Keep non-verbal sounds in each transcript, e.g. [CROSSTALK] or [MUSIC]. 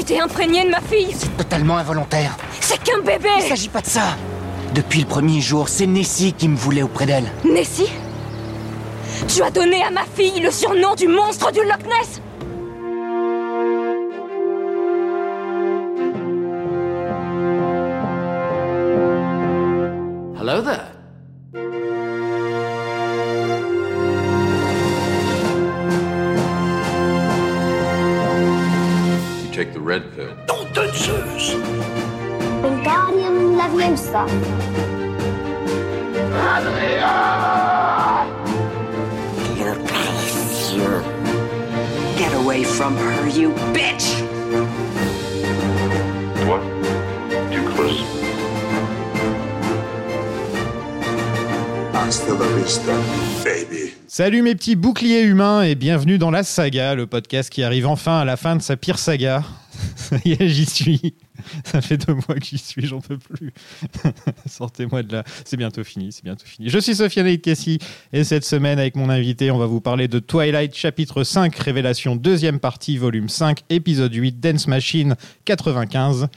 Tu t'es imprégné de ma fille Totalement involontaire. C'est qu'un bébé Il s'agit pas de ça. Depuis le premier jour, c'est Nessie qui me voulait auprès d'elle. Nessie? Tu as donné à ma fille le surnom du monstre du Loch Ness? Salut mes petits boucliers humains et bienvenue dans La Saga, le podcast qui arrive enfin à la fin de sa pire saga. [LAUGHS] Ça y est, j'y suis. Ça fait deux mois que j'y suis, j'en peux plus. [LAUGHS] Sortez-moi de là. C'est bientôt fini, c'est bientôt fini. Je suis Sofiane Cassie et cette semaine, avec mon invité, on va vous parler de Twilight chapitre 5, Révélation deuxième partie, volume 5, épisode 8, Dance Machine 95.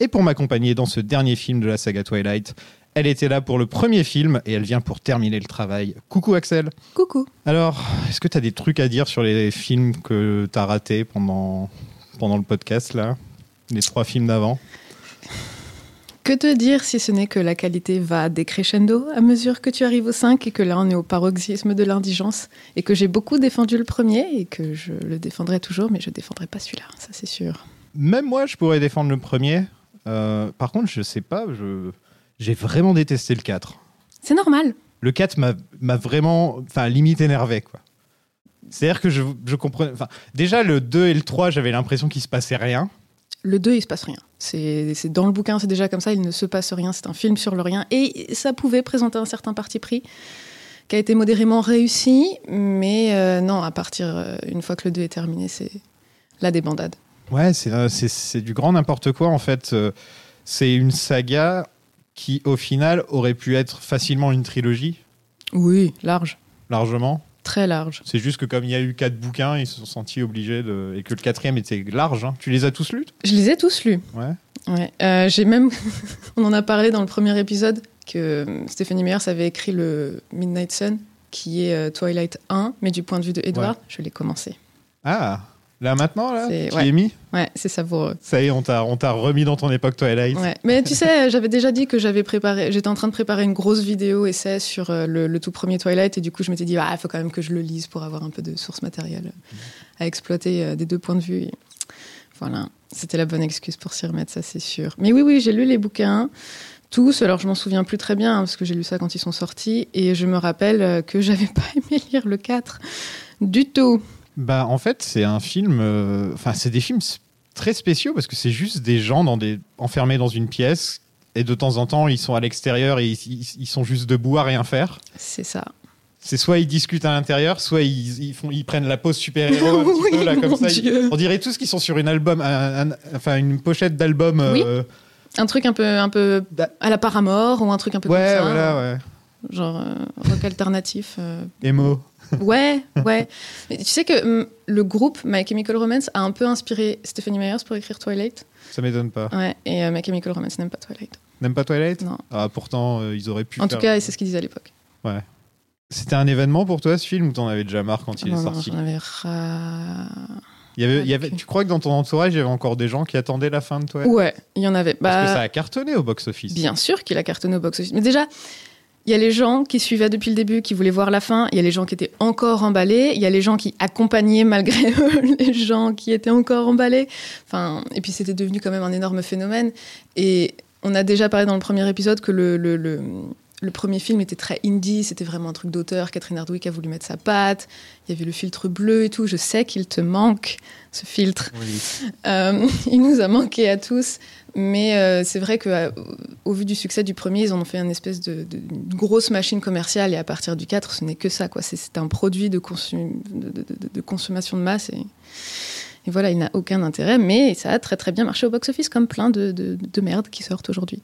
Et pour m'accompagner dans ce dernier film de la saga Twilight, elle était là pour le premier film et elle vient pour terminer le travail. Coucou Axel. Coucou. Alors, est-ce que tu as des trucs à dire sur les films que tu as ratés pendant, pendant le podcast, là? Les trois films d'avant? Que te dire si ce n'est que la qualité va décrescendo? À mesure que tu arrives au 5 et que là on est au paroxysme de l'indigence et que j'ai beaucoup défendu le premier et que je le défendrai toujours mais je défendrai pas celui-là, ça c'est sûr. Même moi, je pourrais défendre le premier. Euh, par contre, je sais pas, je... j'ai vraiment détesté le 4. C'est normal. Le 4 m'a vraiment, enfin, limite énervé, quoi. C'est-à-dire que je, je comprenais. Enfin, déjà, le 2 et le 3, j'avais l'impression qu'il se passait rien. Le 2 il se passe rien. C'est dans le bouquin, c'est déjà comme ça, il ne se passe rien, c'est un film sur le rien et ça pouvait présenter un certain parti pris qui a été modérément réussi mais euh, non, à partir euh, une fois que le 2 est terminé, c'est la débandade. Ouais, c'est euh, du grand n'importe quoi en fait. Euh, C'est une saga qui, au final, aurait pu être facilement une trilogie, Oui, large, largement. très large. C'est juste que comme il y a eu quatre bouquins, ils se sont sentis obligés de. et que le quatrième était large. hein. Tu les as tous lus Je les ai tous lus. Ouais. Ouais, euh, j'ai même, [LAUGHS] on en a parlé dans le premier épisode, que Stéphanie Meyers avait écrit le Midnight Sun, qui est euh, Twilight 1, mais du point de vue de Edward, je l'ai commencé. Ah, là maintenant, là C'est- Tu ouais. y es mis Ouais, c'est savoureux. Ça y est, on t'a on t'a remis dans ton époque Twilight. Ouais. Mais tu sais, [LAUGHS] j'avais déjà dit que j'avais préparé, j'étais en train de préparer une grosse vidéo essai sur euh, le, le tout premier Twilight, et du coup, je m'étais dit, ah, il faut quand même que je le lise pour avoir un peu de source matérielle à exploiter euh, des deux points de vue. Et voilà, c'était la bonne excuse pour s'y remettre, ça c'est sûr. Mais oui, oui, j'ai lu les bouquins. Tous, alors je m'en souviens plus très bien hein, parce que j'ai lu ça quand ils sont sortis et je me rappelle euh, que j'avais [LAUGHS] pas aimé lire le 4 du tout. Bah, en fait, c'est un film. euh, Enfin, c'est des films très spéciaux parce que c'est juste des gens dans des, enfermés dans une pièce et de temps en temps, ils sont à l'extérieur et ils, ils- sont juste debout à rien faire. C'est ça. C'est soit ils discutent à l'intérieur, soit ils, ils font, ils prennent la pose super-héros [LAUGHS] Oui, là, comme ça. Ils- on dirait tous qu'ils sont sur une album, un- un- enfin une pochette d'album. euh, Un truc un peu, un peu Bah- à la Paramore ou un truc un peu ouais, comme ça. voilà, ouais. Genre euh, rock alternatif. euh, Emo. Ouais, ouais. Mais tu sais que hum, le groupe My Chemical Romance a un peu inspiré Stephanie Meyers pour écrire Twilight. Ça m'étonne pas. Ouais, et euh, My Chemical Romance n'aime pas Twilight. N'aime pas Twilight? Non. Ah, pourtant, euh, ils auraient pu. En tout cas, c'est ce qu'ils disaient à l'époque. C'était un événement pour toi ce film ou t'en avais déjà marre quand il Non, est non, sorti? j'en avais ras- il y avait, il y avait. Tu crois que dans ton entourage, il y avait encore des gens qui attendaient la fin de toi Ouais, il y en avait. Parce que Bah, ça a cartonné au box-office. Bien sûr qu'il a cartonné au box-office. Mais déjà, il y a les gens qui suivaient depuis le début, qui voulaient voir la fin. Il y a les gens qui étaient encore emballés. Il y a les gens qui accompagnaient malgré [LAUGHS] eux les gens qui étaient encore emballés. Enfin, et puis c'était devenu quand même un énorme phénomène. Et on a déjà parlé dans le premier épisode que le, le, le, le premier film était très indie. C'était vraiment un truc d'auteur. Catherine Hardwick a voulu mettre sa patte. Il y avait le filtre bleu et tout. Je sais qu'il te manque, ce filtre. Oui. Euh, [LAUGHS] il nous a manqué à tous, mais euh, c'est vrai qu'au au vu du succès du premier, ils en ont fait une espèce de, grosse machine commerciale et à partir du 4, ce n'est que ça. C'est- un produit de, consommation de masse et, et voilà, il n'a aucun intérêt, mais ça a très très bien marché au box-office comme plein de, de, de merde qui sortent aujourd'hui.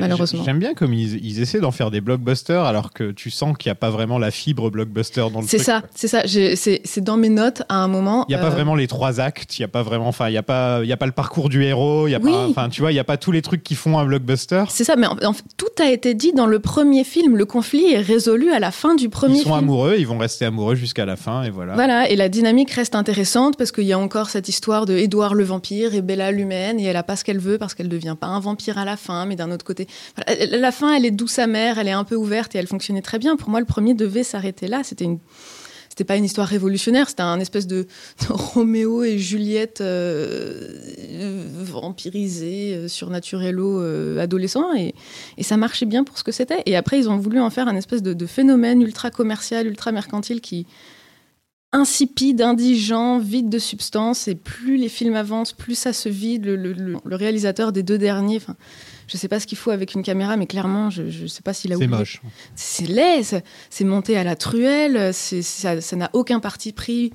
Malheureusement. J'aime bien comme ils, ils essaient d'en faire des blockbusters alors que tu sens qu'il n'y a pas vraiment la fibre blockbuster dans le C'est ça, c'est ça. C'est dans mes notes à un moment. Il n'y a pas euh, vraiment les trois actes, il n'y a pas vraiment, enfin, il n'y a pas, il y a pas le parcours du héros, il a Oui. pas, enfin, tu vois, il n'y a pas tous les trucs qui font un blockbuster. C'est ça, mais en, en fait, tout a été dit dans le premier film. Le conflit est résolu à la fin du premier Ils sont film. amoureux, ils vont rester amoureux jusqu'à la fin et voilà. Voilà, et la dynamique reste intéressante parce qu'il y a encore cette histoire de Édouard le vampire et Bella l'humaine, et elle a pas ce qu'elle veut parce qu'elle devient pas un vampire à la fin, mais d'un autre côté. La fin, elle est douce amère, elle est un peu ouverte et elle fonctionnait très bien. Pour moi, le premier devait s'arrêter là. C'était une. Pas une histoire révolutionnaire, c'était un espèce de, Roméo et Juliette euh, vampirisés, euh, surnaturello, euh, adolescents, et, ça marchait bien pour ce que c'était. Et après, ils ont voulu en faire un espèce de, phénomène ultra commercial, ultra mercantile qui, insipide, indigent, vide de substance. Et plus les films avancent, plus ça se vide. Le, réalisateur des deux derniers, je sais pas ce qu'il faut avec une caméra, mais clairement, je, je sais pas s'il a C'est oublié. moche. C'est laid, c'est- c'est monté à la truelle, c'est- ça n'a aucun parti pris.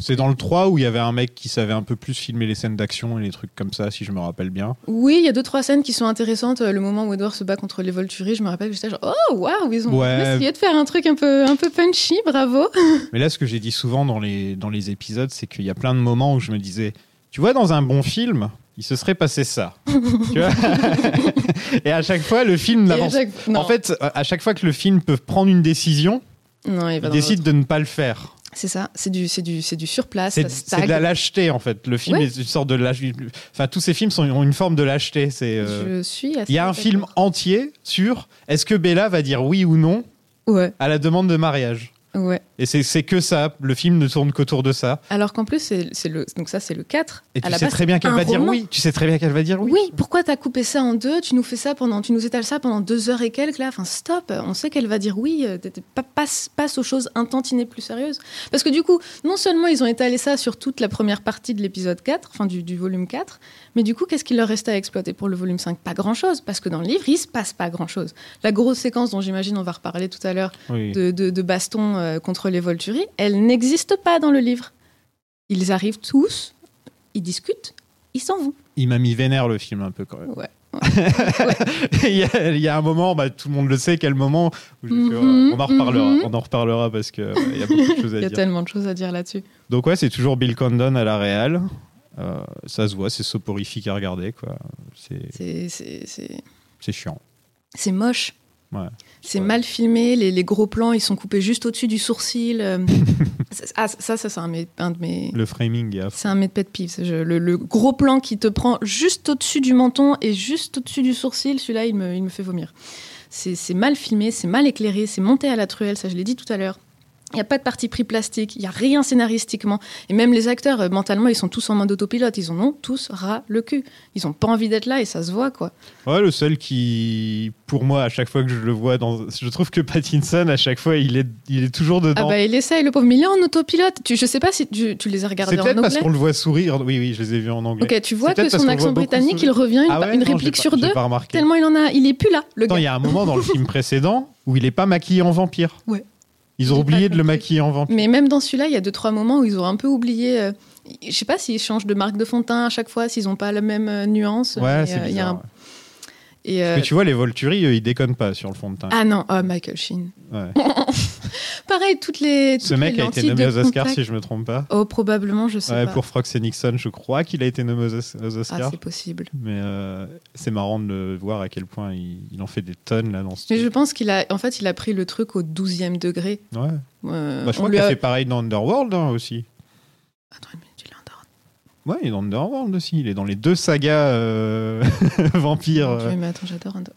C'est dans le 3 où il y avait un mec qui savait un peu plus filmer les scènes d'action et les trucs comme ça, si je me rappelle bien. Oui, il y a deux trois scènes qui sont intéressantes. Le moment où Edward se bat contre les Volturi, je me rappelle j'étais genre oh waouh, ils ont Ouais. essayé de faire un truc un peu un peu punchy, bravo. [LAUGHS] Mais là, ce que j'ai dit souvent dans les, dans les épisodes, c'est qu'il y a plein de moments où je me disais, tu vois, dans un bon film, il se serait passé ça. [LAUGHS] tu vois et à chaque fois, le film n'avance. chaque-. En fait, à chaque fois que le film peut prendre une décision, non, il décide de ne pas le faire. C'est ça, c'est du c'est du c'est du surplace. C'est de la lâcheté, en fait. Le film Ouais. est une sorte de lâche. Enfin, tous ces films sont, ont une forme de lâcheté. C'est. euh, Je suis. assez Il y a un film entier sur est-ce que Bella va dire oui ou non Ouais, à la demande de mariage. Ouais. Et c'est que ça. Le film ne tourne qu'autour de ça. Alors qu'en plus, c'est le donc ça c'est le 4. Et tu sais base, très bien qu'elle va dire oui. Tu sais très bien qu'elle va dire oui. Oui, pourquoi t'as coupé ça en deux? Tu nous fais ça pendant, tu nous étales ça pendant deux heures et quelques là. Enfin, stop. On sait qu'elle va dire oui. euh, Passe, passe aux choses un tantinet plus sérieuses. Parce que du coup, non seulement ils ont étalé ça sur toute la première partie de l'épisode 4, enfin du, du volume 4, mais du coup, qu'est-ce qu'il leur restait à exploiter pour le volume 5 Pas grand-chose, parce que dans le livre, il se passe pas grand-chose. La grosse séquence dont j'imagine on va reparler tout à l'heure Oui. de, de, de baston euh, contre les Volturi, elle n'existe pas dans le livre. Ils arrivent tous, ils discutent, ils s'en vont. Il m'a mis vénère le film un peu quand même. Ouais. [LAUGHS] il, y a, il y a un moment, bah, tout le monde le sait, quel moment. Où j'ai fait, Mhm, on en reparlera. mhm. On en reparlera parce que ouais, il y a beaucoup de choses à [LAUGHS] Il y a tellement de choses à dire là-dessus. Donc ouais, c'est toujours Bill Condon à la réal. Euh, ça se voit, c'est soporifique à regarder quoi. C'est chiant. c'est moche. Ouais. C'est mal filmé, les, les gros plans, ils sont coupés juste au-dessus du sourcil. euh. [LAUGHS] Ah, ça, ça c'est un, un de mes... Le framing est. C'est un de mes pet peeves. Le, le gros plan qui te prend juste au-dessus du menton et juste au-dessus du sourcil, celui-là, il me, il me fait vomir. C'est mal filmé, c'est mal éclairé, c'est monté à la truelle, ça je l'ai dit tout à l'heure. Il n'y a pas de parti pris plastique, il n'y a rien scénaristiquement. Et même les acteurs, euh, mentalement, ils sont tous en mode autopilote. Ils en ont tous ras le cul. Ils n'ont pas envie d'être là et ça se voit, quoi. Ouais, le seul qui, pour moi, à chaque fois que je le vois, dans... je trouve que Pattinson, à chaque fois, il est, il est toujours Ah dedans. bah il essaye, le pauvre. Mais il est en autopilote. Tu, je sais pas si tu, tu les as regardés c'est en peut-être parce anglais. qu'on le voit sourire. Oui, oui, je les ai vus en anglais. Ok, tu vois C'est que son accent britannique, il revient une, Ah ouais une Non, réplique pas- sur deux. pas remarqué. Tellement il en a, il est plus là, le Attends, gars. il y a un moment dans le film précédent où il est pas maquillé en vampire. Ouais. Ils ont oublié de le maquiller en vampire. Mais même dans celui-là, il y a deux trois moments où ils ont un peu oublié. euh, je sais pas s'ils changent de marque de fond de teint à chaque fois, s'ils ont pas la même euh, nuance. Ouais, c'est euh, il y a bizarre. un- ouais. Et, euh, Parce que tu vois, les Volturi, ils déconnent pas sur le fond de teint. Ah non, oh, Michael Sheen. Ouais. [LAUGHS] Pareil, toutes les. Ce mec les a été nommé aux Oscars, si je me trompe pas. Oh, probablement, je sais Ouais, pas. pour Frox et Nixon, je crois qu'il a été nommé aux, Ah, Oscars. c'est possible. mais euh, c'est marrant de le voir à quel point il, il en fait des tonnes là dans ce Mais je pense qu'il a, en fait, il a pris le truc au 12e degré. Ouais. Euh, Bah, je crois qu'il a fait pareil dans Underworld hein, aussi. Attends une minute. Ouais, il est dans Underworld aussi. Il est dans les deux sagas euh, [LAUGHS] vampires. Dieu, euh. mais attends, j'adore. Under-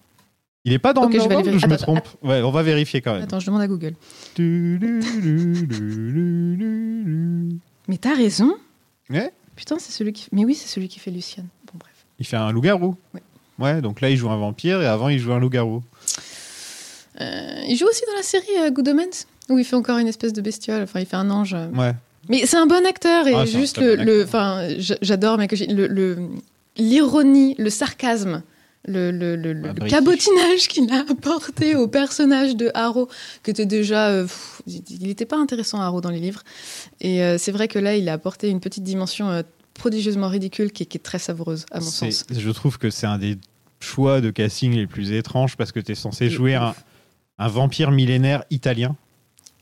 Il est pas dans Ok, je vais Underworld ou je me trompe Ouais, on va vérifier quand même. Attends, je demande à Google. Mais t'as raison. Ouais. Putain, c'est celui qui. Mais oui, c'est celui qui fait. Bon, bref. Il fait un loup-garou. Ouais. Ouais, donc là il joue un vampire et avant il joue un loup-garou. Euh, il joue aussi dans la série euh, Good Omens, où il fait encore une espèce de bestiole. Enfin, il fait un ange. Ouais. Mais c'est un bon acteur et Ah, juste le, enfin, j'adore mais que le- l'ironie, le sarcasme, le, le, le- le Ah, British. cabotinage [LAUGHS] qu'il a apporté au personnage de Harrow, qui était déjà, euh, pff, il n'était pas intéressant Harrow dans les livres. Et euh, c'est vrai que là, il a apporté une petite dimension euh, prodigieusement ridicule qui est, qui est très savoureuse à mon sens. Je trouve que c'est un des choix de casting les plus étranges parce que tu es censé jouer un, un vampire millénaire italien.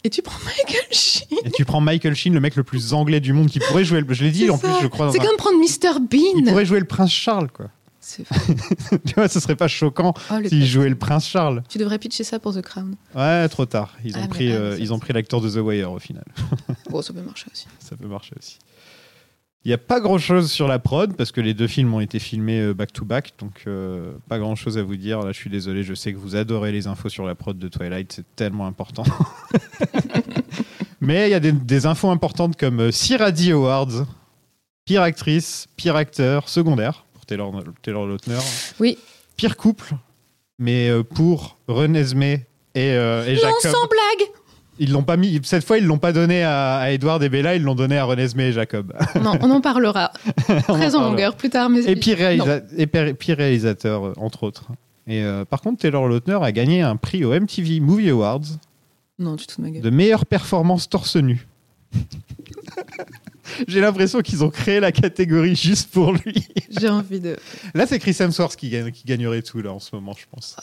Et tu prends Michael Sheen. Et tu prends Michael Sheen, le mec le plus anglais du monde, qui pourrait jouer. le- Je l'ai dit en plus, je crois. C'est un- comme prendre Mr. Il Bean. pourrait jouer le prince Charles, quoi. [LAUGHS] Tu vois, ce serait pas choquant Oh, le s'il prince. jouait le prince Charles. Tu devrais pitcher ça pour The Crown. Ouais, trop tard. Ils ont Ah, pris, ah, euh, ça, ils ont pris l'acteur de The Wire au final. [LAUGHS] Bon, ça peut marcher aussi. Ça peut marcher aussi. Il n'y a pas grand chose sur la prod parce que les deux films ont été filmés euh, back-to-back, donc euh, pas grand chose à vous dire. Là, je suis désolé, je sais que vous adorez les infos sur la prod de Twilight, c'est tellement important. [LAUGHS] Mais il y a des, des infos importantes comme euh, six Raddy Awards, pire actrice, pire acteur, secondaire pour Taylor, Taylor Lautner, Oui. pire couple, mais euh, pour Renesmee et, euh, et Non, Jacob. sans blague Ils l'ont pas mis. Cette fois, ils l'ont pas donné à, à Edward et Bella, ils l'ont donné à Renesmee et Jacob. [LAUGHS] Non, on en parlera [LAUGHS] en très en longueur plus tard. Mais Et pire, Non. réalisa- et réalisateur, entre autres. Et euh, par contre, Taylor Lautner a gagné un prix au MTV Movie Awards Non, tu te de meilleure performance torse nu. [LAUGHS] J'ai l'impression qu'ils ont créé la catégorie juste pour lui. [LAUGHS] J'ai envie de. Là, c'est Chris Hemsworth qui, gagne- qui gagnerait tout là en ce moment, je pense.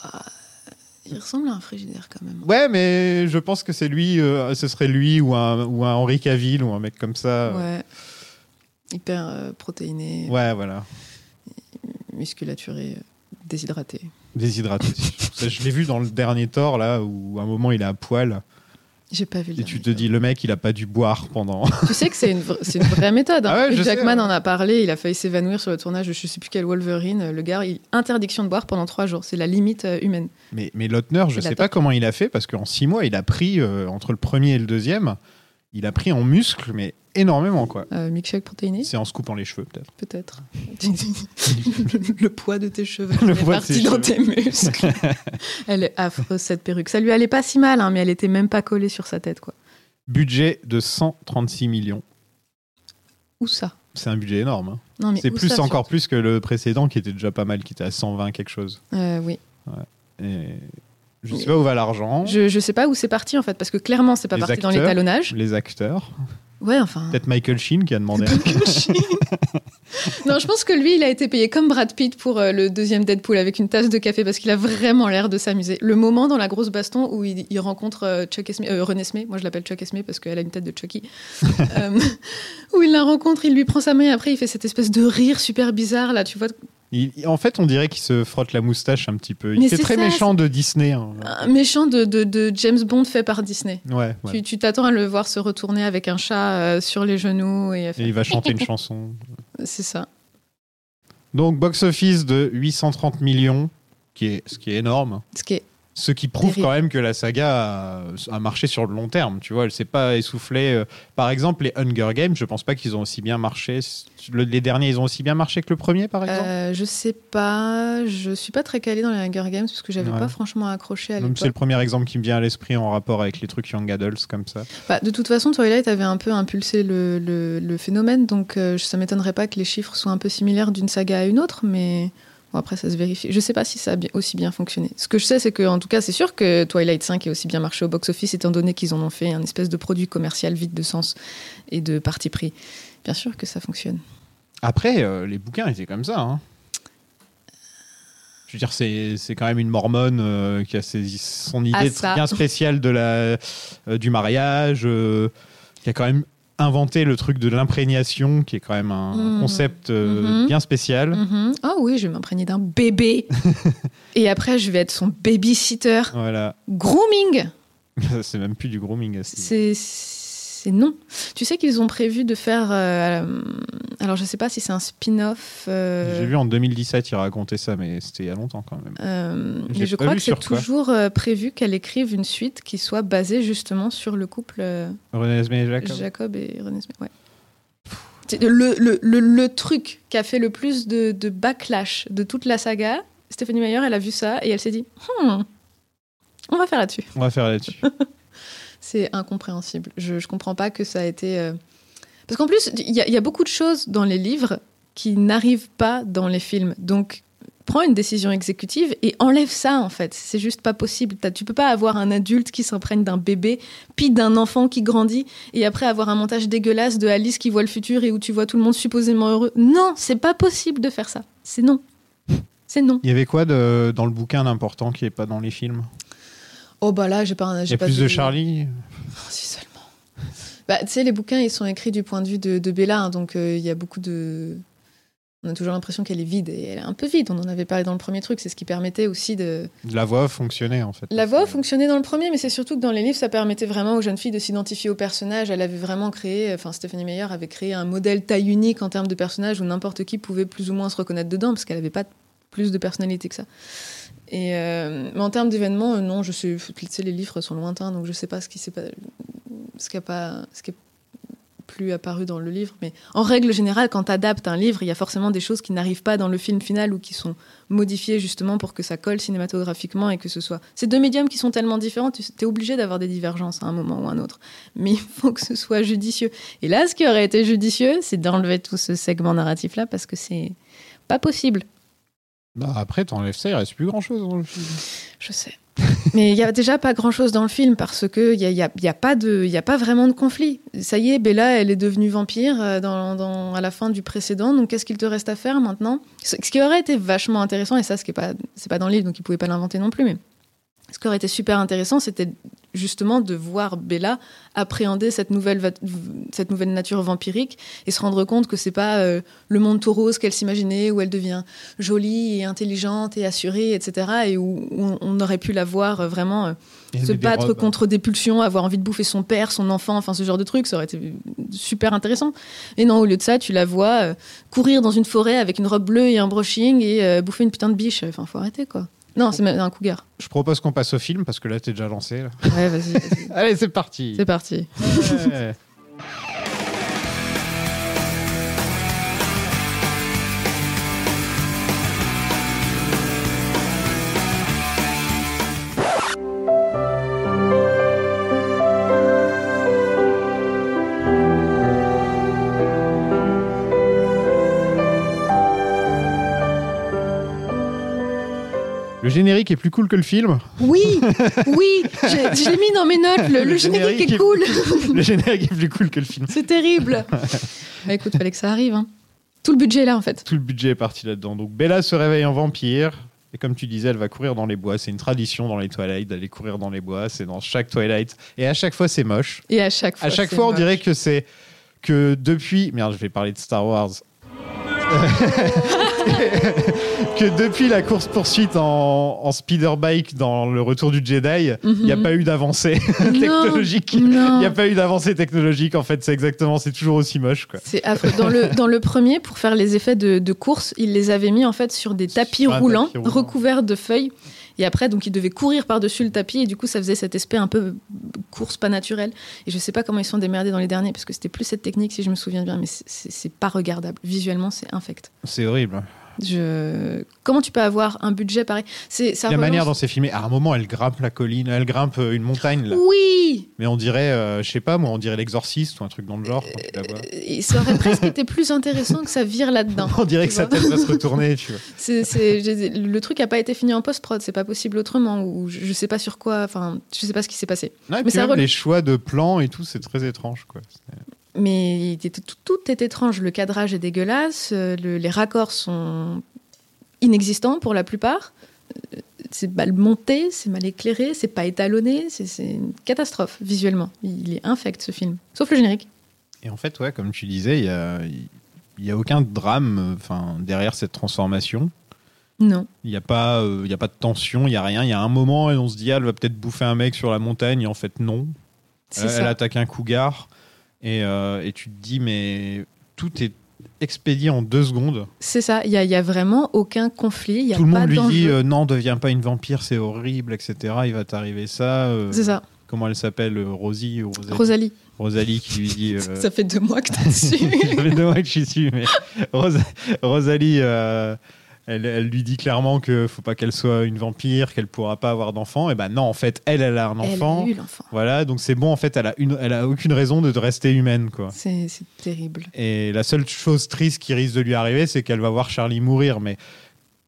Il ressemble à un frigidaire quand même. Ouais, mais je pense que c'est lui, euh, ce serait lui ou un, ou un Henri Cavill ou un mec comme ça. Ouais. Hyper euh, protéiné, Ouais, voilà. musculaturé, déshydraté. Déshydraté. Ça, je l'ai vu dans le dernier Thor, là, où à un moment il est à poil. J'ai pas vu le Et tu te dis, le mec, il a pas dû boire pendant. [LAUGHS] Tu sais que c'est une, vra- une vraie méthode. hein. Ah ouais, Jackman en a parlé, il a failli s'évanouir sur le tournage de je sais plus quel Wolverine. Le gars, il, interdiction de boire pendant trois jours. C'est la limite euh, humaine. Mais, mais Lautner, je sais pas comment il a fait, parce qu'en six mois, il a pris, euh, entre le premier et le deuxième, il a pris en muscle, mais énormément, quoi. Euh, milkshake protéiné, C'est en se coupant les cheveux, peut-être. peut-être. le, [LAUGHS] le poids de tes cheveux Le est poids de parti dans cheveux. tes muscles. [LAUGHS] elle est affreuse, cette perruque. Ça lui allait pas si mal, hein, mais elle était même pas collée sur sa tête. quoi. Budget de 136 millions. Où ça? C'est un budget énorme. hein. Non, mais C'est plus ça, encore plus que le précédent, qui était déjà pas mal, qui était à 120 quelque chose. Euh, Oui. Et je sais pas où va l'argent. Je, je sais pas où c'est parti en fait, parce que clairement, c'est pas Les parti dans l'étalonnage. Les acteurs. Ouais, enfin. Peut-être Michael Sheen qui a demandé. un- [LAUGHS] non, je pense que lui, il a été payé comme Brad Pitt pour euh, le deuxième Deadpool avec une tasse de café parce qu'il a vraiment l'air de s'amuser. Le moment dans la grosse baston où il, il rencontre euh, Chuck Esme, euh, René Esme, moi je l'appelle Chuck Esme parce qu'elle a une tête de Chucky, [LAUGHS] Euh, [LAUGHS] où il la rencontre, il lui prend sa main et après il fait cette espèce de rire super bizarre là, tu vois, Il- en fait, on dirait qu'il se frotte la moustache un petit peu. Il c'est très ça, méchant de Disney. hein. un méchant de, de- de James Bond fait par Disney. Ouais, ouais. Tu- Tu t'attends à le voir se retourner avec un chat euh, sur les genoux et il va chanter une [LAUGHS] chanson. c'est ça. Donc, box-office de 830 millions, qui est, ce qui est énorme. Ce qui est Ce qui prouve quand même que la saga a, a marché sur le long terme. Tu vois, elle s'est pas essoufflée. euh. Par exemple, les Hunger Games, je pense pas qu'ils ont aussi bien marché. Le- les derniers, ils ont aussi bien marché que le premier, par exemple? Euh, je sais pas, je suis pas très calée dans les Hunger Games parce que j'avais Ouais. pas franchement accroché à Donc, C'est le l'époque. premier exemple qui me vient à l'esprit en rapport avec les trucs Young Adults comme ça. Bah, de toute façon, Twilight avait un peu impulsé le, le- le phénomène, donc euh, ça m'étonnerait pas que les chiffres soient un peu similaires d'une saga à une autre, mais bon, après ça se vérifie. Je sais pas si ça a bien- aussi bien fonctionné. Ce que je sais, c'est que en tout cas, c'est sûr que Twilight 5 est aussi bien marché au box-office, étant donné qu'ils en ont fait un espèce de produit commercial vide de sens et de parti pris. Bien sûr que ça fonctionne. Après, euh, les bouquins étaient comme ça. hein. Je veux dire, c'est quand même une mormone euh, qui a ses- son idée Ah, ça. bien spéciale de la, euh, du mariage, qui a quand même inventé le truc de l'imprégnation, qui est quand même un Mhm. concept euh, Mhm. bien spécial. Mhm. Ah oui, je vais m'imprégner d'un bébé. [LAUGHS] et après, je vais être son babysitter. Voilà. Grooming [LAUGHS] c'est même plus du grooming. C'est c'est non. Tu sais qu'ils ont prévu de faire. euh, alors je sais pas si c'est un spin-off. euh, J'ai vu en 2017, il racontait ça, mais c'était il y a longtemps quand même. euh, mais je crois que c'est toujours prévu qu'elle écrive une suite qui soit basée justement sur le couple René et Jacob. Jacob et René. Ouais. Le, le, le, le truc qui a fait le plus de, de backlash de toute la saga, Stéphanie Meyer, elle a vu ça et elle s'est dit Hmm, on va faire là-dessus. On va faire là-dessus. [LAUGHS] C'est incompréhensible. Je ne comprends pas que ça a été. euh, Parce qu'en plus, il y, a- beaucoup de choses dans les livres qui n'arrivent pas dans les films. Donc, prends une décision exécutive et enlève ça, en fait. C'est juste pas possible. Tu peux pas avoir un adulte qui s'imprègne d'un bébé, puis d'un enfant qui grandit, et après avoir un montage dégueulasse de Alice qui voit le futur et où tu vois tout le monde supposément heureux. Non, c'est pas possible de faire ça. C'est non. C'est non. Il y avait quoi de, dans le bouquin d'important qui n'est pas dans les films? Oh bah là, j'ai pas. J'ai pas plus de Charlie? Oh, si seulement. Bah, tu sais, les bouquins, ils sont écrits du point de vue de, de Bella, hein, donc euh, il y a beaucoup de. On a toujours l'impression qu'elle est vide, et elle est un peu vide. On en avait parlé dans le premier truc, c'est ce qui permettait aussi de. La voix fonctionnait en fait. La voix fonctionnait dans le premier, mais c'est surtout que dans les livres, ça permettait vraiment aux jeunes filles de s'identifier au personnage. Elle avait vraiment créé, enfin Stephanie Meyer avait créé un modèle taille unique en termes de personnage où n'importe qui pouvait plus ou moins se reconnaître dedans, parce qu'elle n'avait pas plus de personnalité que ça. Euh, mais en termes d'événements, euh, non, je sais, tu sais, les livres sont lointains, donc je sais pas ce qui s'est pas, ce qui a est plus apparu dans le livre. Mais en règle générale, quand tu adaptes un livre, il y a forcément des choses qui n'arrivent pas dans le film final ou qui sont modifiées justement pour que ça colle cinématographiquement et que ce soit. Ces deux médiums qui sont tellement différents, tu es obligé d'avoir des divergences à un moment ou à un autre. Mais il faut que ce soit judicieux. Et là, ce qui aurait été judicieux, c'est d'enlever tout ce segment narratif-là parce que c'est pas possible. Bah, après, t'enlèves ça, il reste plus grand chose dans le film. Je sais. [LAUGHS] Mais il y a déjà pas grand chose dans le film parce que il y a, y a- pas de, a pas vraiment de conflit. Ça y est, Bella, elle est devenue vampire euh, à la fin du précédent. Donc qu'est-ce qu'il te reste à faire maintenant? Ce qui aurait été vachement intéressant et ça, ce qui est pas, pas dans le livre, donc ils pouvaient pas l'inventer non plus. Mais ce qui aurait été super intéressant, c'était justement de voir Bella appréhender cette nouvelle, cette nouvelle nature vampirique et se rendre compte que c'est pas euh, le monde tout rose qu'elle s'imaginait où elle devient jolie et intelligente et assurée, etc. Et où, où on- aurait pu la voir euh, vraiment euh, se battre robes. contre des pulsions, avoir envie de bouffer son père, son enfant, enfin ce genre de truc, ça aurait été super intéressant. Et non, au lieu de ça, tu la vois courir dans une forêt avec une robe bleue et un brushing et bouffer une putain de biche. Enfin, faut arrêter quoi. Non, c'est un cougar. Je propose qu'on passe au film parce que là, t'es déjà lancé. là. Ouais, vas-y. [LAUGHS] Allez, c'est parti. c'est parti. Ouais. Générique est plus cool que le film. Oui, oui, j'ai j'ai mis dans mes notes le, le générique est cool. [LAUGHS] Le générique est plus cool que le film. C'est terrible. [LAUGHS] Bah, écoute, fallait que ça arrive. hein. Tout le budget est là en fait. Tout le budget est parti là-dedans. Donc Bella se réveille en vampire. Et comme tu disais, elle va courir dans les bois. C'est une tradition dans les Twilight d'aller courir dans les bois. C'est dans chaque Twilight. Et à chaque fois, c'est moche. Et à chaque fois. À chaque fois, on dirait que c'est que depuis. Merde, je vais parler de Star Wars. [LAUGHS] que depuis la course poursuite en, en speeder bike dans le Retour du Jedi, il n'y a Mhm. pas eu d'avancée [LAUGHS] technologique. Il n'y a pas eu d'avancée technologique. En fait, c'est exactement, c'est toujours aussi moche, quoi. C'est affreux. Dans le, dans le premier, pour faire les effets de, de course, ils les avaient mis en fait sur des tapis Sur roulants, tapis roulant. recouverts de feuilles. Et après, donc, ils devaient courir par-dessus le tapis. Et du coup, ça faisait cet aspect un peu course pas naturelle. Et je sais pas comment ils sont démerdés dans les derniers, parce que c'était plus cette technique, si je me souviens bien. Mais c'est pas regardable. Visuellement, c'est infect. C'est horrible. Je... Comment tu peux avoir un budget pareil? C'est ça La relance- manière dont c'est filmé. À un moment, elle grimpe la colline, elle grimpe euh, une montagne, là. Oui Mais on dirait, euh, je sais pas, moi, on dirait l'exorciste ou un truc dans le genre. quand tu la vois. Et ça aurait presque été plus intéressant que ça vire là-dedans. [LAUGHS] On dirait tu que sa tête va se retourner, tu vois. C'est, c'est- j'ai- le truc a pas été fini en post-prod, c'est pas possible autrement, ou je, je sais pas sur quoi, enfin, je sais pas ce qui s'est passé. Mais ça même rel- les choix de plans et tout, c'est très étrange, quoi. Mais était- tout, tout est étrange, le cadrage est dégueulasse, euh, le- les raccords sont inexistants pour la plupart, Euh, c'est mal monté, c'est mal éclairé, c'est pas étalonné, c'est, une catastrophe visuellement. Il est infect ce film, sauf le générique. Et en fait, ouais, comme tu disais, il y a, il y a aucun drame enfin, derrière cette transformation. Non. Il n'y a, pas, euh, y a pas de tension, il n'y a rien. Il y a un moment et on se dit, ah, elle va peut-être bouffer un mec sur la montagne. Et en fait, non. Euh, ça. elle attaque un cougar. Et, euh, et tu te dis, mais tout est expédié en deux secondes. C'est ça, il y a, y a vraiment aucun conflit, il y a Tout le pas monde lui dit, euh, non, deviens pas une vampire, c'est horrible, etc. Il va t'arriver ça. euh, C'est ça, Comment elle s'appelle euh, Rosie ou Rosalie, Rosalie. Rosalie qui lui dit. euh, Ça fait deux mois que t'as [LAUGHS] dessus. Ça fait deux mois que je suis dessus, mais Ros- Rosalie, elle, elle lui dit clairement que faut pas qu'elle soit une vampire, qu'elle pourra pas avoir d'enfant. Et ben non, en fait, elle, elle a un Elle enfant. a eu l'enfant. Voilà, donc c'est bon. En fait, elle a une, elle a aucune raison de rester humaine, quoi. C'est terrible. Et la seule chose triste qui risque de lui arriver, c'est qu'elle va voir Charlie mourir. Mais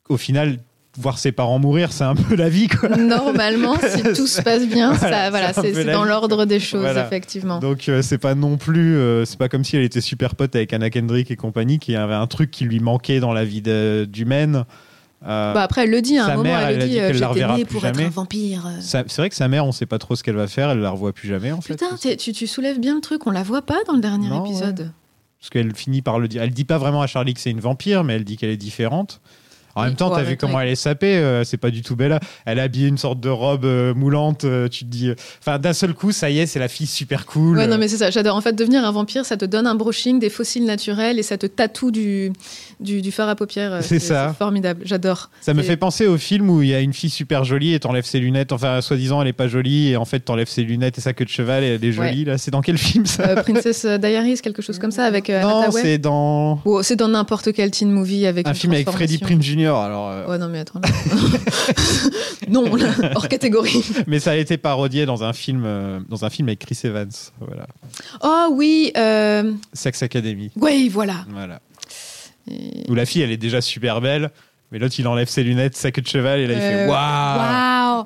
au final, voir ses parents mourir, c'est un peu la vie, quoi. Normalement, si [LAUGHS] tout se passe bien, Voilà, ça, voilà, c'est dans l'ordre des choses, Voilà. effectivement. Donc euh, c'est pas non plus, euh, c'est pas comme si elle était super pote avec Anna Kendrick et compagnie, qui avait un truc qui lui manquait dans la vie d'humaine. Euh, Bah après, elle le dit à un moment, mère, elle, le dit euh, j'étais née pour être un vampire. euh. c'est vrai que sa mère, on sait pas trop ce qu'elle va faire, elle la revoit plus jamais en fait. Putain, tu, tu soulèves bien le truc, on la voit pas dans le dernier Non, épisode. Parce qu'elle finit par le dire. Elle dit pas vraiment à Charlie que c'est une vampire, mais elle dit qu'elle est différente. En même temps, t'as vu comment elle est sapée, euh, c'est pas du tout Bella. Elle a habillé une sorte de robe euh, moulante, euh, tu te dis. Enfin, d'un seul coup, ça y est, c'est la fille super cool. Ouais, non, mais c'est ça, j'adore. En fait, devenir un vampire, ça te donne un brushing, des fossiles naturels et ça te tatoue du, du, du fard à paupières. C'est ça. formidable, j'adore. Ça me fait penser au film où il y a une fille super jolie et t'enlèves ses lunettes. Enfin, soi-disant, elle est pas jolie et en fait, t'enlèves ses lunettes et sa queue de cheval et elle est jolie. Là, c'est dans quel film ça Princess Diaries, quelque chose comme ça, avec Non, c'est dans Oh, c'est dans n'importe quel teen movie avec un film avec Freddie. Prinze Jr. Alors, euh, Ouais, non, mais attends. là. [LAUGHS] non, là, hors catégorie. mais ça a été parodié dans un film, euh, dans un film avec Chris Evans. Voilà, Oh oui, euh... Sex Academy. oui, voilà. Voilà. Et- Où la fille, elle est déjà super belle, mais l'autre, il enlève ses lunettes, sa queue de cheval, et là, il fait Euh, Waouh Waouh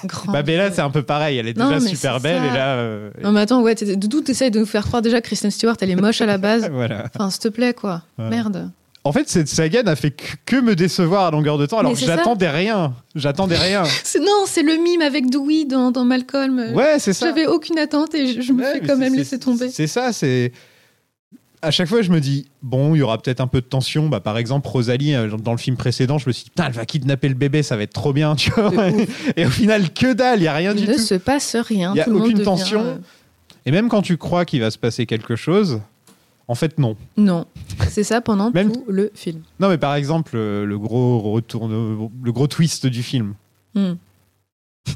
[LAUGHS] Grand Bah, Bella, c'est un peu pareil, elle est Non, déjà mais super c'est belle, ça. et là. euh, Non, mais attends, ouais, t'es- d'où t'essayes de nous faire croire déjà que Kristen Stewart, elle est moche à la base [LAUGHS] voilà. Enfin, s'il te plaît, quoi. Ouais. Merde. En fait, cette saga n'a fait que, me décevoir à longueur de temps, alors que j'attendais rien. J'attendais rien. [LAUGHS] Non, c'est le mime avec Dewey dans, dans Malcolm. Ouais, c'est ça. J'avais aucune attente et je, je me Ouais, fais quand même laisser tomber. C'est ça, c'est. À chaque fois, je me dis, bon, il y aura peut-être un peu de tension. Bah, par exemple, Rosalie, euh, dans le film précédent, je me suis dit, putain, elle va kidnapper le bébé, ça va être trop bien, [LAUGHS] tu vois. Et au final, que dalle, il n'y a rien Il du ne tout. se passe rien. Il y a tout aucune devient, tension. euh, Et même quand tu crois qu'il va se passer quelque chose, en fait, non. Non, c'est ça pendant Même- tout le film. Non, mais par exemple, euh, le gros retourne, le gros twist du film. Hmm. [LAUGHS]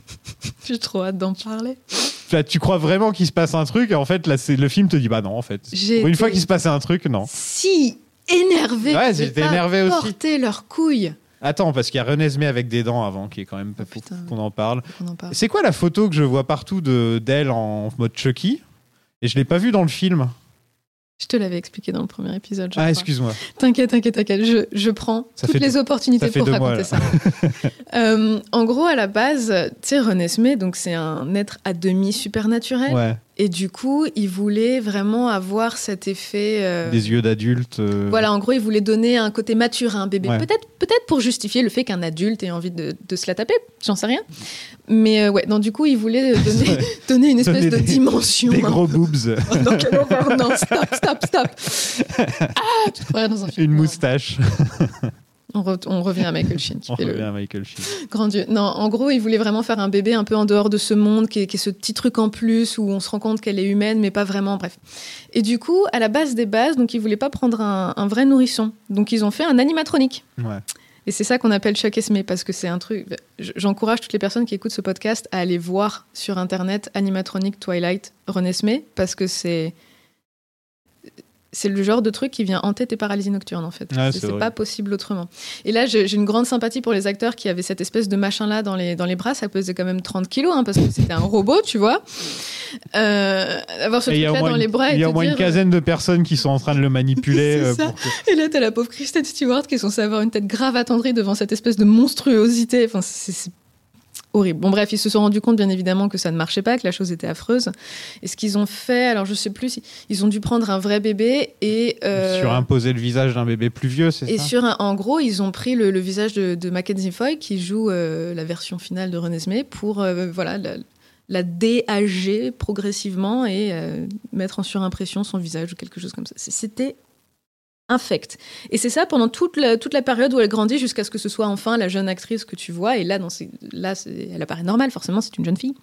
J'ai trop hâte d'en parler. Là, tu crois vraiment qu'il se passe un truc, et en fait, là, c'est le film te dit, bah non, en fait. Pour une fois qu'il se passait un truc, non. Si énervé. Ouais, j'étais énervé aussi. Porter leurs couilles. Attends, parce qu'il y a Renesmee avec des dents avant, qui est quand même pas Oh, qu'on en parle. Parle. C'est quoi la photo que je vois partout de d'elle en mode Chucky? Et je l'ai pas vue dans le film. Je te l'avais expliqué dans le premier épisode. je Ah, excuse-moi. T'inquiète, t'inquiète, t'inquiète. Je, je prends Ça toutes fait les deux- opportunités pour mois, raconter ça. [LAUGHS] Euh, en gros, à la base, tu sais, Renesmee, donc c'est un être à demi supernaturel. Ouais. Et du coup, il voulait vraiment avoir cet effet. euh, Des yeux d'adulte. euh, Voilà, en gros, il voulait donner un côté mature à un bébé. Ouais. Peut-être peut pour justifier le fait qu'un adulte ait envie de, de se la taper, j'en sais rien. Mais euh, ouais, donc du coup, il voulait [LAUGHS] donner, [LAUGHS] donner une espèce Donner de des- dimension. Des gros boobs. [LAUGHS] Oh, non. Non, stop, stop, stop. Ah, tu devrais dans un film. Une moustache. On, re- on revient à Michael Sheen. qui [LAUGHS] On fait le- revient à Michael Sheen. Grand Dieu. Non, en gros, il voulait vraiment faire un bébé un peu en dehors de ce monde, qui est, qui est ce petit truc en plus où on se rend compte qu'elle est humaine, mais pas vraiment. Bref. Et du coup, à la base des bases, donc ils voulaient pas prendre un, un vrai nourrisson. Donc ils ont fait un animatronique. Ouais. Et c'est ça qu'on appelle Chuck Esme parce que c'est un truc. J'encourage toutes les personnes qui écoutent ce podcast à aller voir sur internet Animatronic Twilight Renesmee parce que c'est. C'est le genre de truc qui vient hanter tes paralysies nocturnes en fait. C'est pas possible autrement. Et là, j'ai une grande sympathie pour les acteurs qui avaient cette espèce de machin là dans les, dans les bras. Ça pesait quand même 30 kilos hein, parce que c'était un robot, tu vois. Euh, avoir ce truc là dans les bras il y a au moins une dire, quinzaine de personnes qui sont en train de le manipuler. Euh, ça. que- Et là, t'as la pauvre Kristen Stewart qui est censée avoir une tête grave attendrie devant cette espèce de monstruosité. Enfin, c'est horrible. Bon, bref, ils se sont rendus compte, bien évidemment, que ça ne marchait pas, que la chose était affreuse. Et ce qu'ils ont fait, alors je sais plus, ils ont dû prendre un vrai bébé et. euh, Surimposer le visage d'un bébé plus vieux, c'est et ça? sur un- en gros, ils ont pris le, le visage de, de Mackenzie Foy, qui joue euh, la version finale de Renesmee, pour euh, voilà, la, la déager progressivement et euh, mettre en surimpression son visage ou quelque chose comme ça. C'était infect. Et c'est ça pendant toute la, toute la période où elle grandit jusqu'à ce que ce soit enfin la jeune actrice que tu vois. Et là, dans ces- là elle apparaît normale, forcément, c'est une jeune fille.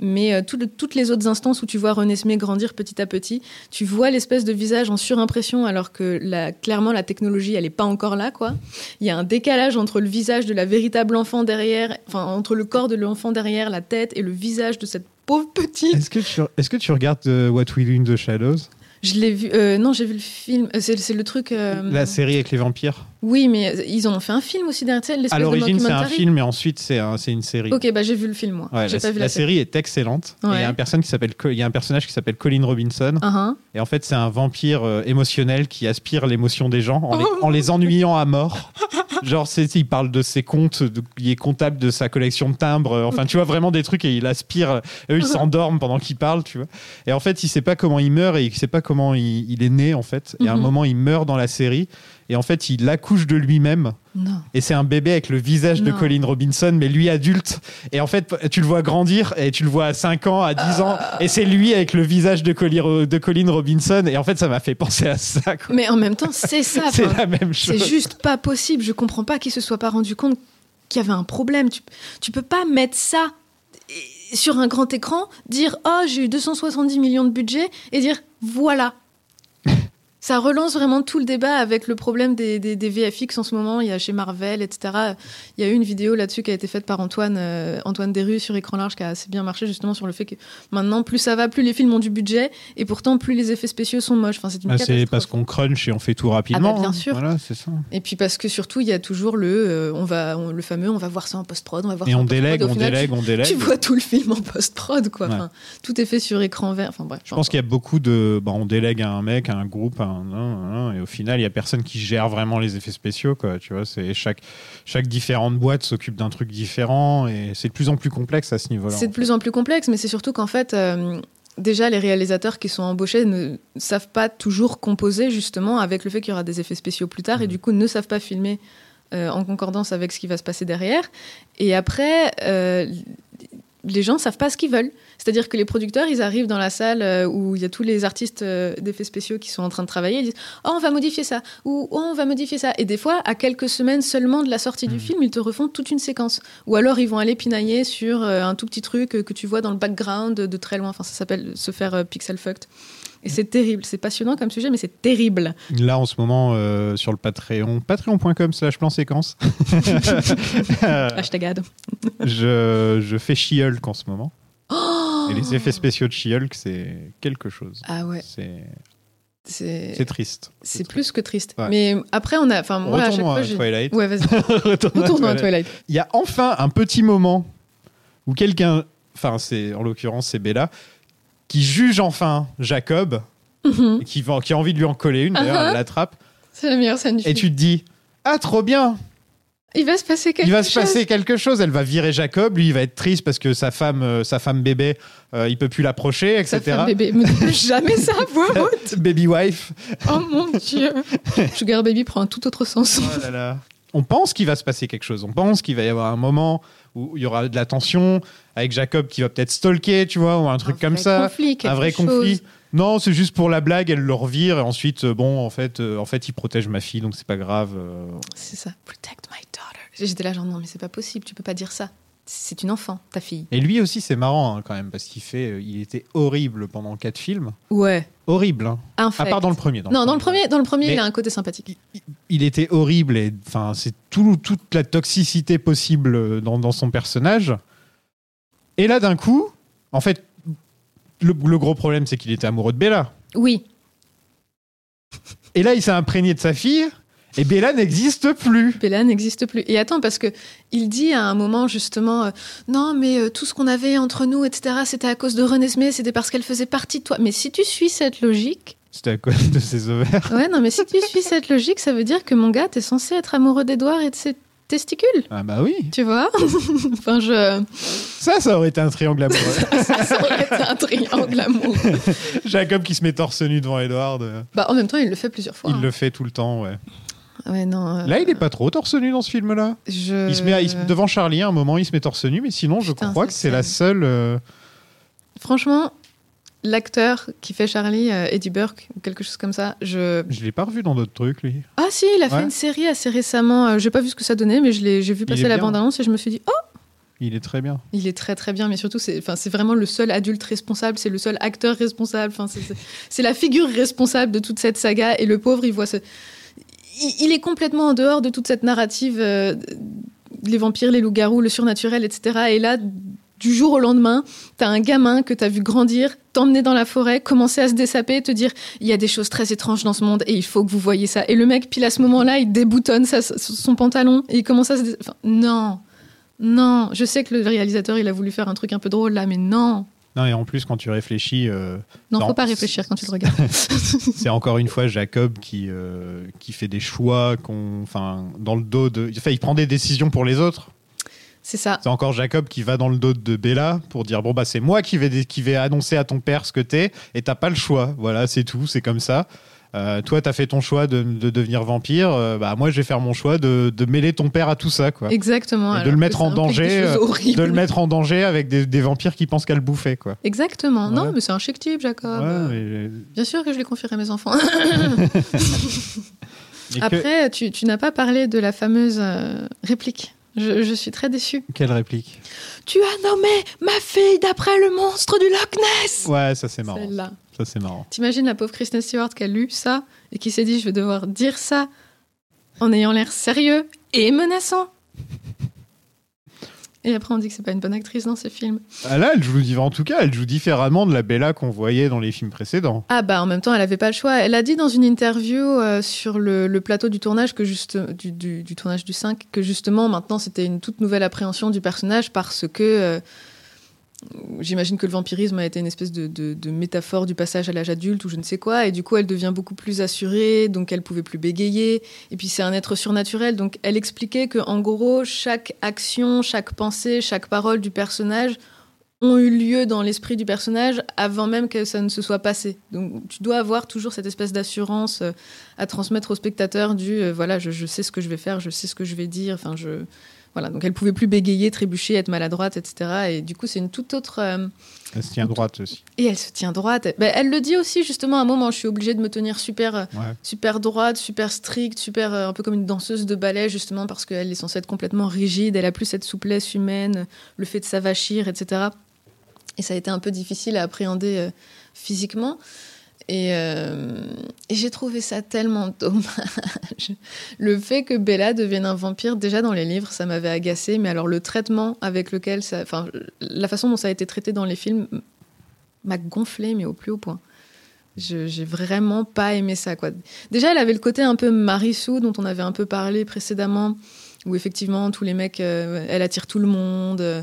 Mais euh, toutes les autres instances où tu vois Renesmee grandir petit à petit, tu vois l'espèce de visage en surimpression alors que la, clairement la technologie elle est pas encore là quoi. Il y a un décalage entre le visage de la véritable enfant derrière, enfin entre le corps de l'enfant derrière, la tête et le visage de cette pauvre petite. Est-ce que, tu, est-ce que tu regardes euh, What We Do in the Shadows? Je l'ai vu, euh, non j'ai vu le film, Euh, c'est le truc. euh, La série avec les vampires Oui mais ils en ont fait un film aussi derrière, tu sais, l'espèce À l'origine, c'est un film, et ensuite, c'est un- c'est une série. Ok bah j'ai vu le film moi. Ouais, la, pas vu la la, série est excellente. Il y, a un personne qui s'appelle Co- il y a un personnage qui s'appelle Colin Robinson. Uh-huh. Et en fait, c'est un vampire euh, émotionnel qui aspire l'émotion des gens en les, en les ennuyant à mort. Genre, il parle de ses comptes, de- il est comptable de sa collection de timbres. euh, Enfin, tu vois vraiment des trucs et il aspire. Eux, ils s'endorment pendant qu'il parle, tu vois. Et en fait, il sait pas comment il meurt et il sait pas comment il, il est né, en fait. Et à un Mhm. moment, il meurt dans la série. Et en fait, il accouche de lui-même. Et c'est un bébé avec le visage de. Colin Robinson, mais lui adulte. Et en fait, tu le vois grandir et tu le vois à 5 ans, à 10 ans, et c'est lui avec le visage de Colin, de Colin Robinson. Et en fait, ça m'a fait penser à ça. quoi. Mais en même temps, c'est ça. C'est la même C'est chose. juste pas possible. Je comprends pas qu'il se soit pas rendu compte qu'il y avait un problème. Tu, tu peux pas mettre ça sur un grand écran, dire oh j'ai eu 270 millions de budget et dire voilà. Ça relance vraiment tout le débat avec le problème des, des, des VFX en ce moment. Il y a chez Marvel, etc. Il y a eu une vidéo là-dessus qui a été faite par Antoine, euh, Antoine Desrues sur écran large qui a assez bien marché justement sur le fait que maintenant plus ça va, plus les films ont du budget et pourtant plus les effets spéciaux sont moches. Enfin, c'est une Bah, parce qu'on crunch et on fait tout rapidement. Ah bah, bien hein. sûr. Voilà, c'est ça. Et puis parce que surtout, il y a toujours le, euh, on va, on- le fameux, on va voir ça en post-prod, on va voir Et ça on délègue, on final, délègue, tu- on délègue. Tu vois tout le film en post-prod, quoi. Ouais. Enfin, tout est fait sur écran vert. Enfin bref. Je pense qu'il y a beaucoup de. Bah, on délègue à un mec, à un groupe, à un, et au final, il y a personne qui gère vraiment les effets spéciaux. Quoi, tu vois, c'est chaque, chaque différente boîte s'occupe d'un truc différent et c'est de plus en plus complexe à ce niveau-là. C'est de plus en plus complexe, mais c'est surtout qu'en fait, euh, déjà, les réalisateurs qui sont embauchés ne savent pas toujours composer, justement, avec le fait qu'il y aura des effets spéciaux plus tard, et Mhm. du coup, ne savent pas filmer euh, en concordance avec ce qui va se passer derrière. Et après, euh, les gens savent pas ce qu'ils veulent. C'est-à-dire que les producteurs, ils arrivent dans la salle euh, où il y a tous les artistes euh, d'effets spéciaux qui sont en train de travailler, ils disent « Oh, on va modifier ça » ou « Oh, on va modifier ça ». Et des fois, à quelques semaines seulement de la sortie du Mhm. film, ils te refont toute une séquence. Ou alors, ils vont aller pinailler sur euh, un tout petit truc que tu vois dans le background de, très loin. Enfin, ça s'appelle se faire pixel fucked. Et c'est terrible. C'est passionnant comme sujet, mais c'est terrible. Là, en ce moment, euh, sur le Patreon, patreon.com slash plan séquence, [LAUGHS] Hashtag ad. [LAUGHS] je, je fais She-Hulk en ce moment. Et les effets spéciaux de She-Hulk, c'est quelque chose. Ah ouais, C'est c'est triste. c'est plus que triste. Ouais. Mais après, on a. Enfin, moi, à chaque fois, à. Twilight. Ouais, vas-y. [LAUGHS] Retournons Retournons à Twilight. Twilight. Il y a enfin un petit moment où quelqu'un, enfin c'est en l'occurrence c'est Bella, qui juge enfin Jacob, Mhm. et qui, va, qui a envie de lui en coller une, d'ailleurs Uh-huh. elle l'attrape, C'est la meilleure scène du et film. tu te dis ah trop bien, Il va se passer quelque il va chose. se passer quelque chose, elle va virer Jacob, lui il va être triste parce que sa femme, euh, sa femme bébé, euh, il peut plus l'approcher, etc. Sa femme bébé. [LAUGHS] Jamais ça voix haute. Baby wife. Oh mon dieu. [LAUGHS] Sugar Baby prend un tout autre sens. Oh là là. On pense qu'il va se passer quelque chose. On pense qu'il va y avoir un moment où il y aura de la tension avec Jacob qui va peut-être stalker, tu vois, ou un truc Un comme vrai ça. conflit, un vrai chose. conflit. Non, c'est juste pour la blague, elle le revire et ensuite, euh, bon, en fait, euh, en fait, il protège ma fille, donc c'est pas grave. euh. C'est ça. Protect my daughter. J'étais là genre non mais c'est pas possible, tu peux pas dire ça. C'est une enfant, ta fille. Et lui aussi, c'est marrant hein, quand même parce qu'il fait, euh, il était horrible pendant quatre films, Ouais. horrible. Hein. À Infect. part dans le premier. non, dans le premier, dans le premier, Mais- il a un côté sympathique. il était horrible et enfin c'est tout, toute la toxicité possible euh, dans, dans son personnage. Et là d'un coup, en fait, le, le gros problème c'est qu'il était amoureux de Bella. Oui. Et là il s'est imprégné de sa fille et Bella n'existe plus. Bella n'existe plus. Et attends, parce que il dit à un moment justement, euh, non, mais euh, tout ce qu'on avait entre nous, etc., c'était à cause de Renesmée, c'était parce qu'elle faisait partie de toi. Mais si tu suis cette logique, C'était à cause de ses ovaires. ouais, non, mais si tu suis cette logique, ça veut dire que mon gars, t'es censé être amoureux d'Edouard et de ses testicules. Ah bah oui, Tu vois [LAUGHS] Enfin, je. ça, ça aurait été un triangle amoureux. [LAUGHS] Ça aurait été un triangle amoureux. Jacob qui se met torse nu devant Edward, Bah, en même temps, il le fait plusieurs fois. il hein. le fait tout le temps, ouais. Ouais, non. euh, Là, il est pas trop torse nu dans ce film-là. je... Il se met, à- il se- devant Charlie, à un moment, il se met torse nu, mais sinon, je crois que c'est la seule. euh, Franchement, l'acteur qui fait Charlie, euh, Eddie Burke, ou quelque chose comme ça, je. Je l'ai pas revu dans d'autres trucs, lui. Ah si, il a fait une série assez récemment. euh, j'ai pas vu ce que ça donnait, mais je l'ai, j'ai vu passer la bande-annonce et je me suis dit, oh, Il est très bien. il est très très bien. Mais surtout, c'est, vraiment le seul adulte responsable, c'est le seul acteur responsable. C'est, la figure responsable de toute cette saga. Et le pauvre, il voit ce. Il, il est complètement en dehors de toute cette narrative, euh, les vampires, les loups-garous, le surnaturel, etc. Et là, du jour au lendemain, t'as un gamin que t'as vu grandir, t'emmener dans la forêt, commencer à se dessaper, te dire il y a des choses très étranges dans ce monde et il faut que vous voyez ça. Et le mec, pile à ce moment-là, il déboutonne sa- son pantalon et il commence à se. dé- Enfin, non, non. Je sais que le réalisateur, il a voulu faire un truc un peu drôle là, mais non. Non, et en plus, quand tu réfléchis, euh, Non, Non, faut pas réfléchir quand tu le [LAUGHS] regardes. c'est encore une fois Jacob qui, euh, qui fait des choix qu'on, enfin, dans le dos de. Enfin, il prend des décisions pour les autres. C'est ça. C'est encore Jacob qui va dans le dos de Bella pour dire bon bah c'est moi qui vais qui vais annoncer à ton père ce que t'es et t'as pas le choix. Voilà, c'est tout, c'est comme ça. Euh, toi, t'as fait ton choix de, de devenir vampire. euh, bah, moi, je vais faire mon choix de, de mêler ton père à tout ça, quoi. Exactement. Et de le mettre en danger, euh. De le mettre en danger avec des, des vampires qui pensent qu'à le bouffer, quoi. Exactement. Ouais. Non, mais c'est un chic type, Jacob. Ouais, mais- Bien sûr que je les confierai à mes enfants. [LAUGHS] [LAUGHS] que- Après, tu, tu n'as pas parlé de la fameuse réplique. Je, je suis très déçue. Quelle réplique Tu as nommé ma fille d'après le monstre du Loch Ness Ouais, ça c'est marrant. Celle-là. Ça c'est marrant. T'imagines la pauvre Kristen Stewart qui a lu ça et qui s'est dit je vais devoir dire ça en ayant l'air sérieux et menaçant. Et après on dit que c'est pas une bonne actrice dans ce film. Ah là, elle joue, en tout cas, elle joue différemment de la Bella qu'on voyait dans les films précédents. Ah bah en même temps elle avait pas le choix. Elle a dit dans une interview euh, sur le, le plateau du tournage que juste du, du- du tournage du 5 que justement maintenant c'était une toute nouvelle appréhension du personnage parce que euh, j'imagine que le vampirisme a été une espèce de, métaphore du passage à l'âge adulte ou je ne sais quoi et du coup elle devient beaucoup plus assurée donc elle pouvait plus bégayer et puis c'est un être surnaturel donc elle expliquait que en gros chaque action, chaque pensée, chaque parole du personnage ont eu lieu dans l'esprit du personnage avant même que ça ne se soit passé. Donc tu dois avoir toujours cette espèce d'assurance euh, à transmettre au spectateur du euh, voilà, je, je sais ce que je vais faire, je sais ce que je vais dire. Enfin, je voilà. Donc elle pouvait plus bégayer, trébucher, être maladroite, etc. Et du coup, c'est une toute autre. euh, Elle se tient droite aussi. Et elle se tient droite. Ben, elle le dit aussi justement à un moment. Je suis obligée de me tenir super. euh, Ouais. super droite, super stricte, super euh, un peu comme une danseuse de ballet justement parce qu'elle est censée être complètement rigide, elle a plus cette souplesse humaine, le fait de s'avachir, etc. Et ça a été un peu difficile à appréhender euh, physiquement. Et, euh, et j'ai trouvé ça tellement [LAUGHS] dommage. Le fait que Bella devienne un vampire, déjà dans les livres, ça m'avait agacé, mais alors le traitement avec lequel ça. Enfin, la façon dont ça a été traité dans les films m'a gonflé, mais au plus haut point. J'ai vraiment pas aimé ça. Quoi. Déjà, elle avait le côté un peu Marissou, dont on avait un peu parlé précédemment, où effectivement, tous les mecs, euh, elle attire tout le monde, euh,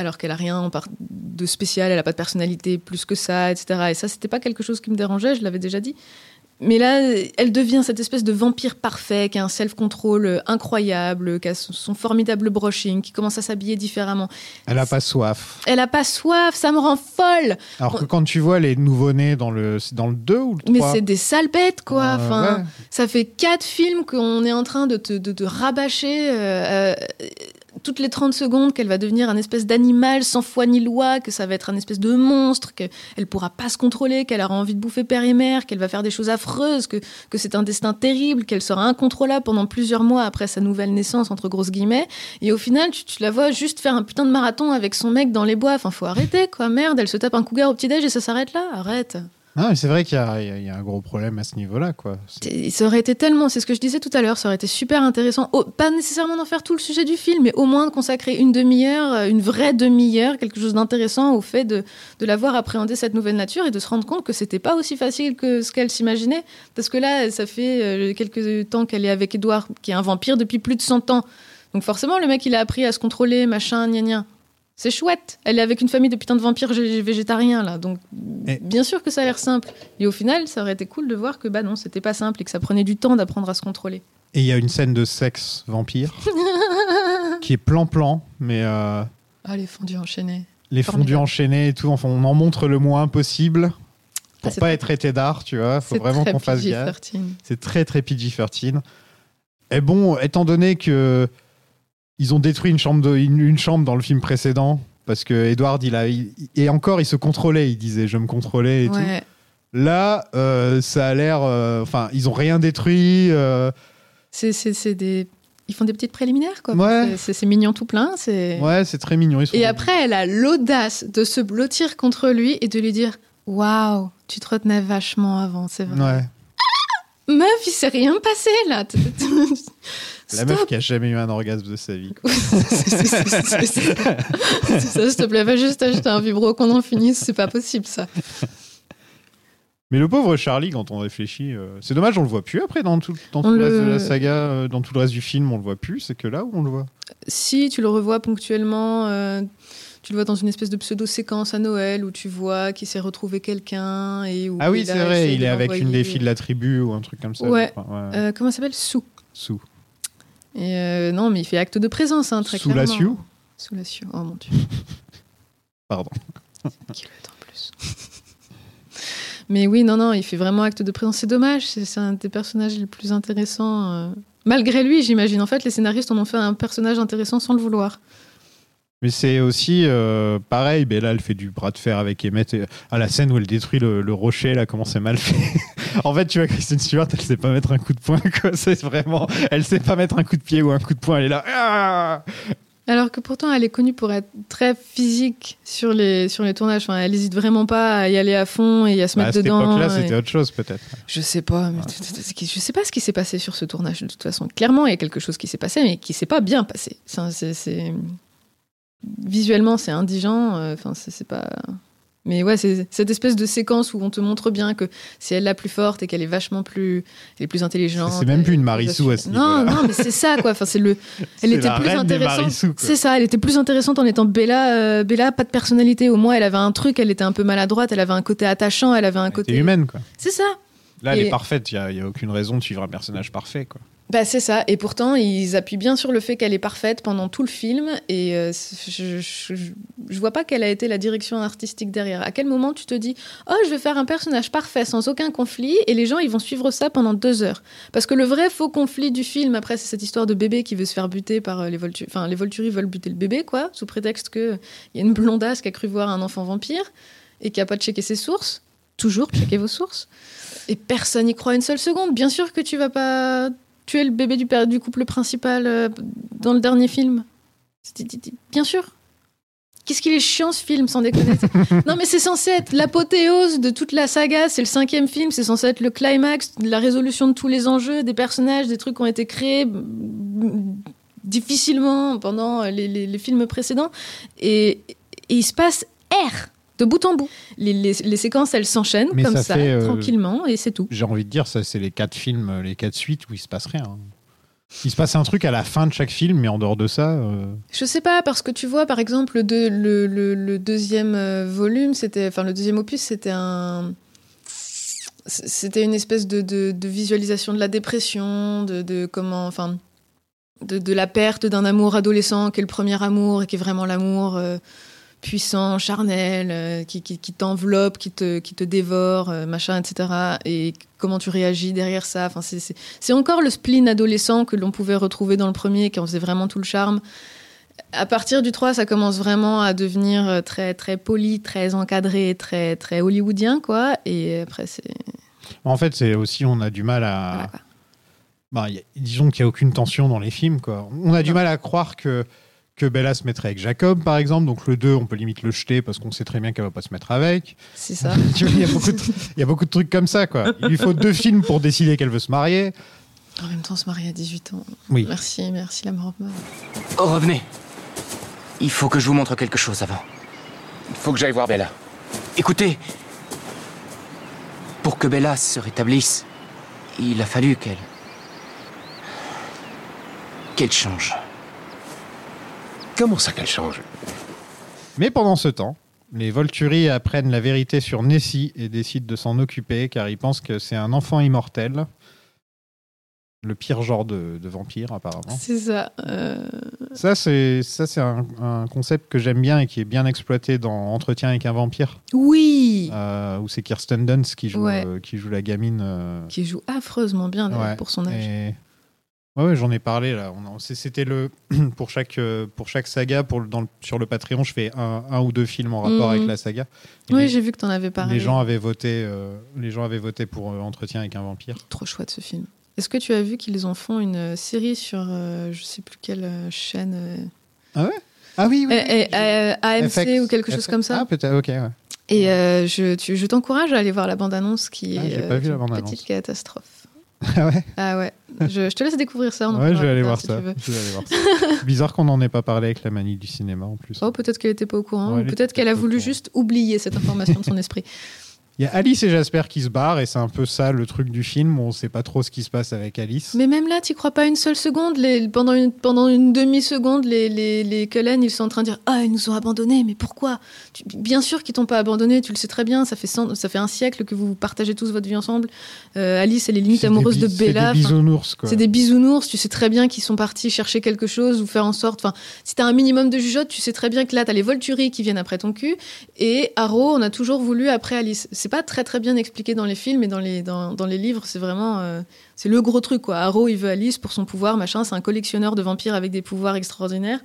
alors qu'elle a rien de spécial, elle a pas de personnalité plus que ça, etc. Et ça, c'était pas quelque chose qui me dérangeait, je l'avais déjà dit. Mais là, elle devient cette espèce de vampire parfait, qui a un self-control euh, incroyable, qui a son formidable brushing, qui commence à s'habiller différemment. Elle a pas soif. Elle a pas soif, ça me rend folle. Alors que quand tu vois les nouveau-nés dans le, dans le 2 ou le 3 Mais c'est des sales bêtes, quoi. Euh, enfin, ouais. Ça fait quatre films qu'on est en train de te, de rabâcher euh, euh, toutes les 30 secondes qu'elle va devenir un espèce d'animal sans foi ni loi, que ça va être un espèce de monstre, qu'elle pourra pas se contrôler, qu'elle aura envie de bouffer père et mère, qu'elle va faire des choses affreuses, que, que c'est un destin terrible, qu'elle sera incontrôlable pendant plusieurs mois après sa nouvelle naissance, entre grosses guillemets. Et au final, tu, tu la vois juste faire un putain de marathon avec son mec dans les bois. Enfin, faut arrêter, quoi. Merde, elle se tape un cougar au petit-déj et ça s'arrête là. Arrête. Mais c'est vrai qu'il y, a- un gros problème à ce niveau-là, quoi. Ça aurait été tellement, c'est ce que je disais tout à l'heure, ça aurait été super intéressant. Oh, pas nécessairement d'en faire tout le sujet du film, mais au moins de consacrer une demi-heure, euh, une vraie demi-heure, quelque chose d'intéressant au fait de, de l'avoir appréhendé cette nouvelle nature et de se rendre compte que c'était pas aussi facile que ce qu'elle s'imaginait. Parce que là, ça fait euh, quelques temps qu'elle est avec Edouard, qui est un vampire depuis plus de 100 ans. Donc forcément, le mec, il a appris à se contrôler, machin, gna gna. C'est chouette. Elle est avec une famille de putains de vampires vég- végétariens, là. Donc, Et- bien sûr que ça a l'air simple. Et au final, ça aurait été cool de voir que, bah non, c'était pas simple et que ça prenait du temps d'apprendre à se contrôler. Et il y a une scène de sexe vampire [LAUGHS] qui est plan-plan, mais euh, Ah, les fondus enchaînés. les Formidable. fondus enchaînés et tout, enfin, on en montre le moins possible pour Ah, c'est pas être traité d'art, tu vois. Faut vraiment qu'on fasse gaffe. PG-13. C'est très très PG-13. Et bon, étant donné que ils ont détruit une chambre, de- une, une chambre dans le film précédent, parce que Edward, il a, il- et encore, il se contrôlait, il disait, je me contrôlais et tout. Là, euh, ça a l'air, euh, enfin, ils ont rien détruit. euh, C'est, des... Ils font des petites préliminaires, quoi. Ouais. C'est, mignon tout plein. Ouais, c'est très mignon. Et après, elle a l'audace de se blottir contre lui et de lui dire Waouh, tu te retenais vachement avant, c'est vrai. Ouais. Meuf, il s'est rien passé là. [LAUGHS] [LAUGHS] La meuf qui a jamais eu un orgasme de sa vie. [LAUGHS] c'est ça, s'il te plaît, va juste acheter un vibro qu'on en finisse, c'est pas possible ça. Mais le pauvre Charlie, quand on réfléchit, euh, c'est dommage, on le voit plus après dans tout, dans tout On le reste de la saga, euh, dans tout le reste du film, on le voit plus. C'est que là où on le voit. Si tu le revois ponctuellement, euh, tu le vois dans une espèce de pseudo-séquence à Noël où tu vois qu'il s'est retrouvé quelqu'un et où Ah oui, c'est vrai, il est avec une des filles de la tribu ou un truc comme ça. Ouais. crois. Euh, comment ça s'appelle? Sous. Sous. Et euh, non, mais il fait acte de présence, hein, très Sous la. Sioux Sous la Sioux. Oh mon dieu. [LAUGHS] Pardon. Qui en plus. Mais oui, non, non, il fait vraiment acte de présence. C'est dommage, c'est c'est un des personnages les plus intéressants. euh, Malgré lui, j'imagine. En fait, les scénaristes en ont fait un personnage intéressant sans le vouloir. Mais c'est aussi euh, pareil, Bella elle fait du bras de fer avec Emmett et- à la scène où elle détruit le, le rocher, là, comment c'est mal fait. [LAUGHS] en fait, tu vois, Kristen Stewart, elle sait pas mettre un coup de poing, quoi. [LAUGHS] C'est vraiment. Elle sait pas mettre un coup de pied ou un coup de poing, elle est là. Ah Alors que pourtant, elle est connue pour être très physique sur les, sur les tournages. Enfin, elle hésite vraiment pas à y aller à fond et à se Bah, à mettre cette dedans. époque-là, et- c'était autre chose, peut-être. Je sais pas, mais t- je sais pas ce qui s'est passé sur ce tournage de toute façon. Clairement, il y a quelque chose qui s'est passé, mais qui s'est pas bien passé. C'est- Visuellement, c'est indigent. euh, Enfin, c'est pas. Mais ouais, c'est cette espèce de séquence où on te montre bien que c'est elle la plus forte et qu'elle est vachement plus, elle est plus intelligente. C'est même plus une Marissou à ce Non, non, mais c'est ça quoi. Enfin, c'est le. Elle était la plus reine intéressante. C'est ça. Elle était plus intéressante en étant Bella. euh, Bella, pas de personnalité. Au moins, elle avait un truc. Elle était un peu maladroite. Elle avait un côté attachant. Elle avait un Elle côté. humaine, quoi. C'est ça. Là, elle est parfaite, il il y a aucune raison de suivre un personnage parfait, quoi. Bah c'est ça, et pourtant ils appuient bien sur le fait qu'elle est parfaite pendant tout le film, et euh, je, je, vois pas quelle a été la direction artistique derrière. À quel moment tu te dis, oh je vais faire un personnage parfait sans aucun conflit, et les gens ils vont suivre ça pendant deux heures. Parce que le vrai faux conflit du film, après c'est cette histoire de bébé qui veut se faire buter par euh, les Volturi, enfin les Volturi veulent buter le bébé quoi, sous prétexte que il y a une blondasse qui a cru voir un enfant vampire et qui a pas checké ses sources. Toujours checker vos sources. Et personne n'y croit une seule seconde. Bien sûr que tu vas pas tuer le bébé du, père, du couple principal euh, dans le dernier film. Bien sûr. Qu'est-ce qu'il est chiant ce film, sans déconner. [LAUGHS] non mais c'est censé être l'apothéose de toute la saga, c'est le cinquième film, c'est censé être le climax, la résolution de tous les enjeux, des personnages, des trucs qui ont été créés difficilement pendant les, les- les films précédents. Et, et il se passe R de bout en bout. Les, les- les séquences, elles s'enchaînent comme ça ça, fait, euh, tranquillement, et c'est tout. J'ai envie de dire, ça, c'est les quatre films, euh, les quatre suites où il se passe rien. hein. Il se passe un truc à la fin de chaque film, mais en dehors de ça. euh, Je sais pas, parce que tu vois, par exemple, le, deux- le, le- le deuxième euh, volume, c'était, enfin, le deuxième opus, c'était un. C'était une espèce de, de- de visualisation de la dépression, de, de comment. Enfin. De, de la perte d'un amour adolescent qui est le premier amour et qui est vraiment l'amour euh, puissant, charnel, euh, qui, qui, qui t'enveloppe, qui te, qui te dévore, euh, machin, etc. Et comment tu réagis derrière ça. Enfin, c'est- encore le spleen adolescent que l'on pouvait retrouver dans le premier, qui en faisait vraiment tout le charme. À partir du 3, ça commence vraiment à devenir euh, très, très poli, très encadré, très, très hollywoodien, quoi. Et après, c'est. En fait, c'est aussi, on a du mal à. Voilà. Bah, a- disons qu'il n'y a aucune tension dans les films. Quoi. On a du mal à croire que, que Bella se mettrait avec Jacob, par exemple. Donc le 2, on peut limite le jeter parce qu'on sait très bien qu'elle va pas se mettre avec. C'est ça. [LAUGHS] Tu vois, Il y, a beaucoup de- il y a beaucoup de trucs comme ça. Quoi. Il lui faut deux films pour décider qu'elle veut se marier. En même temps, se marier à 18 ans. Oui. Merci, merci la mort. Oh, revenez. Il faut que je vous montre quelque chose avant. Il faut que j'aille voir Bella. Écoutez, pour que Bella se rétablisse, il a fallu qu'elle... qu'elle change. Comment ça qu'elle change? Mais pendant ce temps, les Volturi apprennent la vérité sur Nessie et décident de s'en occuper car ils pensent que c'est un enfant immortel. Le pire genre de, de vampire, apparemment. C'est ça. euh, Ça, c'est ça, c'est un, un concept que j'aime bien et qui est bien exploité dans Entretien avec un vampire, Oui euh, où c'est Kirsten Dunst qui joue, Ouais. euh, qui joue la gamine. euh, Qui joue affreusement bien ouais. pour son âge. Et- Ouais, ouais, j'en ai parlé là. On C'était le [CLEARS THROAT] pour chaque euh, pour chaque saga pour le- dans le- sur le Patreon, je fais un, un ou deux films en rapport Mhm. avec la saga. Et Oui, les, j'ai vu que t'en avais parlé. les gens avaient voté, euh, les gens avaient voté pour euh, Entretien avec un vampire. Trop chouette ce film. Est-ce que tu as vu qu'ils en font une série sur euh, je sais plus quelle chaîne euh, Ah oui, oui. eh, eh, AMC FX, ou quelque chose FX. comme ça Ah peut-être, ok. ouais. Et je, tu- je t'encourage à aller voir la bande-annonce qui Ah, est j'ai pas vu la une petite catastrophe. Ah ouais. Ah ouais, je, je te laisse découvrir ça. on en Ouais, je vais aller voir si ça. tu veux. Je vais aller voir ça. C'est Bizarre qu'on n'en ait pas parlé avec la manie du cinéma en plus. Oh, peut-être qu'elle était pas au courant, Ouais, ou peut-être qu'elle a voulu juste oublier cette information de son esprit. [LAUGHS] Il y a Alice et Jasper qui se barrent et c'est un peu ça le truc du film. On sait pas trop ce qui se passe avec Alice. Mais même là, tu crois pas une seule seconde. Les, pendant une, pendant une demi-seconde, les, les, les Cullen, ils sont en train de dire Ah, ils nous ont abandonnés, mais pourquoi? Tu- Bien sûr qu'ils t'ont pas abandonné, tu le sais très bien. Ça fait, ça fait un siècle que vous partagez tous votre vie ensemble. Euh, Alice, elle est limite amoureuse de Bella. C'est des bisounours quoi. C'est des bisounours, tu sais très bien qu'ils sont partis chercher quelque chose ou faire en sorte. Enfin, si t'as un minimum de jugeote, tu sais très bien que là, t'as les Volturi qui viennent après ton cul. Et Arrow, on a toujours voulu après Alice. C'est pas très très bien expliqué dans les films et dans les, dans, dans les livres. C'est vraiment. euh, c'est le gros truc, quoi. Arrow, il veut Alice pour son pouvoir, machin. C'est un collectionneur de vampires avec des pouvoirs extraordinaires.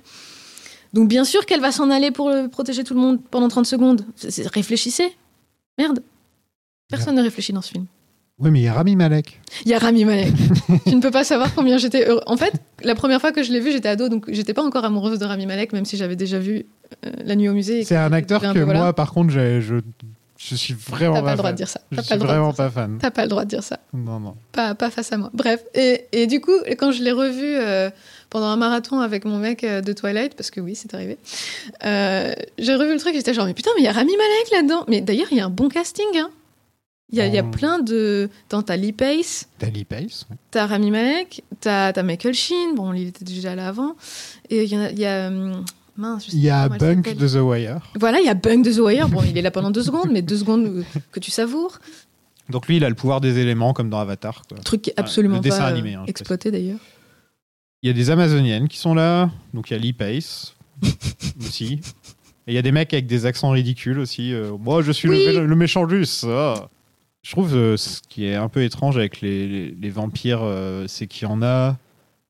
Donc, bien sûr qu'elle va s'en aller pour protéger tout le monde pendant 30 secondes. Réfléchissez. Merde. Personne ne réfléchit dans ce film. Oui, mais il y a Rami Malek. Il y a Rami Malek. [LAUGHS] tu ne peux pas savoir combien j'étais heureux. En fait, la première fois que je l'ai vu, j'étais ado, donc j'étais pas encore amoureuse de Rami Malek, même si j'avais déjà vu euh, La Nuit au musée. C'est un acteur un que peu, voilà. moi, par contre, j'ai- je, je suis vraiment T'as pas pas le droit fan. de dire ça. Je T'as suis pas le droit de vraiment dire ça. pas fan. T'as pas le droit de dire ça. Non, non. Pas, pas face à moi. Bref. Et, et du coup, quand je l'ai revu euh, pendant un marathon avec mon mec euh, de Twilight, parce que oui, c'est arrivé, euh, j'ai revu le truc et j'étais genre, mais putain, mais il y a Rami Malek là-dedans. Mais d'ailleurs, il y a un bon casting. Hein. Il y, a, il y a Oh. plein de. Dans t'as Lee Pace, Dali Pace. ouais. t'as Rami Malek, t'as t'as Michael Sheen, bon, il était déjà là avant. Et il y, en a- il y a. hum, mince, Il y a Bunk de The Wire. Voilà, il y a Bunk de The Wire. Bon, il est là pendant deux secondes, mais deux secondes que tu savoures. Donc lui, il a le pouvoir des éléments, comme dans Avatar. quoi. Truc absolument le dessin pas animé, hein, exploité d'ailleurs. Il y a des Amazoniennes qui sont là. Donc il y a Lee Pace [LAUGHS] aussi. Et il y a des mecs avec des accents ridicules aussi. euh, Moi, je suis le- Oui. le, le méchant russe. ah. Je trouve euh, ce qui est un peu étrange avec les, les- les vampires, euh, c'est qu'il y en a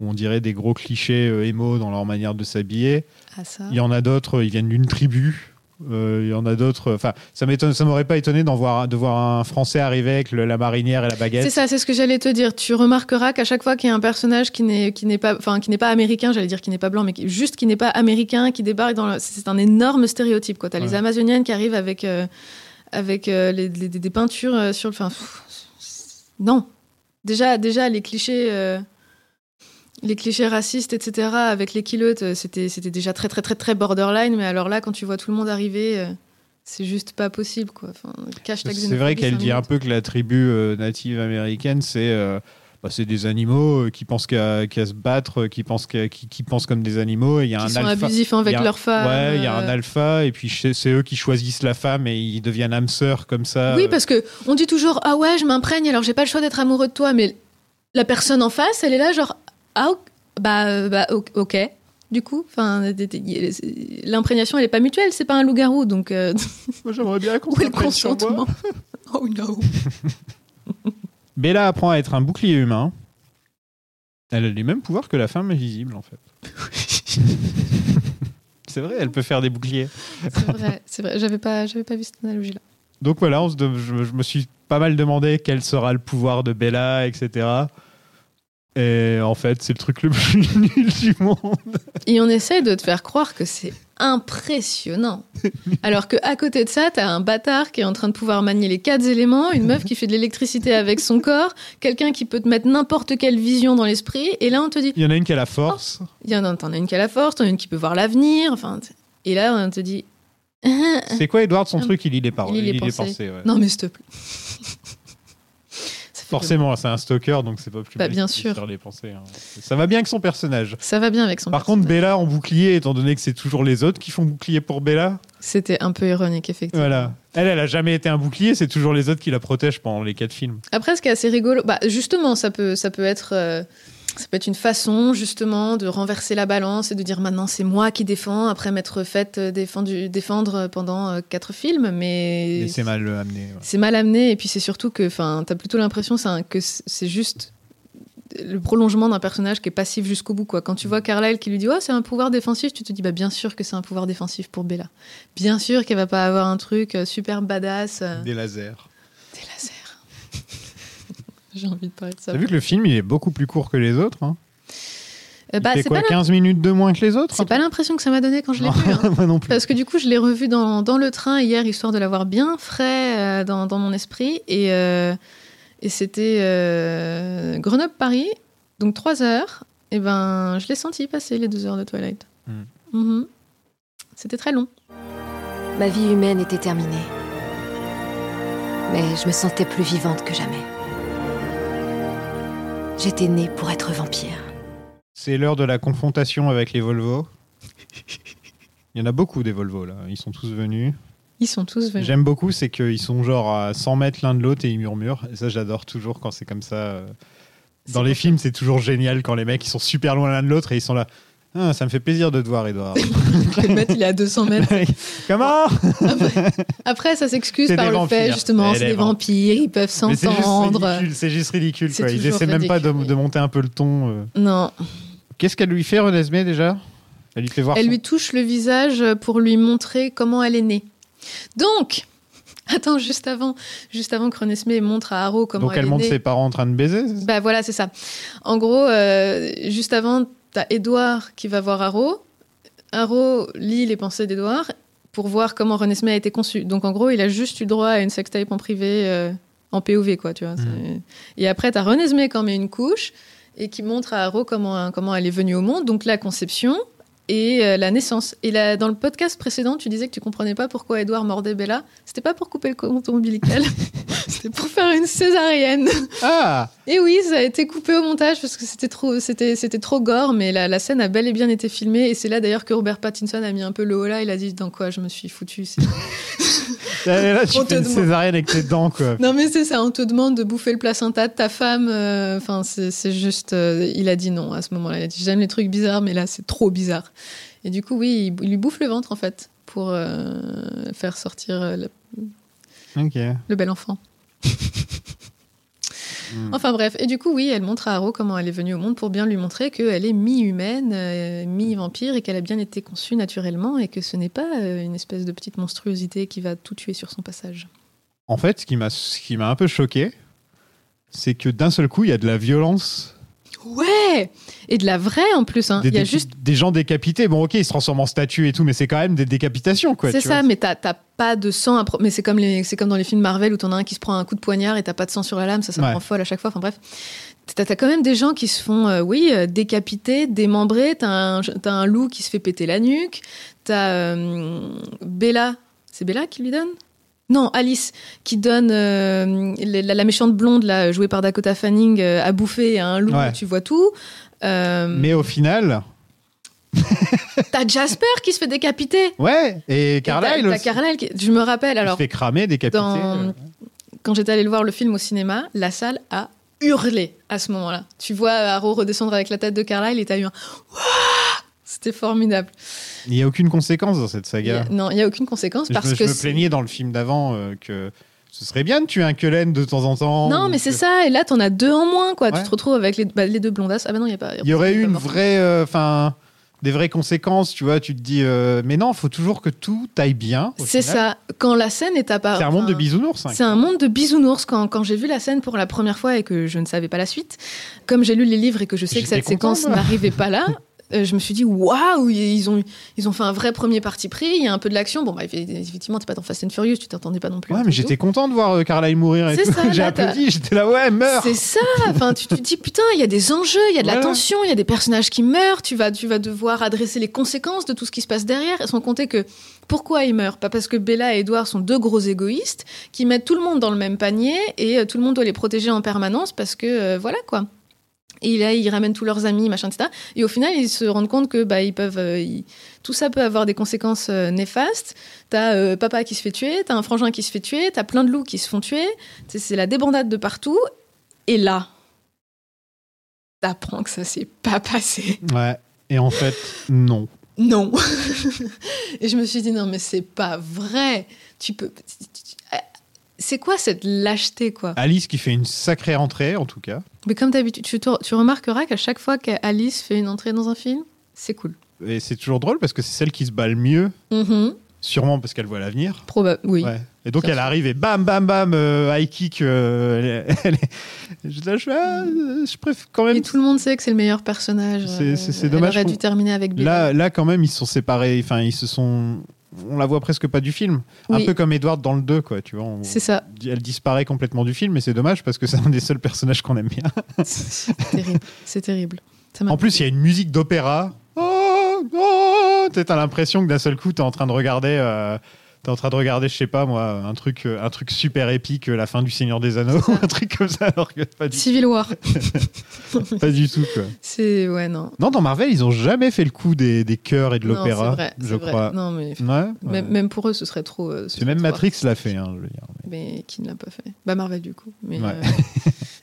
où on dirait des gros clichés euh, émo dans leur manière de s'habiller. Ah. Il y en a d'autres, ils viennent d'une tribu. Euh, il y en a d'autres. Enfin, ça m'étonne, ça m'aurait pas étonné d'en voir, de voir un Français arriver avec le- la marinière et la baguette. C'est ça, c'est ce que j'allais te dire. Tu remarqueras qu'à chaque fois qu'il y a un personnage qui n'est qui n'est pas, enfin qui n'est pas américain, j'allais dire qui n'est pas blanc, mais qui, juste qui n'est pas américain, qui débarque dans le, c'est un énorme stéréotype. Quoi, t'as les. Amazoniennes qui arrivent avec euh, avec euh, les- les- des peintures sur le, enfin pff, non. Déjà, déjà les clichés. Les clichés racistes, etc., avec les kilotes, euh, c'était, c'était déjà très, très, très, très borderline. Mais alors là, quand tu vois tout le monde arriver, euh, c'est juste pas possible, quoi. Enfin, cache ta C'est vrai qu'elle dit un peu que la tribu euh, native américaine, c'est euh, bah, c'est des animaux euh, qui pensent qu'à qu'à se battre, qui pensent, qu'à- qui, qui pensent comme des animaux. Il y a Qui un sont alpha. abusifs avec a- leurs femmes. Ouais, il y a un alpha, et puis c'est eux qui choisissent la femme et ils deviennent âmes sœurs comme ça. Oui, parce que on dit toujours ah ouais, je m'imprègne, alors j'ai pas le choix d'être amoureux de toi, mais la personne en face, elle est là genre ah ok, bah euh, bah ok. Du coup, c'est- l'imprégnation elle est pas mutuelle, c'est pas un loup-garou, donc euh, [LAUGHS] Moi, j'aimerais bien qu'on le consentement [LAUGHS] Oh no. [LAUGHS] Bella apprend à être un bouclier humain. Elle a les mêmes pouvoirs que la femme invisible, en fait. c'est vrai, elle peut faire des boucliers. C'est vrai, c'est vrai. J'avais pas, j'avais pas vu cette analogie là. Donc voilà, on se de- je, je me suis pas mal demandé quel sera le pouvoir de Bella, etc. Et en fait, c'est le truc le plus [LAUGHS] nul du monde. Et on essaye de te faire croire que c'est impressionnant. Alors que à côté de ça, t'as un bâtard qui est en train de pouvoir manier les quatre éléments, une meuf qui fait de l'électricité avec son corps, quelqu'un qui peut te mettre n'importe quelle vision dans l'esprit, et là on te dit, Il y en a une qui a la force. il y en a, t'en as une qui a la force, t'en as une qui peut voir l'avenir, enfin, et là on te dit, [LAUGHS] C'est quoi, Edward Son Ah. truc, il lit les paroles. Il lit les lit pensées. ouais. non mais s'il te plaît. [LAUGHS] [LAUGHS] Forcément, c'est un stalker, donc c'est pas plus Bah, bien sûr. sur les pensées. hein. Ça va bien avec son personnage. Ça va bien avec son Par contre. Bella en bouclier, étant donné que c'est toujours les autres qui font bouclier pour Bella, C'était un peu ironique, effectivement. voilà. Elle, elle a jamais été un bouclier, c'est toujours les autres qui la protègent pendant les quatre films. Après, ce qui est assez rigolo, bah, justement, ça peut, ça peut être, euh, ça peut être une façon justement de renverser la balance et de dire maintenant c'est moi qui défends après m'être fait euh, défendu, défendre pendant euh, quatre films, mais Mais c'est mal euh, amené. ouais. c'est mal amené et puis c'est surtout que, enfin, t'as plutôt l'impression que c'est juste le prolongement d'un personnage qui est passif jusqu'au bout quoi. Quand tu vois Carlyle qui lui dit oh c'est un pouvoir défensif, tu te dis bah bien sûr que c'est un pouvoir défensif pour Bella. Bien sûr qu'elle va pas avoir un truc super badass. Des lasers. des lasers. [LAUGHS] J'ai envie de parler de ça. T'as vu que le film, il est beaucoup plus court que les autres. Hein? Euh, il bah, c'est quoi, pas, l'im- 15 minutes de moins que les autres c'est pas l'impression que ça m'a donné quand je l'ai vu. hein. [LAUGHS] Moi non plus. Parce que du coup, je l'ai revu dans, dans le train hier, histoire de l'avoir bien frais euh, dans, dans mon esprit. Et, euh, et c'était euh, Grenoble-Paris, donc trois heures. Et ben, je l'ai senti passer les deux heures de Twilight. Hmm. Mhm. C'était très long. Ma vie humaine était terminée. Mais je me sentais plus vivante que jamais. J'étais née pour être vampire. C'est l'heure de la confrontation avec les Volvo. Il y en a beaucoup des Volvo là, ils sont tous venus. Ils sont tous venus. J'aime beaucoup, c'est qu'ils sont genre à 100 mètres l'un de l'autre et ils murmurent. Et ça, j'adore toujours quand c'est comme ça. euh. Dans les films, c'est toujours génial quand les mecs ils sont super loin l'un de l'autre et ils sont là. Ah, ça me fait plaisir de te voir, Edouard. [LAUGHS] Le mec, il est à 200 mètres. Comment Après, ça s'excuse par le fait, vampires. justement, C'est des vampires, ils peuvent s'entendre. ridicule, C'est juste ridicule. Quoi. Ils essaient même pas de, monter un peu le ton. euh. Non. Qu'est-ce qu'elle lui fait, Renesmée, déjà? Elle lui fait voir Elle son- lui touche le visage pour lui montrer comment elle est née. Donc, [LAUGHS] attends, juste avant, juste avant que Renesmee montre à Harrow comment Donc elle, elle est montre née. ses parents en train de baiser Bah voilà, c'est ça. En gros, euh, juste avant, t'as Edouard qui va voir Harrow. Harrow lit les pensées d'Edouard pour voir comment Renesmee a été conçu. Donc en gros, il a juste eu droit à une sextape en privé, euh, en POV, quoi, tu vois. c'est- Et après, t'as Renesmee qui en met une couche et qui montre à Harrow comment, comment elle est venue au monde. Donc la conception et euh, la naissance. Et là, dans le podcast précédent, tu disais que tu comprenais pas pourquoi Edouard mordait Bella. C'était pas pour couper le cordon ombilical, [LAUGHS] c'était pour faire une césarienne. Ah Et oui, ça a été coupé au montage parce que c'était trop, c'était, c'était trop gore, mais la, la scène a bel et bien été filmée. Et c'est là d'ailleurs que Robert Pattinson a mis un peu le haut là. Il a dit dans quoi je me suis foutu. Là, tu On fais une césarienne avec tes dents, quoi. non mais c'est ça, on te demande de bouffer le placenta de ta femme. euh, Enfin, c'est, c'est juste, euh, il a dit non à ce moment-là. Il a dit j'aime les trucs bizarres, mais là c'est trop bizarre. Et du coup, oui, il, il lui bouffe le ventre en fait pour euh, faire sortir le, le bel enfant. [LAUGHS] Enfin bref, et du coup, oui, elle montre à Harrow comment elle est venue au monde pour bien lui montrer qu'elle est mi-humaine, euh, mi-vampire et qu'elle a bien été conçue naturellement et que ce n'est pas euh, une espèce de petite monstruosité qui va tout tuer sur son passage. En fait, ce qui m'a un peu choqué, c'est que d'un seul coup, il y a de la violence. Ouais Et de la vraie en plus, hein. Des, il y a des- juste. des gens décapités. Bon, ok, ils se transforment en statues et tout, mais c'est quand même des décapitations, quoi. C'est ça, vois. mais t'as pas de sang. à pro- Mais c'est comme, les- comme dans les films Marvel où t'en as un qui se prend un coup de poignard et t'as pas de sang sur la lame, ça, ça me Ouais. rend folle à chaque fois. Enfin bref. T'as quand même des gens qui se font, euh, oui, euh, décapités, démembrés. T'as un, un loup qui se fait péter la nuque. T'as euh, Bella. C'est Bella qui lui donne? Non, Alice, qui donne euh, la, la méchante blonde, là, jouée par Dakota Fanning, euh, à bouffer à un loup, Ouais. tu vois tout. Euh, Mais au final, [LAUGHS] T'as Jasper qui se fait décapiter. ouais, et Carlyle t'as- t'as aussi. Carlyle qui- Je me rappelle, il alors, se fait cramer, décapiter. dans- euh. quand j'étais allée le voir le film au cinéma, la salle a hurlé à ce moment-là. Tu vois Arrow redescendre avec la tête de Carlyle et t'as eu un C'était formidable. Il n'y a aucune conséquence dans cette Il saga. a- non, il n'y a aucune conséquence Je, parce me, je que. me plaignais dans le film d'avant euh, que ce serait bien de tuer un Cullen de temps en temps. Non, mais c'est que- ça. Et là, t'en as deux en moins, quoi. Ouais. Tu te retrouves avec les, bah, les deux blondasses. Ah, bah non, il n'y a pas. Il y aurait eu une mort. vraie, euh, enfin, des vraies conséquences, tu vois. Tu te dis, euh, mais non, il faut toujours que tout aille bien. C'est ça. Quand la scène est apparue. C'est un monde de bisounours. hein. C'est un monde de bisounours. Quand, quand j'ai vu la scène pour la première fois et que je ne savais pas la suite, comme j'ai lu les livres et que je sais que cette séquence n'arrivait pas là, [LAUGHS] je me suis dit waouh, ils ont, ils ont fait un vrai premier parti pris. Il y a un peu de l'action. Bon, bah, effectivement, t'es pas dans Fast and Furious, tu t'attendais pas non plus. Ouais, mais j'étais content de voir euh, Carlyle mourir C'est ça, [LAUGHS] J'ai applaudi, j'étais là, ouais, meurs. C'est ça. Enfin, tu te dis putain, il y a des enjeux, il y a de la Voilà. tension, il y a des personnages qui meurent. Tu vas, tu vas devoir adresser les conséquences de tout ce qui se passe derrière. Sans compter que pourquoi ils meurent Pas parce que Bella et Edward sont deux gros égoïstes qui mettent tout le monde dans le même panier et euh, tout le monde doit les protéger en permanence parce que euh, voilà quoi. Et là, ils ramènent tous leurs amis, machin, etc. Et au final, ils se rendent compte que bah, ils peuvent, euh, ils- tout ça peut avoir des conséquences euh, néfastes. T'as euh, papa qui se fait tuer, t'as un frangin qui se fait tuer, t'as plein de loups qui se font tuer. C'est c'est la débandade de partout. Et là, t'apprends que ça s'est pas passé. Ouais. Et en fait, non. Non. [LAUGHS] et je me suis dit non mais c'est pas vrai. Tu peux. C'est quoi cette lâcheté quoi Alice qui fait une sacrée rentrée, en tout cas. Mais comme d'habitude, tu, remarqueras qu'à chaque fois qu'Alice fait une entrée dans un film, c'est cool. Et c'est toujours drôle parce que c'est celle qui se bat le mieux, Mhm. sûrement parce qu'elle voit l'avenir. Proba- oui. Ouais. Et donc elle sûr. arrive et bam, bam, bam, euh, high kick. euh, elle est- [LAUGHS] elle est- je, là, je, ah, je préfère quand même. Et tout le monde sait que c'est le meilleur personnage. C'est- Euh, dommage Elle aurait dû terminer avec Bella. Là, là, quand même, ils se sont séparés. Enfin, ils se sont. On la voit presque pas du film. Un peu comme Edward dans le 2, quoi. Tu vois. C'est ça. Elle disparaît complètement du film, mais c'est dommage parce que c'est un des seuls personnages qu'on aime bien. [LAUGHS] C'est terrible. C'est terrible. Ça En plus, il y a une musique d'opéra. Oh, oh T'as t'as l'impression que d'un seul coup, t'es en train de regarder. euh, T'es en train de regarder, je sais pas moi, un truc, euh, un truc super épique, euh, la fin du Seigneur des Anneaux, [LAUGHS] un truc comme ça, alors que pas du, Civil War. [LAUGHS] pas du tout. Quoi. C'est. Ouais, non. Non, dans Marvel, ils ont jamais fait le coup des, des chœurs et de l'opéra, c'est vrai, je vrai. crois. Non, mais. Ouais, ouais. Même, pour eux, ce serait trop. euh, ce C'est serait même trop Matrix l'a fait, hein, je veux dire. Mais qui ne l'a pas fait Bah, Marvel, du coup. Mais. Ouais.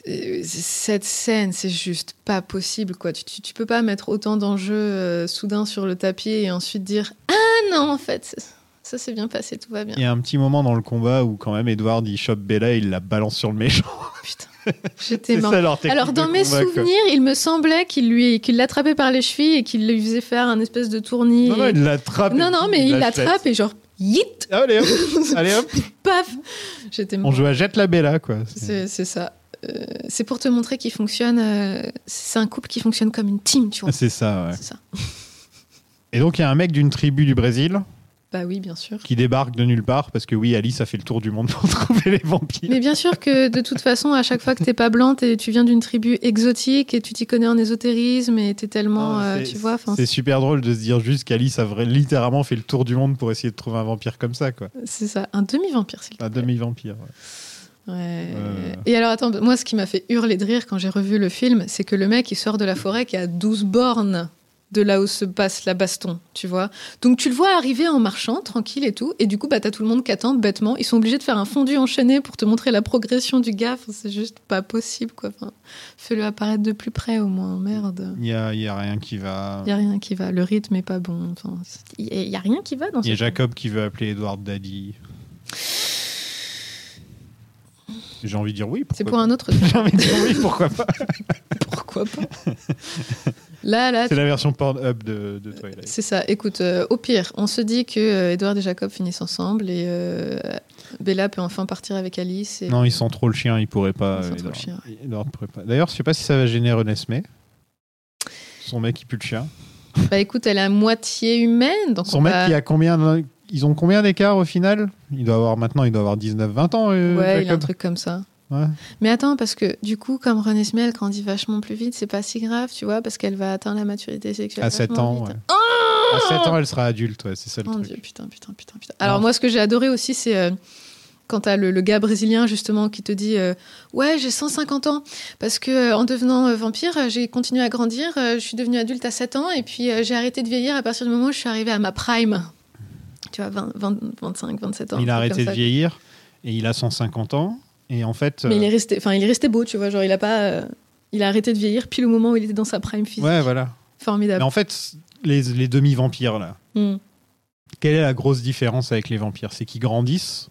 euh, [LAUGHS] cette scène, c'est juste pas possible, quoi. Tu, tu, tu peux pas mettre autant d'enjeux euh, soudain sur le tapis et ensuite dire Ah non, en fait, ça s'est bien passé, tout va bien. Il y a un petit moment dans le combat où quand même Edward il chope Bella et il la balance sur le méchant. Putain, [LAUGHS] j'étais technique Alors, dans mes combat, quoi. souvenirs, il me semblait qu'il lui, qu'il l'attrapait par les chevilles et qu'il lui faisait faire un espèce de tournis. Non, non, il l'attrape. non, non, mais il l'attrape et genre, yit, Allez hop, [LAUGHS] allez hop. paf J'étais On morte. joue à jette la Bella quoi. C'est- ça. Euh, c'est pour te montrer qu'il fonctionne. euh, c'est un couple qui fonctionne comme une team, tu vois. C'est ça, ouais. C'est ça. Et donc il y a un mec d'une tribu du Brésil Bah oui, bien sûr. qui débarque de nulle part parce que oui, Alice a fait le tour du monde [LAUGHS] pour trouver les vampires. Mais bien sûr que de toute façon, à chaque fois que t'es pas blanc, t'es- tu viens d'une tribu exotique et tu t'y connais en ésotérisme et t'es tellement, euh, tu vois. C'est super drôle de se dire juste qu'Alice a vrai- littéralement fait le tour du monde pour essayer de trouver un vampire comme ça, quoi. C'est ça, un demi-vampire, s'il te Un demi-vampire. ouais. Ouais. Euh. Et alors, attends, moi, ce qui m'a fait hurler de rire quand j'ai revu le film, c'est que le mec, il sort de la forêt qui à 12 bornes de là où se passe la baston, tu vois. Donc, tu le vois arriver en marchant, tranquille et tout, et du coup, bah, t'as tout le monde qui attend bêtement. Ils sont obligés de faire un fondu enchaîné pour te montrer la progression du gars. Enfin, c'est juste pas possible, quoi. Enfin, fais-le apparaître de plus près, au moins. Merde. Il y a, y a rien qui va. Il y a rien qui va. Le rythme est pas bon. Enfin, il y, a- y a rien qui va dans Il y a Jacob qui veut appeler Edward Daddy. J'ai envie de dire oui. C'est pour un autre. [LAUGHS] J'ai envie de dire oui, pourquoi pas. [LAUGHS] Pourquoi pas Là, là, C'est la version Pornhub de, de Twilight. C'est ça. Écoute, euh, au pire, on se dit que euh, Edward et Jacob finissent ensemble et euh, Bella peut enfin partir avec Alice. Et... Non, ils sont trop le chien, ils pourraient pas. Ils sont trop le chien. Pas. D'ailleurs, je sais pas si ça va gêner Renesmee. Son mec qui pue le chien. Bah écoute, elle est à moitié humaine, donc Son on mec va- qui a combien Ils ont combien d'écart au final? Il doit avoir maintenant, il doit avoir 19-20 ans. euh, Ouais, il a un truc comme ça. Ouais. Mais attends, parce que du coup, comme René Smell grandit vachement plus vite, c'est pas si grave, tu vois, parce qu'elle va atteindre la maturité sexuelle. À 7 vachement ans, vite. ouais. À 7 ans, elle sera adulte, ouais, c'est ça le Mon truc. Dieu, putain, putain, putain, putain. Alors Non. moi, ce que j'ai adoré aussi, c'est euh, quand t'as le, le gars brésilien justement qui te dit euh, ouais, j'ai 150 ans parce que euh, en devenant euh, vampire, j'ai continué à grandir, je suis devenue adulte à 7 ans et puis j'ai arrêté de vieillir à partir du moment où je suis arrivée à ma prime. Tu vois, 20, 20, 25, 27 ans. Il a arrêté de ça. vieillir et il a 150 ans. Et en fait. Mais il euh, est resté, enfin, il est resté beau, tu vois, genre il a pas, euh, il a arrêté de vieillir pile au moment où il était dans sa prime physique. Ouais, voilà. Mais Formidable. en fait, les, les demi-vampires, là, Hmm. quelle est la grosse différence avec les vampires? C'est qu'ils grandissent,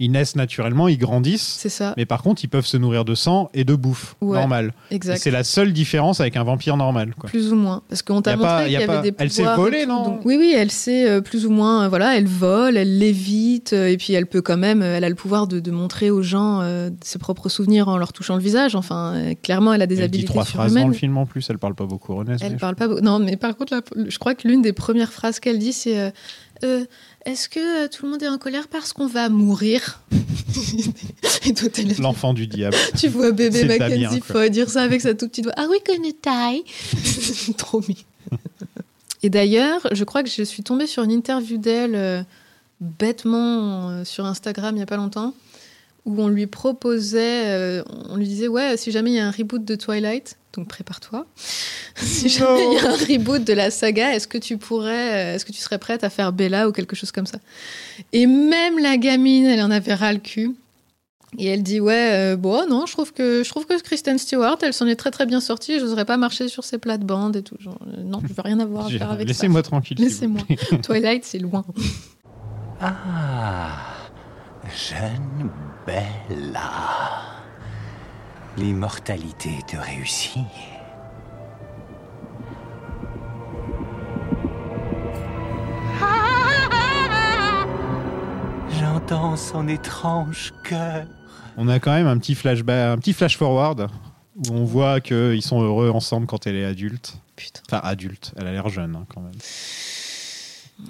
ils naissent naturellement, ils grandissent, C'est ça, mais par contre, ils peuvent se nourrir de sang et de bouffe, Ouais, normal. Exact. C'est la seule différence avec un vampire normal. Quoi. Plus ou moins. Parce qu'on t'a montré qu'il y avait pas- des elle sait pouvoirs voler, non Donc, Oui, oui, elle sait euh, plus ou moins. euh, voilà, elle vole, elle lévite, euh, et puis elle peut quand même. elle a le pouvoir de, de montrer aux gens ses propres souvenirs en leur touchant le visage. Enfin, clairement, elle a des Elle dit trois phrases dans le film en plus, elle parle pas beaucoup, Renée. Elle mais- parle pas. beau- Non, mais par contre, là, je crois que l'une des premières phrases qu'elle dit, c'est Euh, Est-ce que euh, tout le monde est en colère parce qu'on va mourir [LAUGHS] L'enfant du diable. [LAUGHS] tu vois bébé Mackenzie. Foy dire ça avec sa tout petite voix. Ah oui, gonna die [LAUGHS] Trop mignon. Et d'ailleurs, je crois que je suis tombée sur une interview d'elle euh, bêtement euh, sur Instagram il y a pas longtemps, où on lui proposait, euh, on lui disait ouais, si jamais il y a un reboot de Twilight, donc prépare-toi. [LAUGHS] si jamais il y a un reboot de la saga, est-ce que tu pourrais, euh, est-ce que tu serais prête à faire Bella ou quelque chose comme ça? Et même la gamine, elle en avait ras le cul. Et elle dit ouais euh, bon non je trouve que je trouve que Kristen Stewart elle s'en est très très bien sortie je n'oserais pas marcher sur ses plates-bandes et tout genre, euh, non je veux rien avoir à faire avec ça Laissez-moi tranquille. laissez-moi. [LAUGHS] Twilight c'est loin Ah, jeune Bella. L'immortalité te réussit. J'entends son étrange cœur. On a quand même un petit flashback, un petit flash forward où on voit qu'ils sont heureux ensemble quand elle est adulte. putain Enfin, adulte, elle a l'air jeune hein, quand même.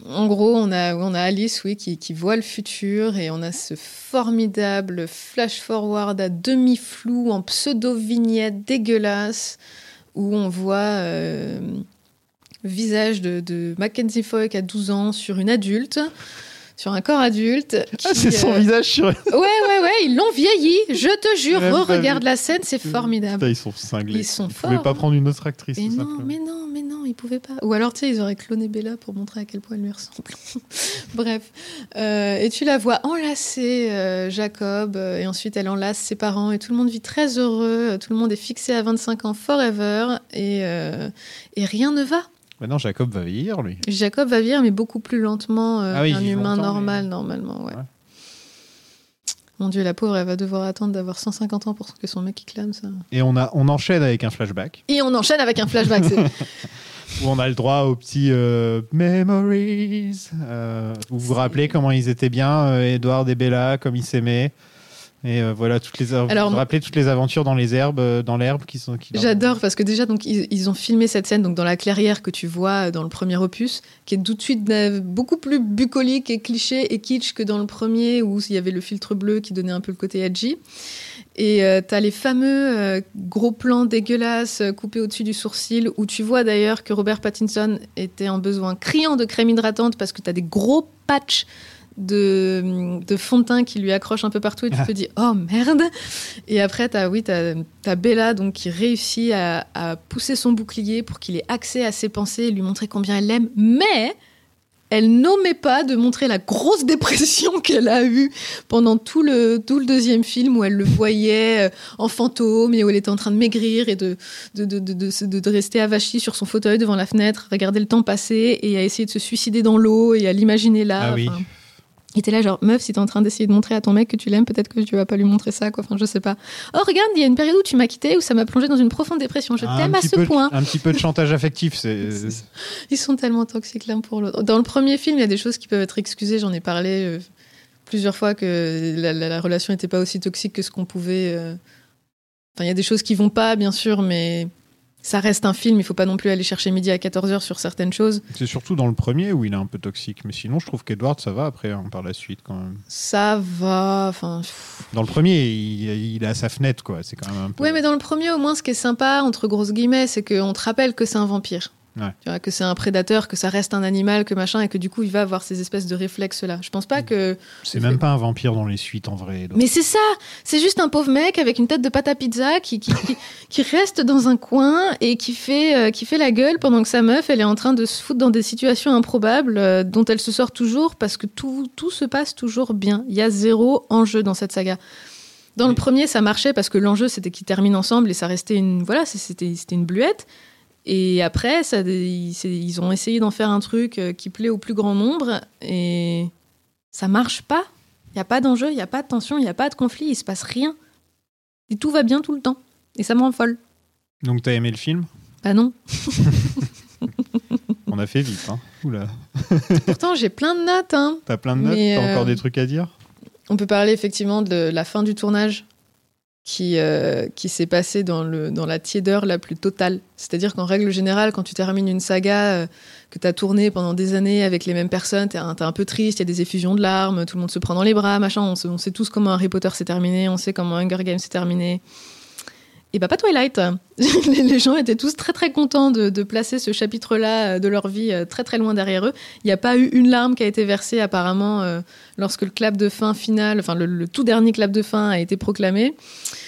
En gros on a Alice qui, voit le futur et on a ce formidable flash forward à demi flou en pseudo vignette dégueulasse où on voit euh, visage de, de Mackenzie Foy à 12 ans sur une adulte sur un corps adulte. Ah, [LAUGHS] c'est son euh, visage sur. Ouais, ouais, ouais, ils l'ont vieilli. Je te jure, regarde la scène, c'est formidable. Putain, ils sont cinglés. Ils sont Ils pouvaient forts, pas prendre une autre actrice. Mais non, mais non, mais non, ils pouvaient pas. Ou alors, tu sais, ils auraient cloné Bella pour montrer à quel point elle lui ressemble. [LAUGHS] Bref. Euh, et tu la vois enlacer euh, Jacob, et ensuite elle enlace ses parents, et tout le monde vit très heureux. Tout le monde est fixé à 25 ans forever, et, et rien ne va. Maintenant, Jacob va vieillir, lui. Jacob va vieillir, mais beaucoup plus lentement euh, Ah oui, qu'un humain normal, mais- normalement. Ouais. Ouais. Mon Dieu, la pauvre, elle va devoir attendre d'avoir 150 ans pour que son mec il clame ça. Et on, a, on enchaîne avec un flashback Et on enchaîne avec un flashback. [LAUGHS] où on a le droit au petit euh, Memories. Euh, vous vous rappelez comment ils étaient bien, Edward et Bella, comme ils s'aimaient. Et euh, voilà, toutes les, Alors, vous rappelez toutes les aventures dans les herbes, euh, dans l'herbe qui sont. J'adore parce que déjà donc ils, ils ont filmé cette scène donc dans la clairière que tu vois dans le premier opus, qui est tout de suite euh, beaucoup plus bucolique et cliché et kitsch que dans le premier où il y avait le filtre bleu qui donnait un peu le côté edgy. Et euh, t'as les fameux euh, gros plans dégueulasses euh, coupés au-dessus du sourcil où tu vois d'ailleurs que Robert Pattinson était en besoin criant de crème hydratante parce que t'as des gros patchs de, de fond de teint qui lui accrochent un peu partout et tu te dis oh merde et après t'as oui t'as as Bella donc qui réussit à, à pousser son bouclier pour qu'il ait accès à ses pensées et lui montrer combien elle l'aime mais elle n'omet pas de montrer la grosse dépression [LAUGHS] qu'elle a eue pendant tout le, tout le deuxième film où elle le voyait euh, en fantôme et où elle était en train de maigrir et de, de, de, de, de- de- de rester avachie sur son fauteuil devant la fenêtre, regarder le temps passer et à essayer de se suicider dans l'eau et à l'imaginer là. Ah oui. Enfin, il était là genre meuf si t'es en train d'essayer de montrer à ton mec que tu l'aimes peut-être que tu vas pas lui montrer ça quoi enfin je sais pas oh regarde il y a une période où tu m'as quitté où ça m'a plongé dans une profonde dépression je t'aime à ce peu- point Un petit peu de chantage affectif. c'est [LAUGHS] ils sont tellement toxiques l'un pour l'autre. Dans le premier film, il y a des choses qui peuvent être excusées. J'en ai parlé euh, plusieurs fois que la, la- la relation n'était pas aussi toxique que ce qu'on pouvait. euh. Enfin, il y a des choses qui vont pas, bien sûr, mais ça reste un film. Il faut pas non plus aller chercher midi à 14h sur certaines choses. C'est surtout dans le premier où il est un peu toxique. Mais sinon, je trouve qu'Edward, ça va après, hein, par la suite, quand même. Ça va. Enfin. Dans le premier, il, à sa fenêtre, quoi. C'est quand même un peu. Ouais, mais dans le premier, au moins, ce qui est sympa, entre grosses guillemets, c'est qu'on te rappelle que c'est un vampire. Ouais. Tu vois, que c'est un prédateur, que ça reste un animal, que machin, et que du coup, il va avoir ces espèces de réflexes-là. Je pense pas que. C'est même pas un vampire dans les suites, en vrai. Mais c'est ça, c'est juste un pauvre mec avec une tête de pâte à pizza qui, qui, qui, [LAUGHS] qui reste dans un coin et qui fait, euh, qui fait la gueule pendant que sa meuf, elle est en train de se foutre dans des situations improbables euh, dont elle se sort toujours parce que tout, tout se passe toujours bien. Il y a zéro enjeu dans cette saga. Dans le premier, ça marchait parce que l'enjeu, c'était qu'ils terminent ensemble et ça restait une, voilà, c'était une bluette. Et après, ça, ils, ont essayé d'en faire un truc euh, qui plaît au plus grand nombre et ça marche pas. Il n'y a pas d'enjeu, il n'y a pas de tension, il n'y a pas de conflit, il se passe rien. Et tout va bien tout le temps. Et ça me rend folle. Donc, t'as aimé le film? Bah non. [LAUGHS] On a fait vite, hein. Oula. [LAUGHS] Pourtant, j'ai plein de notes. Hein. T'as plein de notes? T'as euh, encore des trucs à dire? On peut parler effectivement de la fin du tournage qui, euh, qui s'est passée dans, le, dans la tiédeur la plus totale. C'est-à-dire qu'en règle générale, quand tu termines une saga euh, que tu as tournée pendant des années avec les mêmes personnes, tu es, un peu triste, il y a des effusions de larmes, tout le monde se prend dans les bras, machin. On, on sait tous comment Harry Potter s'est terminé, on sait comment Hunger Games s'est terminé. Et bah pas Twilight. [LAUGHS] les gens étaient tous très très contents de, de placer ce chapitre-là euh, de leur vie euh, très très loin derrière eux. Il n'y a pas eu une larme qui a été versée apparemment euh, lorsque le clap de fin final, enfin le, le tout dernier clap de fin a été proclamé.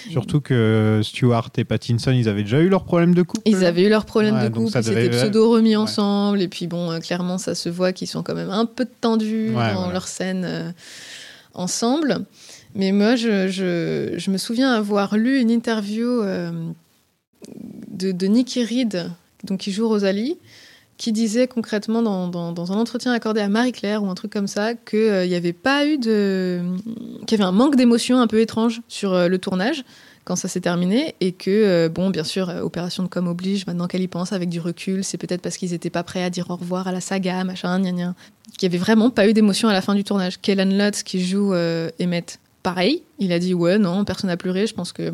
Surtout que Stewart et Pattinson, ils avaient déjà eu leur problème de couple. Ils avaient eu leurs problèmes Ouais, de couple, ils s'étaient pseudo remis ouais. ensemble, et puis bon, euh, clairement, ça se voit qu'ils sont quand même un peu tendus Ouais, dans voilà. leur scène euh, ensemble. Mais moi, je, me souviens avoir lu une interview euh, de, de Nikki Reed, donc qui joue Rosalie, qui disait concrètement dans, un entretien accordé à Marie-Claire ou un truc comme ça qu'il n'y avait pas eu de. qu'il y avait un manque d'émotion un peu étrange sur euh, le tournage quand ça s'est terminé et que, euh, bon, bien sûr, euh, opération de com oblige, maintenant qu'elle y pense avec du recul, c'est peut-être parce qu'ils n'étaient pas prêts à dire au revoir à la saga, machin, gna gna. Qu'il n'y avait vraiment pas eu d'émotion à la fin du tournage. Kellan Lutz, qui joue euh, Emmett, pareil, il a dit ouais, non, personne n'a pleuré, je pense que.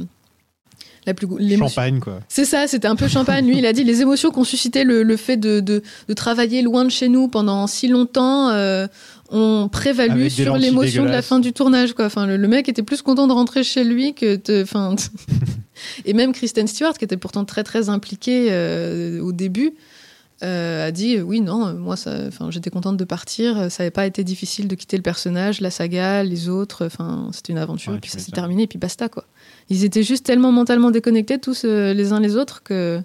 La plus, Champagne, quoi. c'est ça, c'était un peu champagne. Lui, il a dit les émotions qu'ont suscité le, le fait de, de, de travailler loin de chez nous pendant si longtemps euh, ont prévalu sur l'émotion de la fin du tournage. Quoi. Enfin, le, le mec était plus content de rentrer chez lui que de. Enfin, [LAUGHS] et même Kristen Stewart, qui était pourtant très très impliquée euh, au début, a dit euh, oui, non, euh, moi, enfin, j'étais contente de partir. euh, Ça n'avait pas été difficile de quitter le personnage, la saga, les autres. Enfin, c'était une aventure. Ouais, puis ça s'est terminé, et puis basta, quoi. Ils étaient juste tellement mentalement déconnectés, tous euh, les uns les autres, que.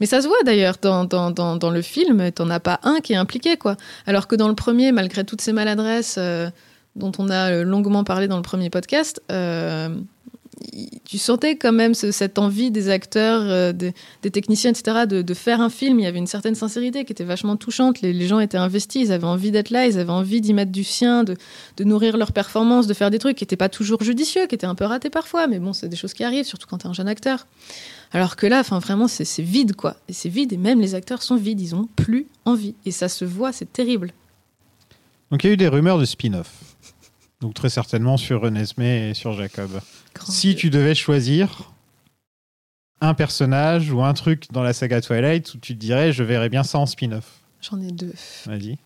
Mais ça se voit d'ailleurs dans, dans, dans, dans le film, t'en as pas un qui est impliqué, quoi. Alors que dans le premier, malgré toutes ces maladresses euh, dont on a euh, longuement parlé dans le premier podcast, euh, tu sentais quand même ce- cette envie des acteurs, euh, des, techniciens, etc., de, faire un film. Il y avait une certaine sincérité qui était vachement touchante. Les, gens étaient investis, ils avaient envie d'être là, ils avaient envie d'y mettre du sien, de, nourrir leur performance, de faire des trucs qui n'étaient pas toujours judicieux, qui étaient un peu ratés parfois, mais bon, c'est des choses qui arrivent, surtout quand tu es un jeune acteur. Alors que là, vraiment, c'est c'est vide, quoi. Et c'est vide, et même les acteurs sont vides, ils ont plus envie. Et ça se voit, c'est terrible. Donc il y a eu des rumeurs de spin-off. Donc très certainement sur Renesmee et sur Jacob. Grand Si Dieu. tu devais choisir un personnage ou un truc dans la saga Twilight où tu te dirais je verrais bien ça en spin-off. J'en ai deux. Vas-y,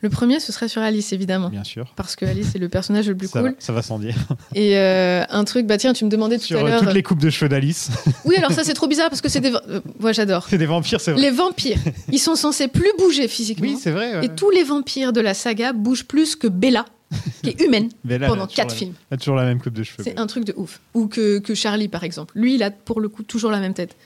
Le premier, ce serait sur Alice, évidemment. bien sûr. Parce que Alice est le personnage le plus [LAUGHS] Ça, cool. va, ça va sans dire. [LAUGHS] Et euh, un truc, bah tiens, tu me demandais tout Sur à euh, l'heure. toutes les coupes de cheveux d'Alice. [LAUGHS] Oui, alors ça c'est trop bizarre parce que c'est des. euh, moi j'adore. c'est des vampires, c'est vrai. Les vampires, ils sont censés plus bouger physiquement. Oui, c'est vrai. ouais. Et tous les vampires de la saga bougent plus que Bella, [LAUGHS] qui est humaine, là, pendant quatre la- films. elle a toujours la même coupe de cheveux. C'est un truc de ouf. Ou que, que Charlie, par exemple. Lui, il a pour le coup toujours la même tête.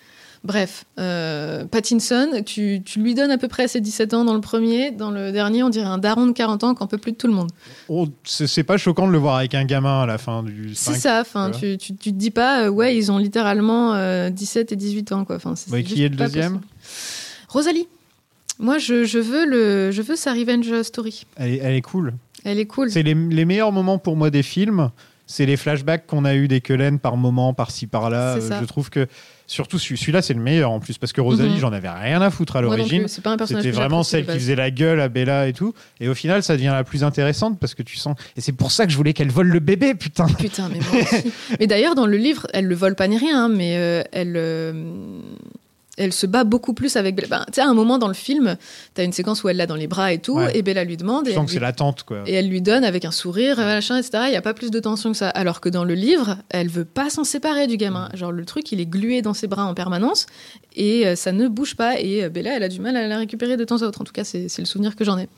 Bref, euh, Pattinson, tu, tu lui donnes à peu près ses 17 ans dans le premier. Dans le dernier, on dirait un daron de 40 ans qui en peut plus de tout le monde. Oh, c'est pas choquant de le voir avec un gamin à la fin du C'est 5. ça, enfin, tu tu, tu, te dis pas, euh, ouais, ils ont littéralement euh, 17 et 18 ans. Quoi. Enfin, Ouais, c'est qui est le deuxième. Rosalie. Moi, je, je, veux le, je veux sa revenge story. Elle, est- elle est cool. Elle est cool. C'est les, les meilleurs moments pour moi des films. C'est les flashbacks qu'on a eu des Cullen par moment, par-ci, par-là. Euh. Je trouve que, surtout celui- celui-là, c'est le meilleur en plus. Parce que Rosalie, Mhm. j'en avais rien à foutre à l'origine. C'était vraiment celle qui faisait la gueule à Bella et tout. Et au final, ça devient la plus intéressante parce que tu sens. Et c'est pour ça que je voulais qu'elle vole le bébé, putain. Putain, mais moi aussi. mais d'ailleurs, dans le livre, elle le vole pas ni rien, hein, mais euh, elle, euh, elle se bat beaucoup plus avec Bella. Ben, tu sais, à un moment dans le film, tu as une séquence où elle l'a dans les bras et tout, Ouais. et Bella lui demande. Tu Et sens que c'est lui, la tante, quoi. et elle lui donne avec un sourire, machin, etc. Il n'y a pas plus de tension que ça. Alors que dans le livre, elle veut pas s'en séparer du gamin. Genre, le truc, il est glué dans ses bras en permanence, et euh, ça ne bouge pas. Et euh, Bella, elle a du mal à la récupérer de temps à autre. En tout cas, c'est le souvenir que j'en ai.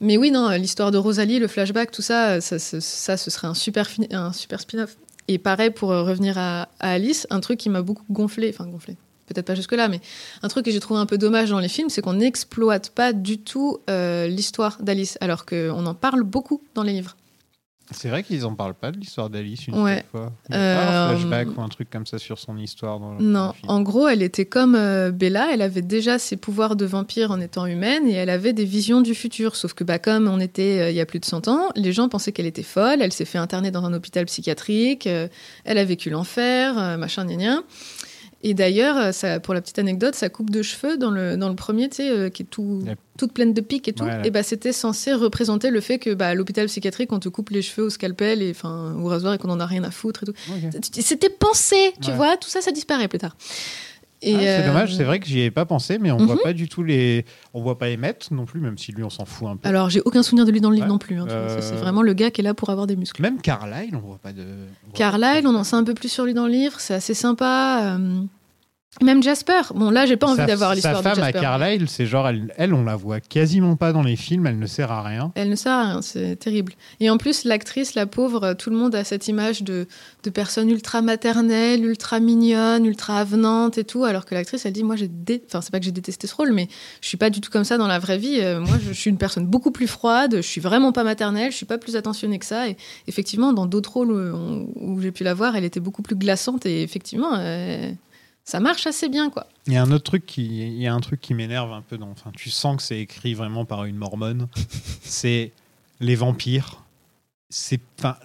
Mais oui, non, l'histoire de Rosalie, le flashback, tout ça, ça, ça, ça, ce serait un super, un super spin-off. Et pareil, pour euh, revenir à, à Alice, un truc qui m'a beaucoup gonflé, enfin gonflé, peut-être pas jusque-là, mais un truc que j'ai trouvé un peu dommage dans les films, c'est qu'on n'exploite pas du tout euh, l'histoire d'Alice, alors qu'on en parle beaucoup dans les livres. C'est vrai qu'ils en parlent pas de l'histoire d'Alice une Ouais. seule fois. Il a pas un Euh, flashback ou un truc comme ça sur son histoire dans Non, le en gros, elle était comme euh, Bella, elle avait déjà ses pouvoirs de vampire en étant humaine et elle avait des visions du futur. Sauf que, bah, comme on était euh, il y a plus de 100 ans, les gens pensaient qu'elle était folle, elle s'est fait interner dans un hôpital psychiatrique, euh, elle a vécu l'enfer, euh, machin, gna gna. Et d'ailleurs, ça- pour la petite anecdote, sa coupe de cheveux dans le, dans le premier, tu sais, euh, qui est tout, toute pleine de pics et tout, et bah, c'était censé représenter le fait que bah, à l'hôpital psychiatrique, on te coupe les cheveux au scalpel et, enfin, au rasoir et qu'on en a rien à foutre et tout. C'était pensé, tu Ouais. vois, tout ça, ça disparaît plus tard. Ah, c'est euh, dommage, c'est vrai que j'y ai pas pensé, mais on Mhm. voit pas du tout les. On voit pas Emmett non plus, même si lui on s'en fout un peu. Alors, j'ai aucun souvenir de lui dans le livre Ouais. non plus. hein, vois, Euh, C'est vraiment le gars qui est là pour avoir des muscles. Même Carlyle, on voit pas de. Carlyle, on en sait un peu plus sur lui dans le livre, c'est assez sympa. euh, Même Jasper. Bon, là, j'ai pas envie Sa- d'avoir l'histoire Sa de femme à Jasper. Carlyle, c'est genre, elle, elle, on la voit quasiment pas dans les films, elle ne sert à rien. Elle ne sert à rien, c'est terrible. Et en plus, l'actrice, la pauvre, tout le monde a cette image de, de personne ultra maternelle, ultra mignonne, ultra avenante et tout, alors que l'actrice, elle dit, moi, j'ai dé... enfin, c'est pas que j'ai détesté ce rôle, mais je suis pas du tout comme ça dans la vraie vie. Euh, moi, je, je suis une personne beaucoup plus froide, je suis vraiment pas maternelle, je suis pas plus attentionnée que ça. Et effectivement, dans d'autres rôles où, où j'ai pu la voir, elle était beaucoup plus glaçante et effectivement, euh, ça marche assez bien, quoi. Il y a un autre truc qui, il y a un truc qui m'énerve un peu. Dans, enfin, tu sens que c'est écrit vraiment par une mormone. [LAUGHS] c'est les vampires. C'est, enfin,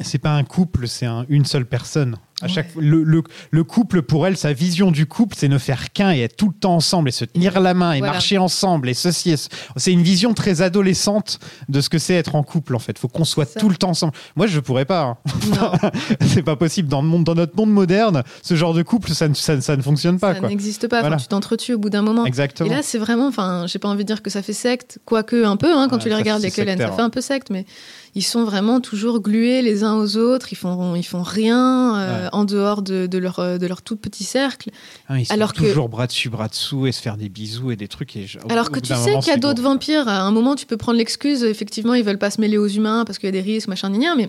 c'est pas un couple, c'est un- une seule personne. À Ouais. chaque, le, le- le couple, pour elle, sa vision du couple, c'est ne faire qu'un et être tout le temps ensemble et se tenir la main et Voilà. marcher ensemble et ceci. C'est une vision très adolescente de ce que c'est être en couple, en fait. Faut qu'on soit tout le temps ensemble. Moi, je pourrais pas. hein. [LAUGHS] C'est pas possible. Dans, le monde, dans notre monde moderne, ce genre de couple, ça, ne- ça, ça ne fonctionne pas. ça n'existe pas. Voilà. tu t'entretues au bout d'un moment. Exactement. Et là, c'est vraiment, enfin, j'ai pas envie de dire que ça fait secte, quoique un peu, hein, quand Ouais, tu les regardes, les Cullen, ça fait un peu secte, mais ils sont vraiment toujours glués les uns aux autres, ils font, ils font rien euh, en dehors de, de leur, euh, de leur tout petit cercle. Hein, ils sont Alors que- toujours bras dessus, bras dessous et se faire des bisous et des trucs. Et au Alors que tu sais qu'il y a d'autres vampires, à un moment tu peux prendre l'excuse, effectivement ils veulent pas se mêler aux humains parce qu'il y a des risques, machin, gna, mais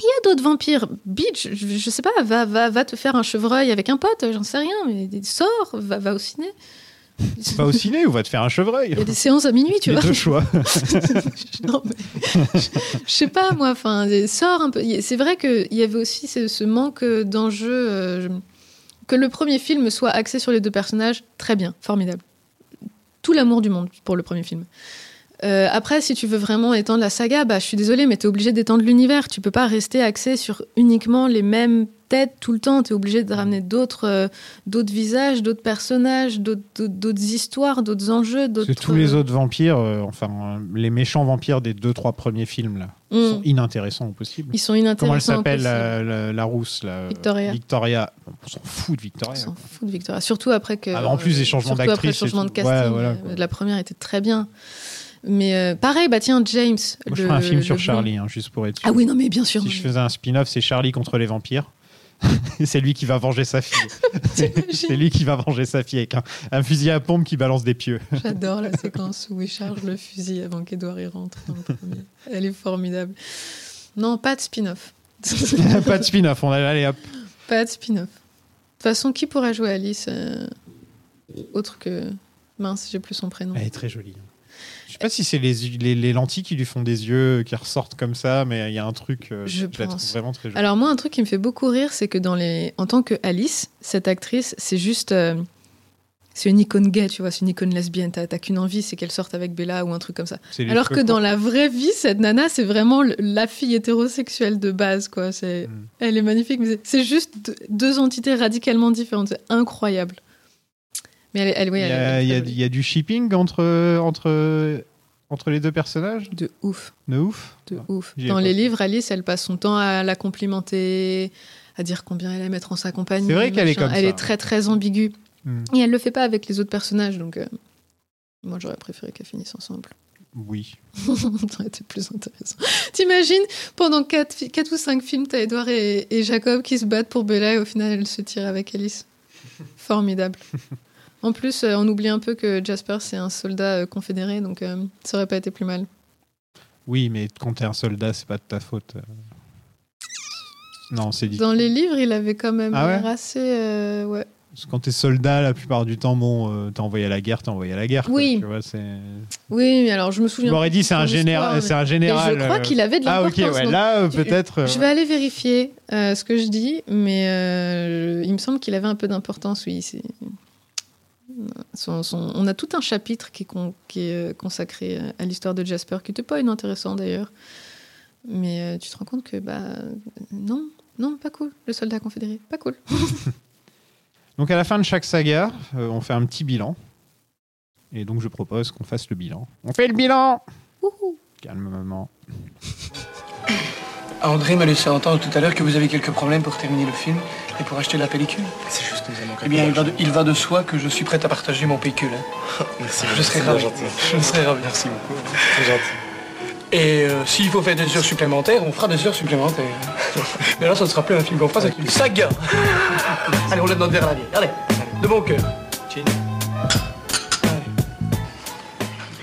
il y a d'autres vampires. Bitch, je, je sais pas, va, va, va te faire un chevreuil avec un pote, j'en sais rien, mais sors, va, va au ciné. Va au ciné ou va te faire un chevreuil Il y a des séances à minuit, tu Les vois. deux choix. [LAUGHS] Non, mais- je sais pas moi, enfin, sors un peu. C'est vrai qu'il y avait aussi ce, ce manque d'enjeu. euh, que le premier film soit axé sur les deux personnages, très bien, formidable. Tout l'amour du monde pour le premier film. Euh, après, si tu veux vraiment étendre la saga, bah, je suis désolée, mais tu es obligé d'étendre l'univers. Tu peux pas rester axé sur uniquement les mêmes têtes tout le temps. Tu es obligé de ramener d'autres euh, d'autres visages, d'autres personnages, d'autres- histoires, d'autres enjeux. Parce que tous les autres vampires, euh, enfin, euh, les méchants vampires des deux, trois premiers films, là, Mm. sont inintéressants au possible. Ils sont inintéressants. Comment elle s'appelle, la, la- la rousse là, euh, Victoria. Victoria. On s'en fout de On Victoria. s'en fout de Victoria. Surtout après que. Ah, en plus des changements surtout après le d'actrice changement de casting. Ouais, voilà, euh, quoi. la première était très bien. Mais euh, pareil, bah tiens, James. Moi, je le- ferais un film sur. Charlie, hein, juste pour être sûr. Ah oui, non, mais bien sûr. Si je faisais un spin-off, c'est Charlie contre les vampires. [LAUGHS] C'est lui qui va venger sa fille. [LAUGHS] c'est lui qui va venger sa fille avec un, un fusil à pompe qui balance des pieux. [LAUGHS] J'adore la séquence où il charge le fusil avant qu'Edouard y rentre dans le premier. Elle est formidable. Non, pas de spin-off. Pas de spin-off, on a allez hop. pas de spin-off. De toute façon, qui pourrait jouer Alice euh, autre que. Mince, j'ai plus son prénom. Elle est très jolie. Je sais pas si c'est les, les, les lentilles qui lui font des yeux qui ressortent comme ça, mais il y a un truc. euh, Je trouve pense. vraiment très jolie. Alors moi, un truc qui me fait beaucoup rire, c'est que dans les, en tant que Alice, cette actrice, c'est juste, euh, c'est une icône gay, tu vois, c'est une icône lesbienne. T'as qu'une envie, c'est qu'elle sorte avec Bella ou un truc comme ça. Alors que dans la vraie vie, cette nana, c'est vraiment la fille hétérosexuelle de base, quoi. C'est, Mm. elle est magnifique, mais c'est- juste deux, deux entités radicalement différentes. C'est incroyable. Mais elle, elle, oui, il, y elle a, il y a- il y a du shipping entre, entre, entre les deux personnages? De ouf. De ouf? De ouf. Dans les livres, Alice, elle passe son temps à la complimenter, à dire combien elle aime être en sa compagnie. C'est vrai qu'elle est comme Elle ça. est très très ambiguë. Hmm. Et elle le fait pas avec les autres personnages, donc euh, moi j'aurais préféré qu'elles finissent ensemble. Oui. [LAUGHS] Ça aurait été plus intéressant. T'imagines, pendant 4, ou 5 films, t'as Edouard et, et Jacob qui se battent pour Bella et au final elle se tire avec Alice. Formidable. [LAUGHS] En plus, euh, on oublie un peu que Jasper c'est un soldat euh, confédéré, donc euh, ça aurait pas été plus mal. Oui, mais quand t'es un soldat, c'est pas de ta faute. Non, c'est difficile. Dans les livres, il avait quand même Ah ouais l'air assez. euh, ouais. Parce que quand t'es soldat, la plupart du temps, bon, euh, t'es envoyé à la guerre, t'es envoyé à la guerre. quoi, Oui. tu vois, c'est... Oui, mais alors je me Je souviens. m'aurais dit, c'est un, général, c'est un général. Je crois euh, qu'il avait de Ah, ok, l'importance. ouais, là, Je- peut-être. Je vais aller vérifier ce que je dis, mais il me semble qu'il avait un peu d'importance, oui. C'est- Son- son- On a tout un chapitre qui est, con- qui est euh, consacré euh, à l'histoire de Jasper, qui n'était pas inintéressant d'ailleurs. Mais euh, tu te rends compte que, bah, non, non, pas cool, le soldat confédéré, pas cool. [LAUGHS] Donc, à la fin de chaque saga, euh, on fait un petit bilan. Et donc, je propose qu'on fasse le bilan. On fait le bilan Wouhou. Calmement. André m'a laissé entendre tout à l'heure que vous avez quelques problèmes pour terminer le film et pour acheter la pellicule. C'est juste que nous avons Eh bien, il va, de, il va de soi que je suis prêt à partager mon pécule. hein. [LAUGHS] Merci, Je serai ravi. Je serai ravi. Merci beaucoup. C'est gentil. Et euh, s'il faut faire des heures supplémentaires, on fera des heures supplémentaires. [LAUGHS] Mais là, ça ne sera plus un film qu'on fera, c'est une saga. [LAUGHS] Allez, on lève notre verre à la vieille. Allez, de bon cœur.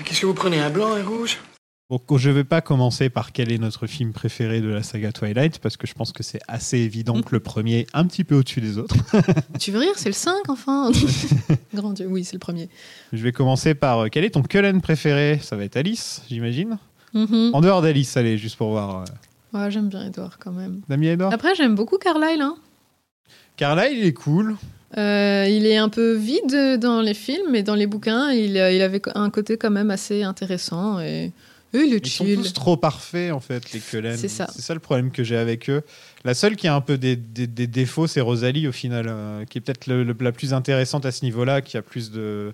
Qu'est-ce que vous prenez, un blanc, un rouge? Donc, je ne vais pas commencer par quel est notre film préféré de la saga Twilight, parce que je pense que c'est assez évident que le premier est un petit peu au-dessus des autres. [LAUGHS] Tu veux rire, c'est le 5 enfin [LAUGHS] [LAUGHS] Grand Dieu, oui, c'est le premier. Je vais commencer par euh, quel est ton Cullen préféré? Ça va être Alice, j'imagine. Mhm. En dehors d'Alice, allez, juste pour voir. euh, Ouais, J'aime bien Edouard quand même. Damien Edouard? Après, j'aime beaucoup Carlyle. Hein. Carlyle, il est cool. Euh, il est un peu vide dans les films, mais dans les bouquins, il, il avait un côté quand même assez intéressant. Et, est Ils sont chill. tous trop parfaits, en fait, les Cullen. C'est ça. C'est ça le problème que j'ai avec eux. La seule qui a un peu des, des- des défauts, c'est Rosalie, au final, euh, qui est peut-être la plus intéressante à ce niveau-là, qui a plus de.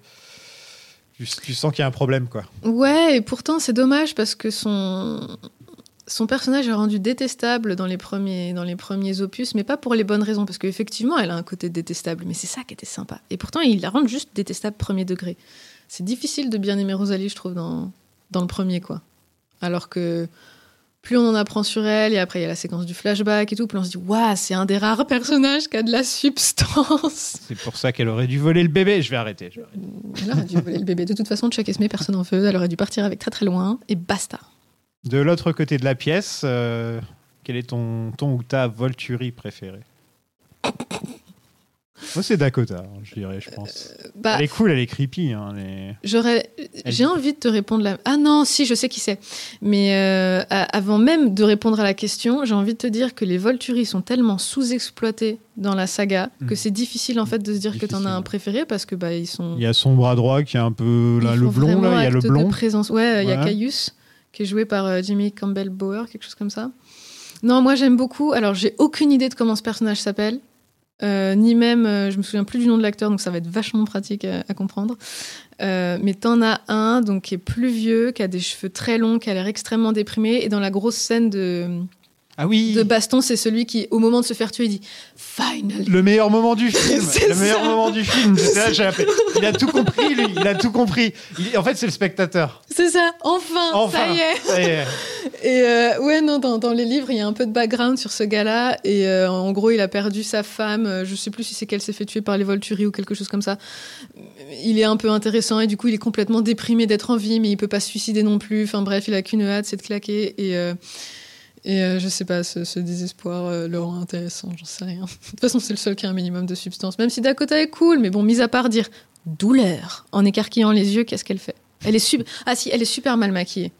Tu, tu sens qu'il y a un problème, quoi. Ouais, et pourtant, c'est dommage parce que son, son personnage est rendu détestable dans les, premiers, dans les premiers opus, mais pas pour les bonnes raisons. Parce qu'effectivement, elle a un côté détestable, mais c'est ça qui était sympa. Et pourtant, il la rend juste détestable premier degré. C'est difficile de bien aimer Rosalie, je trouve, dans, dans le premier, quoi. Alors que plus on en apprend sur elle, et après il y a la séquence du flashback et tout, plus on se dit, waouh, c'est un des rares personnages qui a de la substance. [LAUGHS] C'est pour ça qu'elle aurait dû voler le bébé. Je vais arrêter. je vais arrêter. Elle aurait dû voler le bébé. De toute façon, Chuck Esme, personne en veut. Elle aurait dû partir avec très très loin, et basta. De l'autre côté de la pièce, euh, quel est ton, ton ou ta Volturi préférée? Moi, c'est Dakota, hein, je dirais, je pense. Bah, elle est cool, elle est creepy. hein, J'aurais, Elle j'ai envie de te répondre là. Ah non, si, je sais qui c'est. Mais euh, avant même de répondre à la question, j'ai envie de te dire que les Volturi sont tellement sous-exploités dans la saga que Mm. c'est difficile en fait de se dire que t'en as un préféré parce que bah ils sont. Il y a son bras droit qui est un peu là, le blond, là, il y a le acte de blond. présence. Ouais, il y a Ouais. Caius qui est joué par euh, Jimmy Campbell Bower, quelque chose comme ça. Non, moi j'aime beaucoup. Alors j'ai aucune idée de comment ce personnage s'appelle. Euh, ni même, euh, je me souviens plus du nom de l'acteur, donc ça va être vachement pratique à, à comprendre. Euh, mais t'en as un donc qui est plus vieux, qui a des cheveux très longs, qui a l'air extrêmement déprimé. Et dans la grosse scène de, Ah oui de baston, c'est celui qui, au moment de se faire tuer, dit Finally. Le meilleur moment du film. [LAUGHS] Le meilleur moment du film. [LAUGHS] Là. Il a tout compris, lui. Il a tout compris. Il- En fait, c'est le spectateur. C'est ça, enfin, Enfin, ça y est. ça y est. [LAUGHS] Et euh, ouais, non, dans, dans les livres, il y a un peu de background sur ce gars-là. Et euh, en gros, il a perdu sa femme. Euh, Je sais plus si c'est qu'elle s'est fait tuer par les Volturi ou quelque chose comme ça. Il est un peu intéressant et du coup, il est complètement déprimé d'être en vie, mais il peut pas se suicider non plus. Enfin bref, il a qu'une hâte, c'est de claquer. Et, euh, et euh, je sais pas, ce, ce désespoir euh, le rend intéressant, j'en sais rien. [LAUGHS] De toute façon, c'est le seul qui a un minimum de substance. Même si Dakota est cool, mais bon, mis à part dire douleur en écarquillant les yeux, qu'est-ce qu'elle fait? Elle est sub... Ah si, elle est super mal maquillée.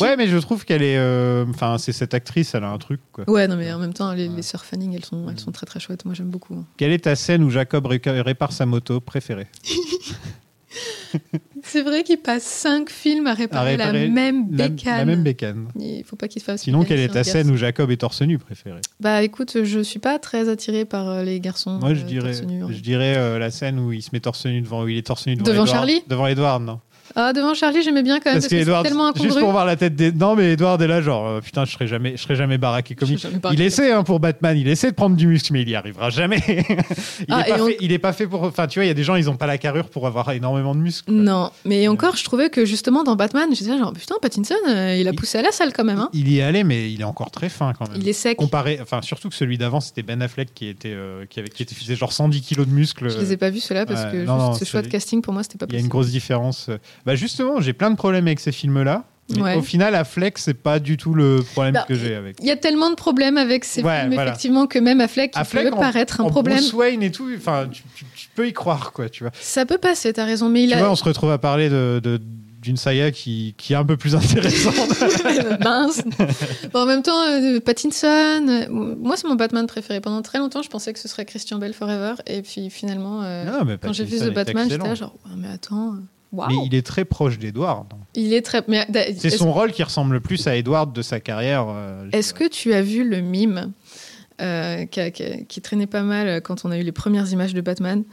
Ouais, mais je trouve qu'elle est. euh, Enfin, c'est cette actrice, elle a un truc, quoi. Ouais, non, mais en même temps, les, les sœurs Fanning, elles sont, elles sont très très chouettes. Moi, j'aime beaucoup. Quelle est ta scène où Jacob répare sa moto préférée? [LAUGHS] C'est vrai qu'il passe cinq films à réparer, À réparer la même la- bécane. la même bécane. Il faut pas qu'il fasse. Sinon, quelle est ta scène où Jacob est torse nu préférée? Bah écoute, je suis pas très attirée par euh, les garçons. Moi, je euh, dirais, torse nu, hein. je dirais euh, la scène où il se met torse nu devant, où il est torse nu devant, Devant Edward- Charlie? Devant Edward, non Ah, devant Charlie, j'aimais bien quand même. Parce Parce, que tellement juste incongru. pour voir la tête des. Non, mais Edward est là, genre, euh, putain, je serais jamais, je serais jamais baraqué comme Je il. Il essaie hein, pour Batman, il essaie de prendre du muscle, mais il y arrivera jamais. [LAUGHS] il, Ah, est pas on- fait, il est pas fait pour. Enfin, tu vois, il y a des gens, ils ont pas la carrure pour avoir énormément de muscles. Non, mais encore, je trouvais que justement dans Batman, j'étais là genre putain, Pattinson, euh, il a poussé à la salle quand même. Hein. Il y est allé, mais il est encore très fin quand même. Il est sec. Comparé, enfin, surtout que celui d'avant, c'était Ben Affleck qui était, euh, qui avait, qui était faisait genre 110 kilos de muscles. Je les ai pas vus ceux-là parce Ouais, que non, non, juste ce choix de casting pour moi c'était pas Il y a possible. une grosse différence. Bah justement, j'ai plein de problèmes avec ces films-là. Ouais. au final, Affleck, c'est pas du tout le problème Bah, que j'ai avec. Il y a tellement de problèmes avec ces Ouais, films, voilà. effectivement, que même Affleck, il peut en- paraître un en problème. Bruce Wayne et tout, enfin, tu, tu- tu peux y croire, quoi, tu vois. Ça peut passer, t'as raison, mais il Tu a. vois, on se retrouve à parler de, de- d'une saga qui, qui est un peu plus intéressante. [LAUGHS] Mince. Bon, en même temps, euh, Pattinson, euh, moi c'est mon Batman préféré. Pendant très longtemps, je pensais que ce serait Christian Bale Forever, et puis finalement, euh, Non, quand j'ai vu The Batman, j'étais genre, Ouais, mais attends, Mais il est très proche d'Edward. Il est très. C'est son rôle qui ressemble le plus à Edward de sa carrière. euh, Est-ce que tu as vu le mime euh, qui, traînait pas mal quand on a eu les premières images de Batman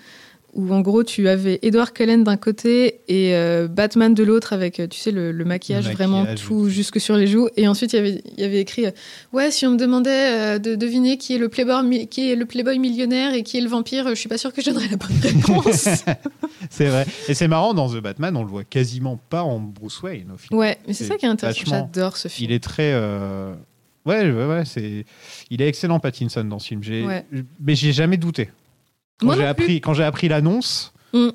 où en gros tu avais Edward Cullen d'un côté et euh, Batman de l'autre avec tu sais le, le maquillage, Le vraiment tout jusque sur les joues et ensuite il y avait, il y avait écrit euh, ouais si on me demandait euh, de deviner qui est le playboy mi- qui est le playboy millionnaire et qui est le vampire je suis pas sûre que je donnerais la bonne réponse [LAUGHS] [LAUGHS] C'est vrai. Et c'est marrant, dans The Batman, on le voit quasiment pas en Bruce Wayne au final. ouais mais c'est ça qui est intéressant j'adore ce film Il est très. euh, Ouais, ouais, ouais, c'est. Il est excellent, Pattinson, dans ce film. J'ai... Ouais. Mais j'ai jamais douté. Quand Moi j'ai appris, quand j'ai appris l'annonce, Mm.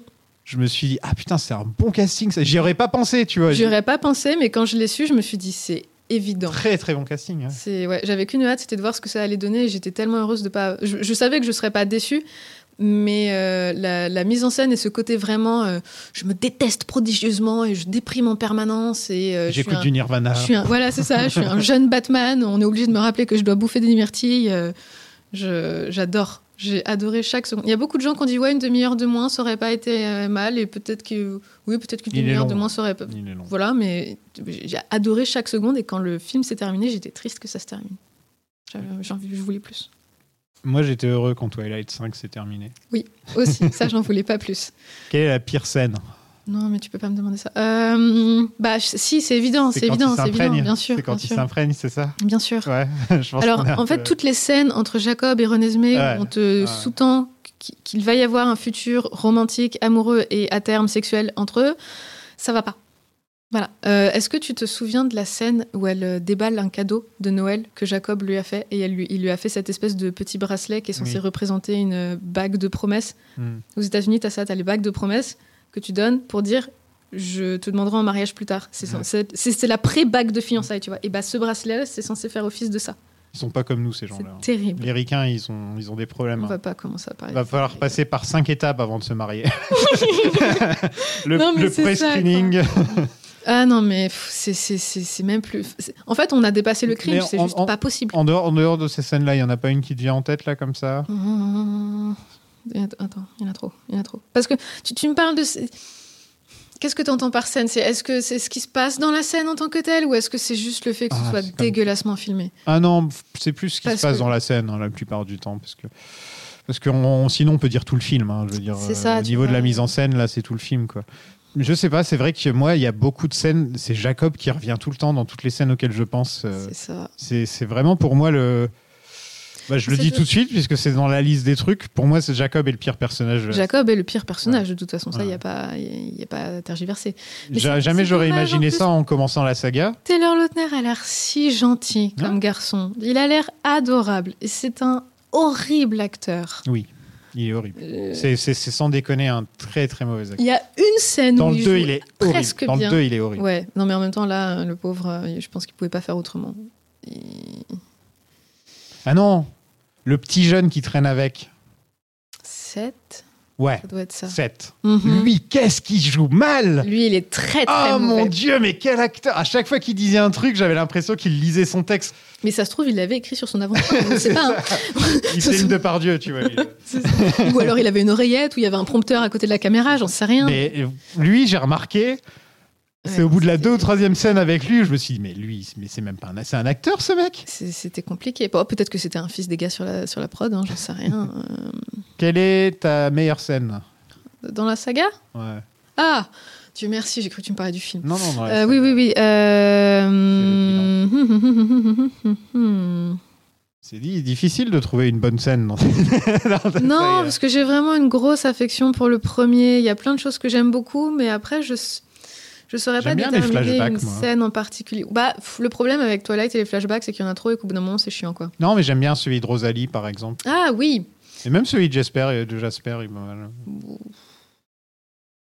je me suis dit ah putain, c'est un bon casting. ça. J'y aurais pas pensé, tu vois. j'y aurais pas pensé mais quand je l'ai su je me suis dit c'est évident Très très bon casting. hein. C'est ouais, j'avais qu'une hâte, c'était de voir ce que ça allait donner. J'étais tellement heureuse de pas. Je, je savais que je serais pas déçue, mais euh, la, la mise en scène et ce côté vraiment, euh, je me déteste prodigieusement et je déprime en permanence et euh, J'écoute du Nirvana. Je suis un- voilà, c'est ça. Je suis un jeune Batman. On est obligé de me rappeler que je dois bouffer des myrtilles. euh, J'adore. J'ai adoré chaque seconde. Il y a beaucoup de gens qui ont dit ouais une demi-heure de moins ça aurait pas été mal et peut-être que oui peut-être qu'une demi-heure de moins hein. ça aurait pas. Il est long. Voilà, mais j'ai adoré chaque seconde et quand le film s'est terminé, j'étais triste que ça se termine. J'avais- j'ai envie- je voulais plus. Moi, j'étais heureux quand Twilight 5 s'est terminé. Oui, aussi, [LAUGHS] ça j'en voulais pas plus. Quelle est la pire scène? Non, mais tu peux pas me demander ça. Euh, bah si, c'est évident, c'est évident, c'est évident, bien sûr. C'est quand bien il sûr. s'imprègne, c'est ça? Bien sûr. Ouais. [LAUGHS] je pense Alors, en fait, peu- toutes les scènes entre Jacob et Renesmee, Ouais. on te Ouais. sous-tend qu- qu'il va y avoir un futur romantique, amoureux et à terme sexuel entre eux, ça va pas. Voilà. Euh, Est-ce que tu te souviens de la scène où elle euh, déballe un cadeau de Noël que Jacob lui a fait et elle lui, il lui a fait cette espèce de petit bracelet qui est censé Oui. représenter une euh, bague de promesse? Hmm. Aux États-Unis, tu as ça, tu as les bagues de promesse que tu donnes pour dire je te demanderai en mariage plus tard. C'est Ouais. la pré-bague de fiançailles, tu vois. Et bah ce bracelet, c'est censé faire office de ça. Ils sont pas comme nous, ces gens-là. C'est terrible. Les ricains, ils ont, ils ont des problèmes. On hein. va pas commencer à parler. Il va falloir passer par cinq étapes avant de se marier. [LAUGHS] le le pré-screening. Ah non, mais c'est- même plus. En fait, on a dépassé le crime, c'est juste en- pas possible. En dehors, en dehors de ces scènes-là, il y en a pas une qui te vient en tête, là, comme ça? Mmh. Attends, il y en a trop, il y en a trop. Parce que tu, tu me parles de. Qu'est-ce que tu entends par scène? C'est Est-ce que c'est ce qui se passe dans la scène en tant que tel ou est-ce que c'est juste le fait que ce Ah, soit comme- dégueulassement filmé? Ah non, c'est plus ce qui Parce se passe que- dans la scène, hein, la plupart du temps. Parce que, parce que on- sinon, on peut dire tout le film. hein, je veux dire, C'est ça, au niveau de la mise en scène, là, c'est tout le film, quoi. Je sais pas, c'est vrai que moi, il y a beaucoup de scènes. C'est Jacob qui revient tout le temps dans toutes les scènes auxquelles je pense. euh, C'est ça. C'est vraiment pour moi le. Bah, je le dis tout de suite, puisque c'est dans la liste des trucs. Pour moi, c'est Jacob est le pire personnage. la Jacob est le pire personnage, de toute façon, ça, il Ouais. n'y a, pas- y a pas à tergiverser. Mais Ja- c'est- Jamais j'aurais imaginé en ça en commençant la saga. Taylor Lautner a l'air si gentil comme garçon. Il a l'air adorable. Et c'est un horrible acteur. Oui, il est horrible. Euh, C'est sans déconner un très très mauvais acteur. Il y a une scène Dans où le il 2, joue il est horrible. presque Dans bien. le 2, il est horrible. Ouais, non mais en même temps là, le pauvre, euh, je pense qu'il pouvait pas faire autrement. Il- Ah non Le petit jeune qui traîne avec. 7 Ouais. Ça doit être ça. 7. Mhm. Lui, qu'est-ce qu'il joue mal? Lui, il est très très Oh mauvais. mon dieu, mais quel acteur À chaque fois qu'il disait un truc, j'avais l'impression qu'il lisait son texte. Mais ça se trouve, il l'avait écrit sur son avant-train, on [LAUGHS] ne sait pas. hein. Il [LAUGHS] filme de par Dieu, tu vois. [LAUGHS] Ou alors il avait une oreillette, ou il y avait un prompteur à côté de la caméra, j'en sais rien. Mais euh, lui, j'ai remarqué, c'est Ouais, au bout de la deux ou troisième scène avec lui, je me suis dit, mais lui, mais c'est même pas un, c'est un acteur, ce mec C'est- C'était compliqué. Bon, Peut-être que c'était un fils des gars sur la, sur la prod, hein, j'en sais rien. [LAUGHS] Euh, Quelle est ta meilleure scène? Dans la saga? Ouais. Ah Dieu merci, j'ai cru que tu me parlais du film. Non, non, non. Euh, oui, oui, oui. euh, C'est dit, difficile de trouver une bonne scène. Dans... [LAUGHS] Non, parce que j'ai vraiment une grosse affection pour le premier. Il y a plein de choses que j'aime beaucoup, mais après, je je saurais pas déterminer une scène en particulier. Bah, le problème avec Twilight et les flashbacks, c'est qu'il y en a trop et qu'au bout d'un moment, c'est chiant, quoi. Non, mais j'aime bien celui de Rosalie, par exemple. Ah oui, Et même celui de Jasper, euh, de Jasper, il.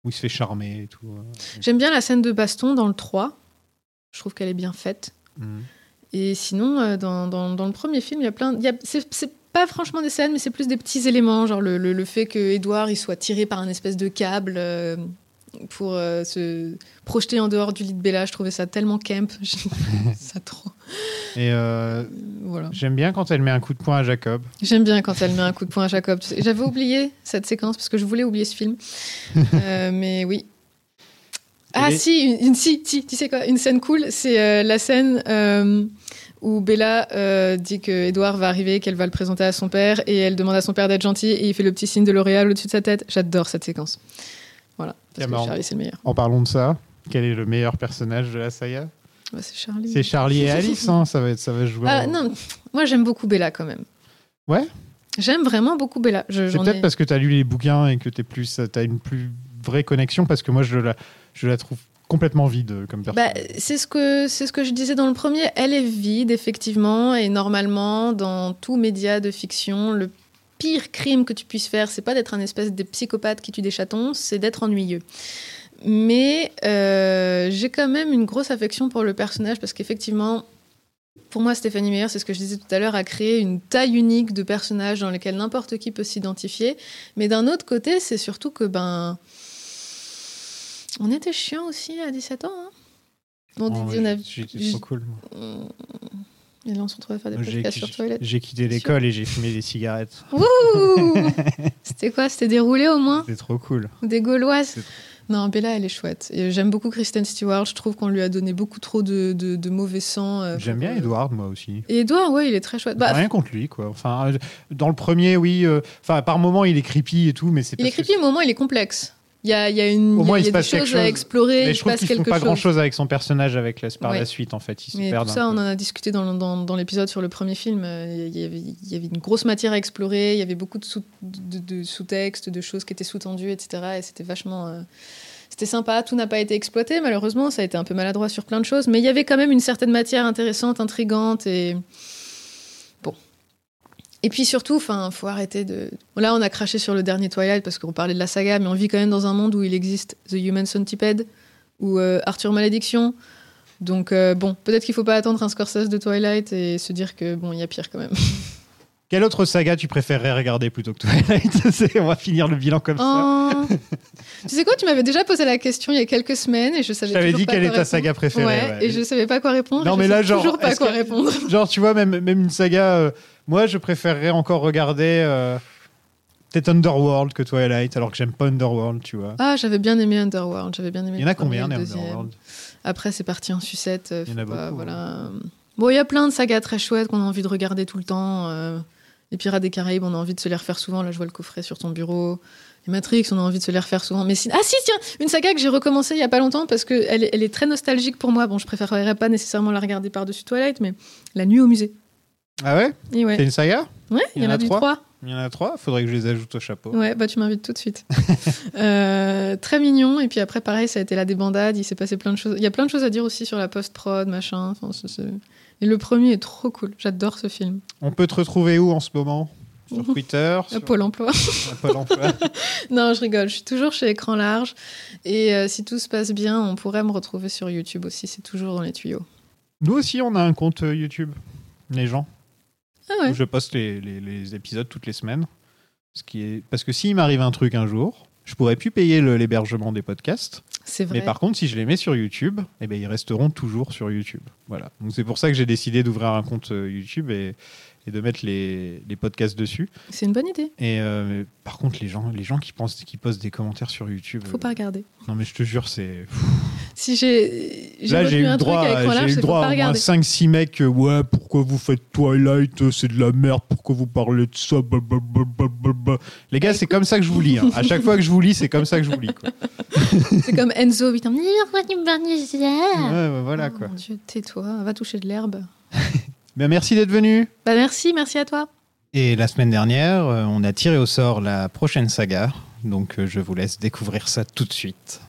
Où il se fait charmer et tout. j'aime bien la scène de baston dans le 3. Je trouve qu'elle est bien faite. Mhm. Et sinon, euh, dans, dans- dans le premier film, il y a plein. il y a- C'est c'est pas franchement des scènes, mais c'est plus des petits éléments, genre le, le- le fait que Edouard il soit tiré par un espèce de câble euh, pour euh, se projeter en dehors du lit de Bella. Je trouvais ça tellement camp. [LAUGHS] [LAUGHS] ça trop. Et euh, Voilà. j'aime bien quand elle met un coup de poing à Jacob. J'aime bien quand elle met un coup de poing à Jacob. J'avais oublié cette séquence parce que je voulais oublier ce film. [LAUGHS] Euh, mais oui. Ah si, une, une- si, si, tu sais quoi, une scène cool, c'est la scène où Bella euh, dit que Edouard va arriver, qu'elle va le présenter à son père, et elle demande à son père d'être gentil, et il fait le petit signe de L'Oréal au-dessus de sa tête. J'adore cette séquence. Voilà, parce que Cameron. Charlie c'est le meilleur. En parlant de ça, quel est le meilleur personnage de la saga Ouais, c'est Charlie. C'est Charlie et Alice, hein, ça va être, ça va jouer. Ah en- non, moi j'aime beaucoup Bella quand même. Ouais. J'aime vraiment beaucoup Bella. Je- C'est peut-être ai- parce que tu as lu les bouquins et que tu as une plus vraie connexion, parce que moi je la, je la trouve complètement vide comme personne. Bah, c'est ce que c'est ce que je disais dans le premier. Elle est vide effectivement et normalement dans tout média de fiction, le pire crime que tu puisses faire, c'est pas d'être un espèce de psychopathe qui tue des chatons, c'est d'être ennuyeux. Mais euh, j'ai quand même une grosse affection pour le personnage parce qu'effectivement, pour moi, Stéphanie Meyer, c'est ce que je disais tout à l'heure, a créé une taille unique de personnages dans lesquels n'importe qui peut s'identifier. Mais d'un autre côté, c'est surtout que ben on était chiant aussi à 17 ans. Hein Oh, dit- on a- J'étais j- trop cool. Moi. Et là, on se retrouvait à faire des J'ai podcasts sur Toilette. j'ai quitté l'école et j'ai fumé des cigarettes. Wouh [LAUGHS] C'était quoi? C'était des roulés au moins? C'était trop cool. Des gauloises? Non, Bella, elle est chouette. Et J'aime beaucoup Kristen Stewart. Je trouve qu'on lui a donné beaucoup trop de, de- de mauvais sang. euh, J'aime bien euh, Edward, moi aussi. Et Edouard, ouais, il est très chouette. Bah, Rien contre lui, quoi. Enfin, euh, dans le premier, oui. euh, Enfin, par moment, il est creepy et tout, mais c'est il est creepy, au moment, il est complexe. Il y a, il y a, une, Au moins, il y il a se des choses à explorer. Mais il je se trouve qu'ils font pas chose. grand chose avec son personnage avec la, par Ouais. la suite, en fait. Se Mais perdent. tout un ça, on en a discuté dans, dans, dans l'épisode sur le premier film. Euh, Il y, avait, il y avait une grosse matière à explorer, il y avait beaucoup de, sous, de, de sous-textes, de choses qui étaient sous-tendues, etc. Et c'était vachement, euh, c'était sympa, tout n'a pas été exploité, malheureusement, ça a été un peu maladroit sur plein de choses, mais il y avait quand même une certaine matière intéressante, intrigante et. Et puis surtout, enfin, faut arrêter de. Là, on a craché sur le dernier Twilight parce qu'on parlait de la saga, mais on vit quand même dans un monde où il existe The Human Centipede ou euh, Arthur Malédiction. Donc, euh, bon, peut-être qu'il faut pas attendre un Scorsese de Twilight et se dire que, bon, il y a pire quand même. [LAUGHS] Quelle autre saga tu préférerais regarder plutôt que Twilight? [LAUGHS] On va finir le bilan comme ça. Oh. tu sais quoi, tu m'avais déjà posé la question il y a quelques semaines et je savais Je t'avais dit pas quelle est ta saga préférée, Ouais, ouais. et je savais pas quoi répondre. Non, mais là, genre, toujours pas quoi que- répondre. Genre, tu vois, même, même une saga. Moi, je préférerais encore regarder euh, peut-être Underworld que Twilight, alors que j'aime pas Underworld, tu vois. Ah, j'avais bien aimé Underworld. J'avais bien aimé. Il y en a combien, des. Underworld? Après, c'est parti en sucette. euh, Il y en a pas- beaucoup, voilà. Bon, il y a plein de sagas très chouettes qu'on a envie de regarder tout le temps. euh, les Pirates des Caraïbes, on a envie de se les refaire souvent. Là, je vois le coffret sur ton bureau. Les Matrix, on a envie de se les refaire souvent. Mais si... Ah si, tiens, une saga que j'ai recommencé il y a pas longtemps parce qu'elle elle est très nostalgique pour moi. Bon, je préférerais pas nécessairement la regarder par-dessus Twilight, mais La Nuit au musée. Ah ouais ouais. C'est une saga Ouais, il y en a trois 3. Il y en a trois Faudrait que je les ajoute au chapeau. Ouais, bah tu m'invites tout de suite. [LAUGHS] Euh, très mignon. Et puis après, pareil, ça a été la débandade. Il s'est passé plein de choses. Il y a plein de choses à dire aussi sur la post-prod, machin. Enfin, Et le premier est trop cool. J'adore ce film. On peut te retrouver où en ce moment? Sur Twitter À sur... Pôle emploi. à [LAUGHS] Pôle emploi [LAUGHS] non, je rigole. Je suis toujours chez Écran Large. Et euh, si tout se passe bien, on pourrait me retrouver sur YouTube aussi. C'est toujours dans les tuyaux. Nous aussi, on a un compte euh, YouTube, les gens. Ah ouais. où je poste les, les- les épisodes toutes les semaines. Ce qui est... Parce que s'il m'arrive un truc un jour, je pourrais plus payer l'hébergement des podcasts. C'est vrai. Mais par contre, si je les mets sur YouTube, eh ben, ils resteront toujours sur YouTube. Voilà. Donc c'est pour ça que j'ai décidé d'ouvrir un compte euh, YouTube et, et de mettre les, les podcasts dessus. C'est une bonne idée. Et euh, par contre, les gens, les gens qui, pensent, qui postent des commentaires sur YouTube. Faut pas regarder. Non, mais je te jure, c'est. Si j'ai Là, j'ai eu un le truc droit, avec eu droit à au moins regarder. 5-6 mecs. euh, ouais, pourquoi vous faites Twilight euh, C'est de la merde. Pourquoi vous parlez de ça Blablabla. Les gars, c'est comme ça que je vous lis. hein. À chaque fois que je vous lis, c'est comme ça que je vous lis. Quoi. [LAUGHS] C'est comme Enzo, putain. Mais pourquoi tu me parles de ça Ouais, ouais, voilà Oh quoi. Mon Dieu, tais-toi, va toucher de l'herbe. [LAUGHS] Ben, merci d'être venu. Bah merci, merci à toi. Et la semaine dernière, euh, on a tiré au sort la prochaine saga. Donc je vous laisse découvrir ça tout de suite.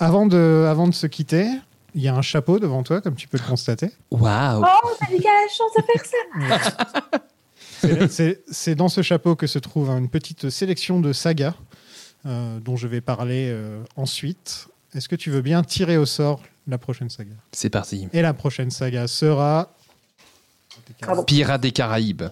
Avant de, avant de se quitter, il y a un chapeau devant toi, comme tu peux le constater. Waouh Oh, t'as dit qu'elle a la chance de faire ça [LAUGHS] C'est- dans ce chapeau que se trouve une petite sélection de sagas euh, dont je vais parler euh, ensuite. Est-ce que tu veux bien tirer au sort la prochaine saga? C'est parti. Et la prochaine saga sera... Pirates des Caraïbes.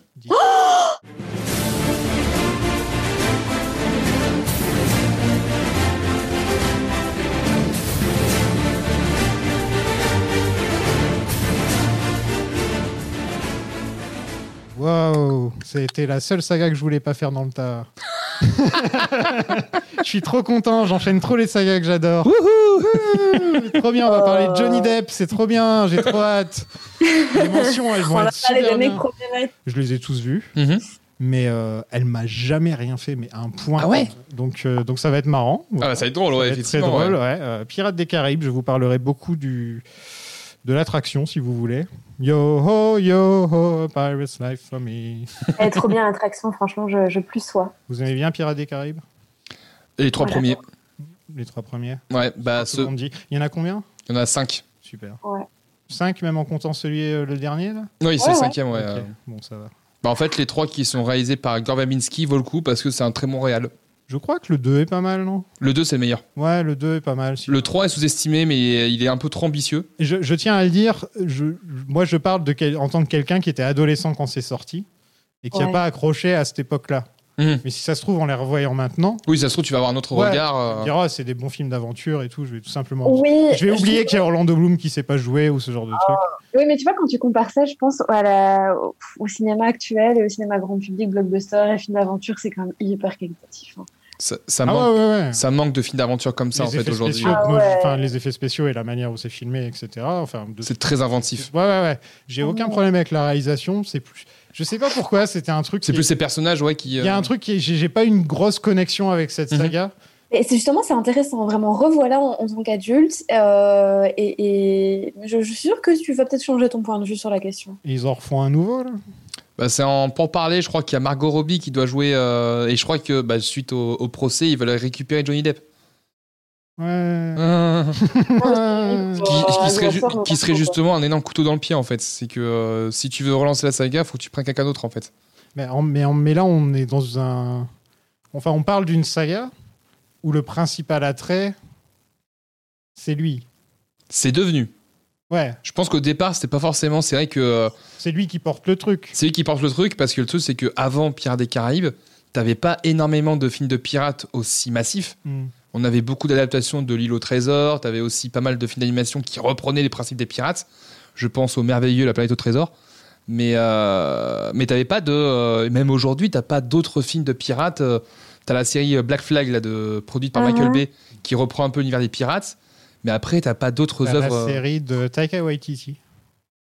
Waouh, c'était la seule saga que je voulais pas faire dans le tas. [LAUGHS] je suis trop content, j'enchaîne trop les sagas que j'adore. Wouhou trop bien, on va parler de Johnny Depp, c'est trop bien, j'ai trop hâte. Les mentions, elles vont On être super bien. Je les ai tous vus, Mhm. mais euh, elle m'a jamais rien fait, mais à un point. Ah ouais donc, euh, donc ça va être marrant. Ah bah, ça va être drôle, Ça ouais, va être effectivement. Très drôle, ouais. ouais. Euh, Pirates des Caraïbes, je vous parlerai beaucoup du de l'attraction si vous voulez. Yo ho yo ho, Pirates Life for me. Elle est trop bien l'attraction, franchement, je, je plus sois. Vous aimez bien Pirates des Caraïbes? Les trois Voilà. premiers. Les trois premiers? Ouais, bah, ce- monde dit. Il y en a combien? Il y en a cinq. Super. Ouais. Cinq, même en comptant celui euh, le dernier là? Oui, c'est Ouais, le cinquième, ouais. Euh. Bon, ça va. Bah, en fait, les trois qui sont réalisés par Gore Verbinski vaut le coup parce que c'est un très bon réal. Je crois que le 2 est pas mal, non? Le 2, c'est le meilleur. Ouais, le 2 est pas mal. si. Le 3 est sous-estimé, mais il est un peu trop ambitieux. Je, je tiens à le dire, je, moi je parle de quel- en tant que quelqu'un qui était adolescent quand c'est sorti et qui n'a Ouais. pas accroché à cette époque-là. Mhm. Mais si ça se trouve, en les revoyant maintenant, Oui, ça se trouve, tu vas avoir un autre Ouais. regard. euh, dira, Ah, c'est des bons films d'aventure et tout, je vais tout simplement. Oui, Je vais oublier qu'il y a Orlando Bloom qui sait pas jouer ou ce genre de truc. Oui, mais tu vois, quand tu compares ça, je pense à la- au, cinéma actuel et au cinéma grand public, blockbuster et films d'aventure, c'est quand même hyper qualitatif. hein. Ça, ça Ah manque, ouais, ouais, ouais. ça manque de films d'aventure comme ça, les en fait, aujourd'hui. Ah les effets spéciaux et la manière où c'est filmé, etc. Enfin, de- C'est très inventif. Ouais, ouais, ouais. J'ai Ah aucun ouais. problème avec la réalisation. C'est plus. Je sais pas pourquoi. C'était un truc. C'est plus ces personnages, ouais, qui. Il y a euh, un truc qui. J'ai j'ai pas une grosse connexion avec cette Mhm. saga. Et c'est justement, c'est intéressant. Vraiment, revoilà en, en tant qu'adulte. euh, et et je, je suis sûre que tu vas peut-être changer ton point de vue sur la question. Ils en refont un nouveau là? Bah, c'est en pour parler, je crois qu'il y a Margot Robbie qui doit jouer euh, et je crois que bah, suite au, au procès, ils veulent récupérer Johnny Depp. Ouais. [LAUGHS] qui, qui serait, ju- qui serait justement un énorme couteau dans le pied en fait. C'est que euh, si tu veux relancer la saga, faut que tu prennes quelqu'un d'autre en fait. Mais, en- mais, en- mais là, on est dans un. Enfin, on parle d'une saga où le principal attrait, c'est lui. C'est devenu. Ouais. Je pense qu'au départ, c'était pas forcément. C'est vrai que. euh, C'est lui qui porte le truc. C'est lui qui porte le truc parce que le truc, c'est que avant Pirates des Caraïbes, t'avais pas énormément de films de pirates aussi massifs. Mm. On avait beaucoup d'adaptations de l'île au trésor. T'avais aussi pas mal de films d'animation qui reprenaient les principes des pirates. Je pense au merveilleux La planète au trésor. Mais, euh, mais t'avais pas de. euh, même aujourd'hui, t'as pas d'autres films de pirates. euh, T'as la série Black Flag, là, de, produite par Mhm. Michael Bay, qui reprend un peu l'univers des pirates. Mais après, t'as pas d'autres T'as œuvres. La euh, série de Taika Waititi.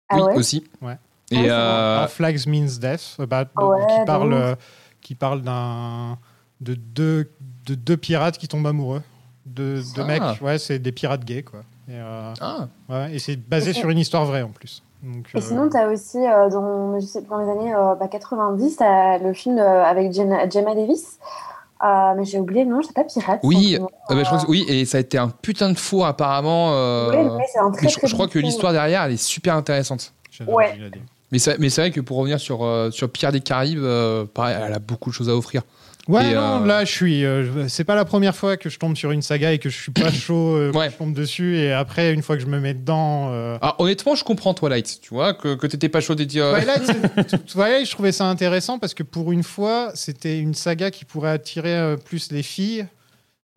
Ah oui, ouais aussi. Ouais. Et euh, All Flags Means Death, about- Ouais, qui parle, euh, qui parle d'un de deux de deux pirates qui tombent amoureux, de deux Ah. mecs. Ouais, c'est des pirates gays quoi. Et, euh, Ah. ouais, et c'est basé Et- sur une histoire vraie en plus. Donc, Et euh, sinon, tu as aussi, euh, dans, je sais, dans les années euh, bah, 90, tu as le film euh, avec Gemma Davis. Euh, mais j'ai oublié le nom, c'est pas Pirate. Oui, euh, bah, je crois que- oui, et ça a été un putain de four apparemment. euh, Ouais, ouais, c'est un très, mais je, très je crois que l'histoire derrière, elle est super intéressante. Ouais. Mais c'est mais c'est vrai que pour revenir sur, euh, sur Pierre des Caraïbes, euh, pareil, elle a beaucoup de choses à offrir. Ouais, Et, non, euh, là, je suis. euh, c'est pas la première fois que je tombe sur une saga et que je suis pas [COUGHS] chaud euh, quand je tombe dessus. Et après, une fois que je me mets dedans. Ah, honnêtement, je comprends Twilight, tu vois, que, que t'étais pas chaud de dire. Twilight, Twilight, [LAUGHS] je trouvais ça intéressant parce que pour une fois, c'était une saga qui pourrait attirer plus les filles.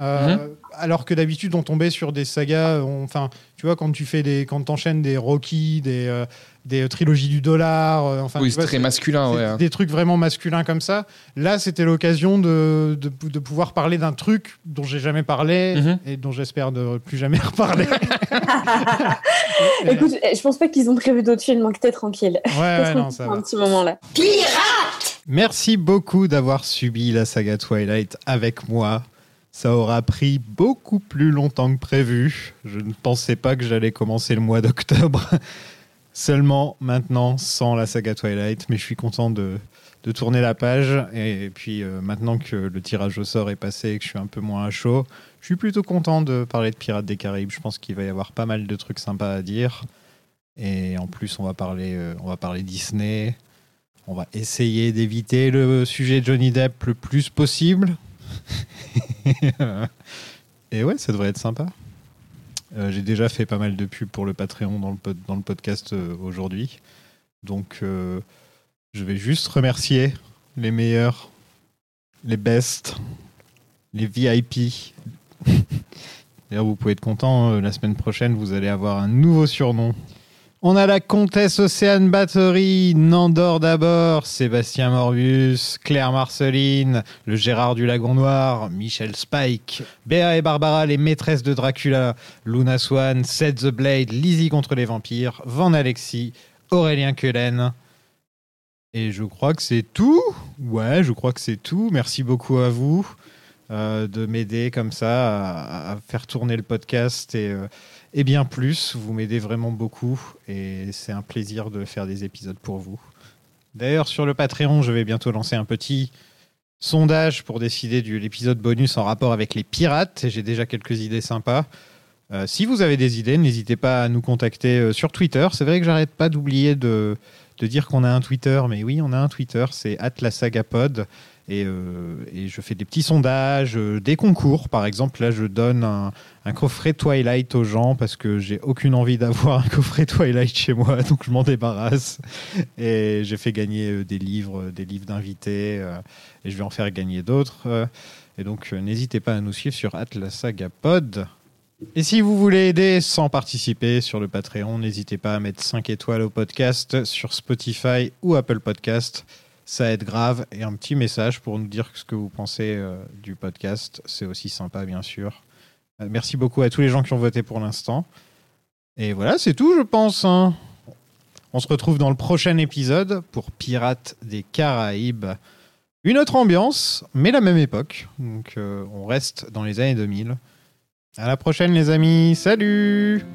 Euh, Mhm. Alors que d'habitude, on tombait sur des sagas. on- Enfin, tu vois, quand tu fais des, quand t'enchaînes des Rocky, des, euh, des euh, trilogies du dollar. euh, enfin, oui, c'est très masculin, ouais. Des trucs vraiment masculins comme ça. Là, c'était l'occasion de, de, de pouvoir parler d'un truc dont j'ai jamais parlé Mhm. et dont j'espère ne plus jamais [LAUGHS] reparler. [LAUGHS] Écoute, je pense pas qu'ils ont prévu d'autres films, donc t'es tranquille. Ouais, ouais, non, ça va. un petit moment là. Merci beaucoup d'avoir subi la saga Twilight avec moi. Ça aura pris beaucoup plus longtemps que prévu. Je ne pensais pas que j'allais commencer le mois d'octobre. [LAUGHS] Seulement maintenant sans la saga Twilight, mais je suis content de, tourner la page. Et puis euh, maintenant que le tirage au sort est passé et que je suis un peu moins à chaud, je suis plutôt content de parler de Pirates des Caraïbes. Je pense qu'il va y avoir pas mal de trucs sympas à dire. Et en plus, on va parler, euh, on va parler Disney. On va essayer d'éviter le sujet Johnny Depp le plus possible. [LAUGHS] Et ouais, ça devrait être sympa. Euh, J'ai déjà fait pas mal de pubs pour le Patreon dans le, dans le podcast euh, aujourd'hui. Donc, euh, je vais juste remercier les meilleurs, les best, les VIP. [LAUGHS] D'ailleurs, vous pouvez être content, euh, la semaine prochaine, vous allez avoir un nouveau surnom. On a la comtesse Océane Battery, Nandor d'abord, Sébastien Morbius, Claire Marceline, le Gérard du Lagon Noir, Michel Spike, Béa et Barbara, les maîtresses de Dracula, Luna Swan, Seth the Blade, Lizzie contre les vampires, Van Alexis, Aurélien Quelen. Et je crois que c'est tout. Ouais, je crois que c'est tout. Merci beaucoup à vous euh, de m'aider comme ça à, à faire tourner le podcast et, euh, et bien plus. Vous m'aidez vraiment beaucoup et c'est un plaisir de faire des épisodes pour vous. D'ailleurs, sur le Patreon, je vais bientôt lancer un petit sondage pour décider de l'épisode bonus en rapport avec les pirates. J'ai déjà quelques idées sympas. Euh, si vous avez des idées, n'hésitez pas à nous contacter euh, sur Twitter. C'est vrai que j'arrête pas d'oublier de, de dire qu'on a un Twitter, mais oui, on a un Twitter, c'est @lasagapod. Et, euh, et je fais des petits sondages, euh, des concours. Par exemple, là, je donne un, coffret Twilight aux gens parce que j'ai aucune envie d'avoir un coffret Twilight chez moi, donc je m'en débarrasse. Et j'ai fait gagner euh, des livres, des livres d'invités, et je vais en faire gagner d'autres. et donc, n'hésitez pas à nous suivre sur @lasagapod. Et si vous voulez aider sans participer sur le Patreon, n'hésitez pas à mettre 5 étoiles au podcast sur Spotify ou Apple Podcast. Ça aide grave. Et un petit message pour nous dire ce que vous pensez euh, du podcast. C'est aussi sympa, bien sûr. Euh, merci beaucoup à tous les gens qui ont voté pour l'instant. Et voilà, c'est tout, je pense. hein. On se retrouve dans le prochain épisode pour Pirates des Caraïbes. Une autre ambiance, mais la même époque. Donc euh, on reste dans les années 2000. À la prochaine les amis, salut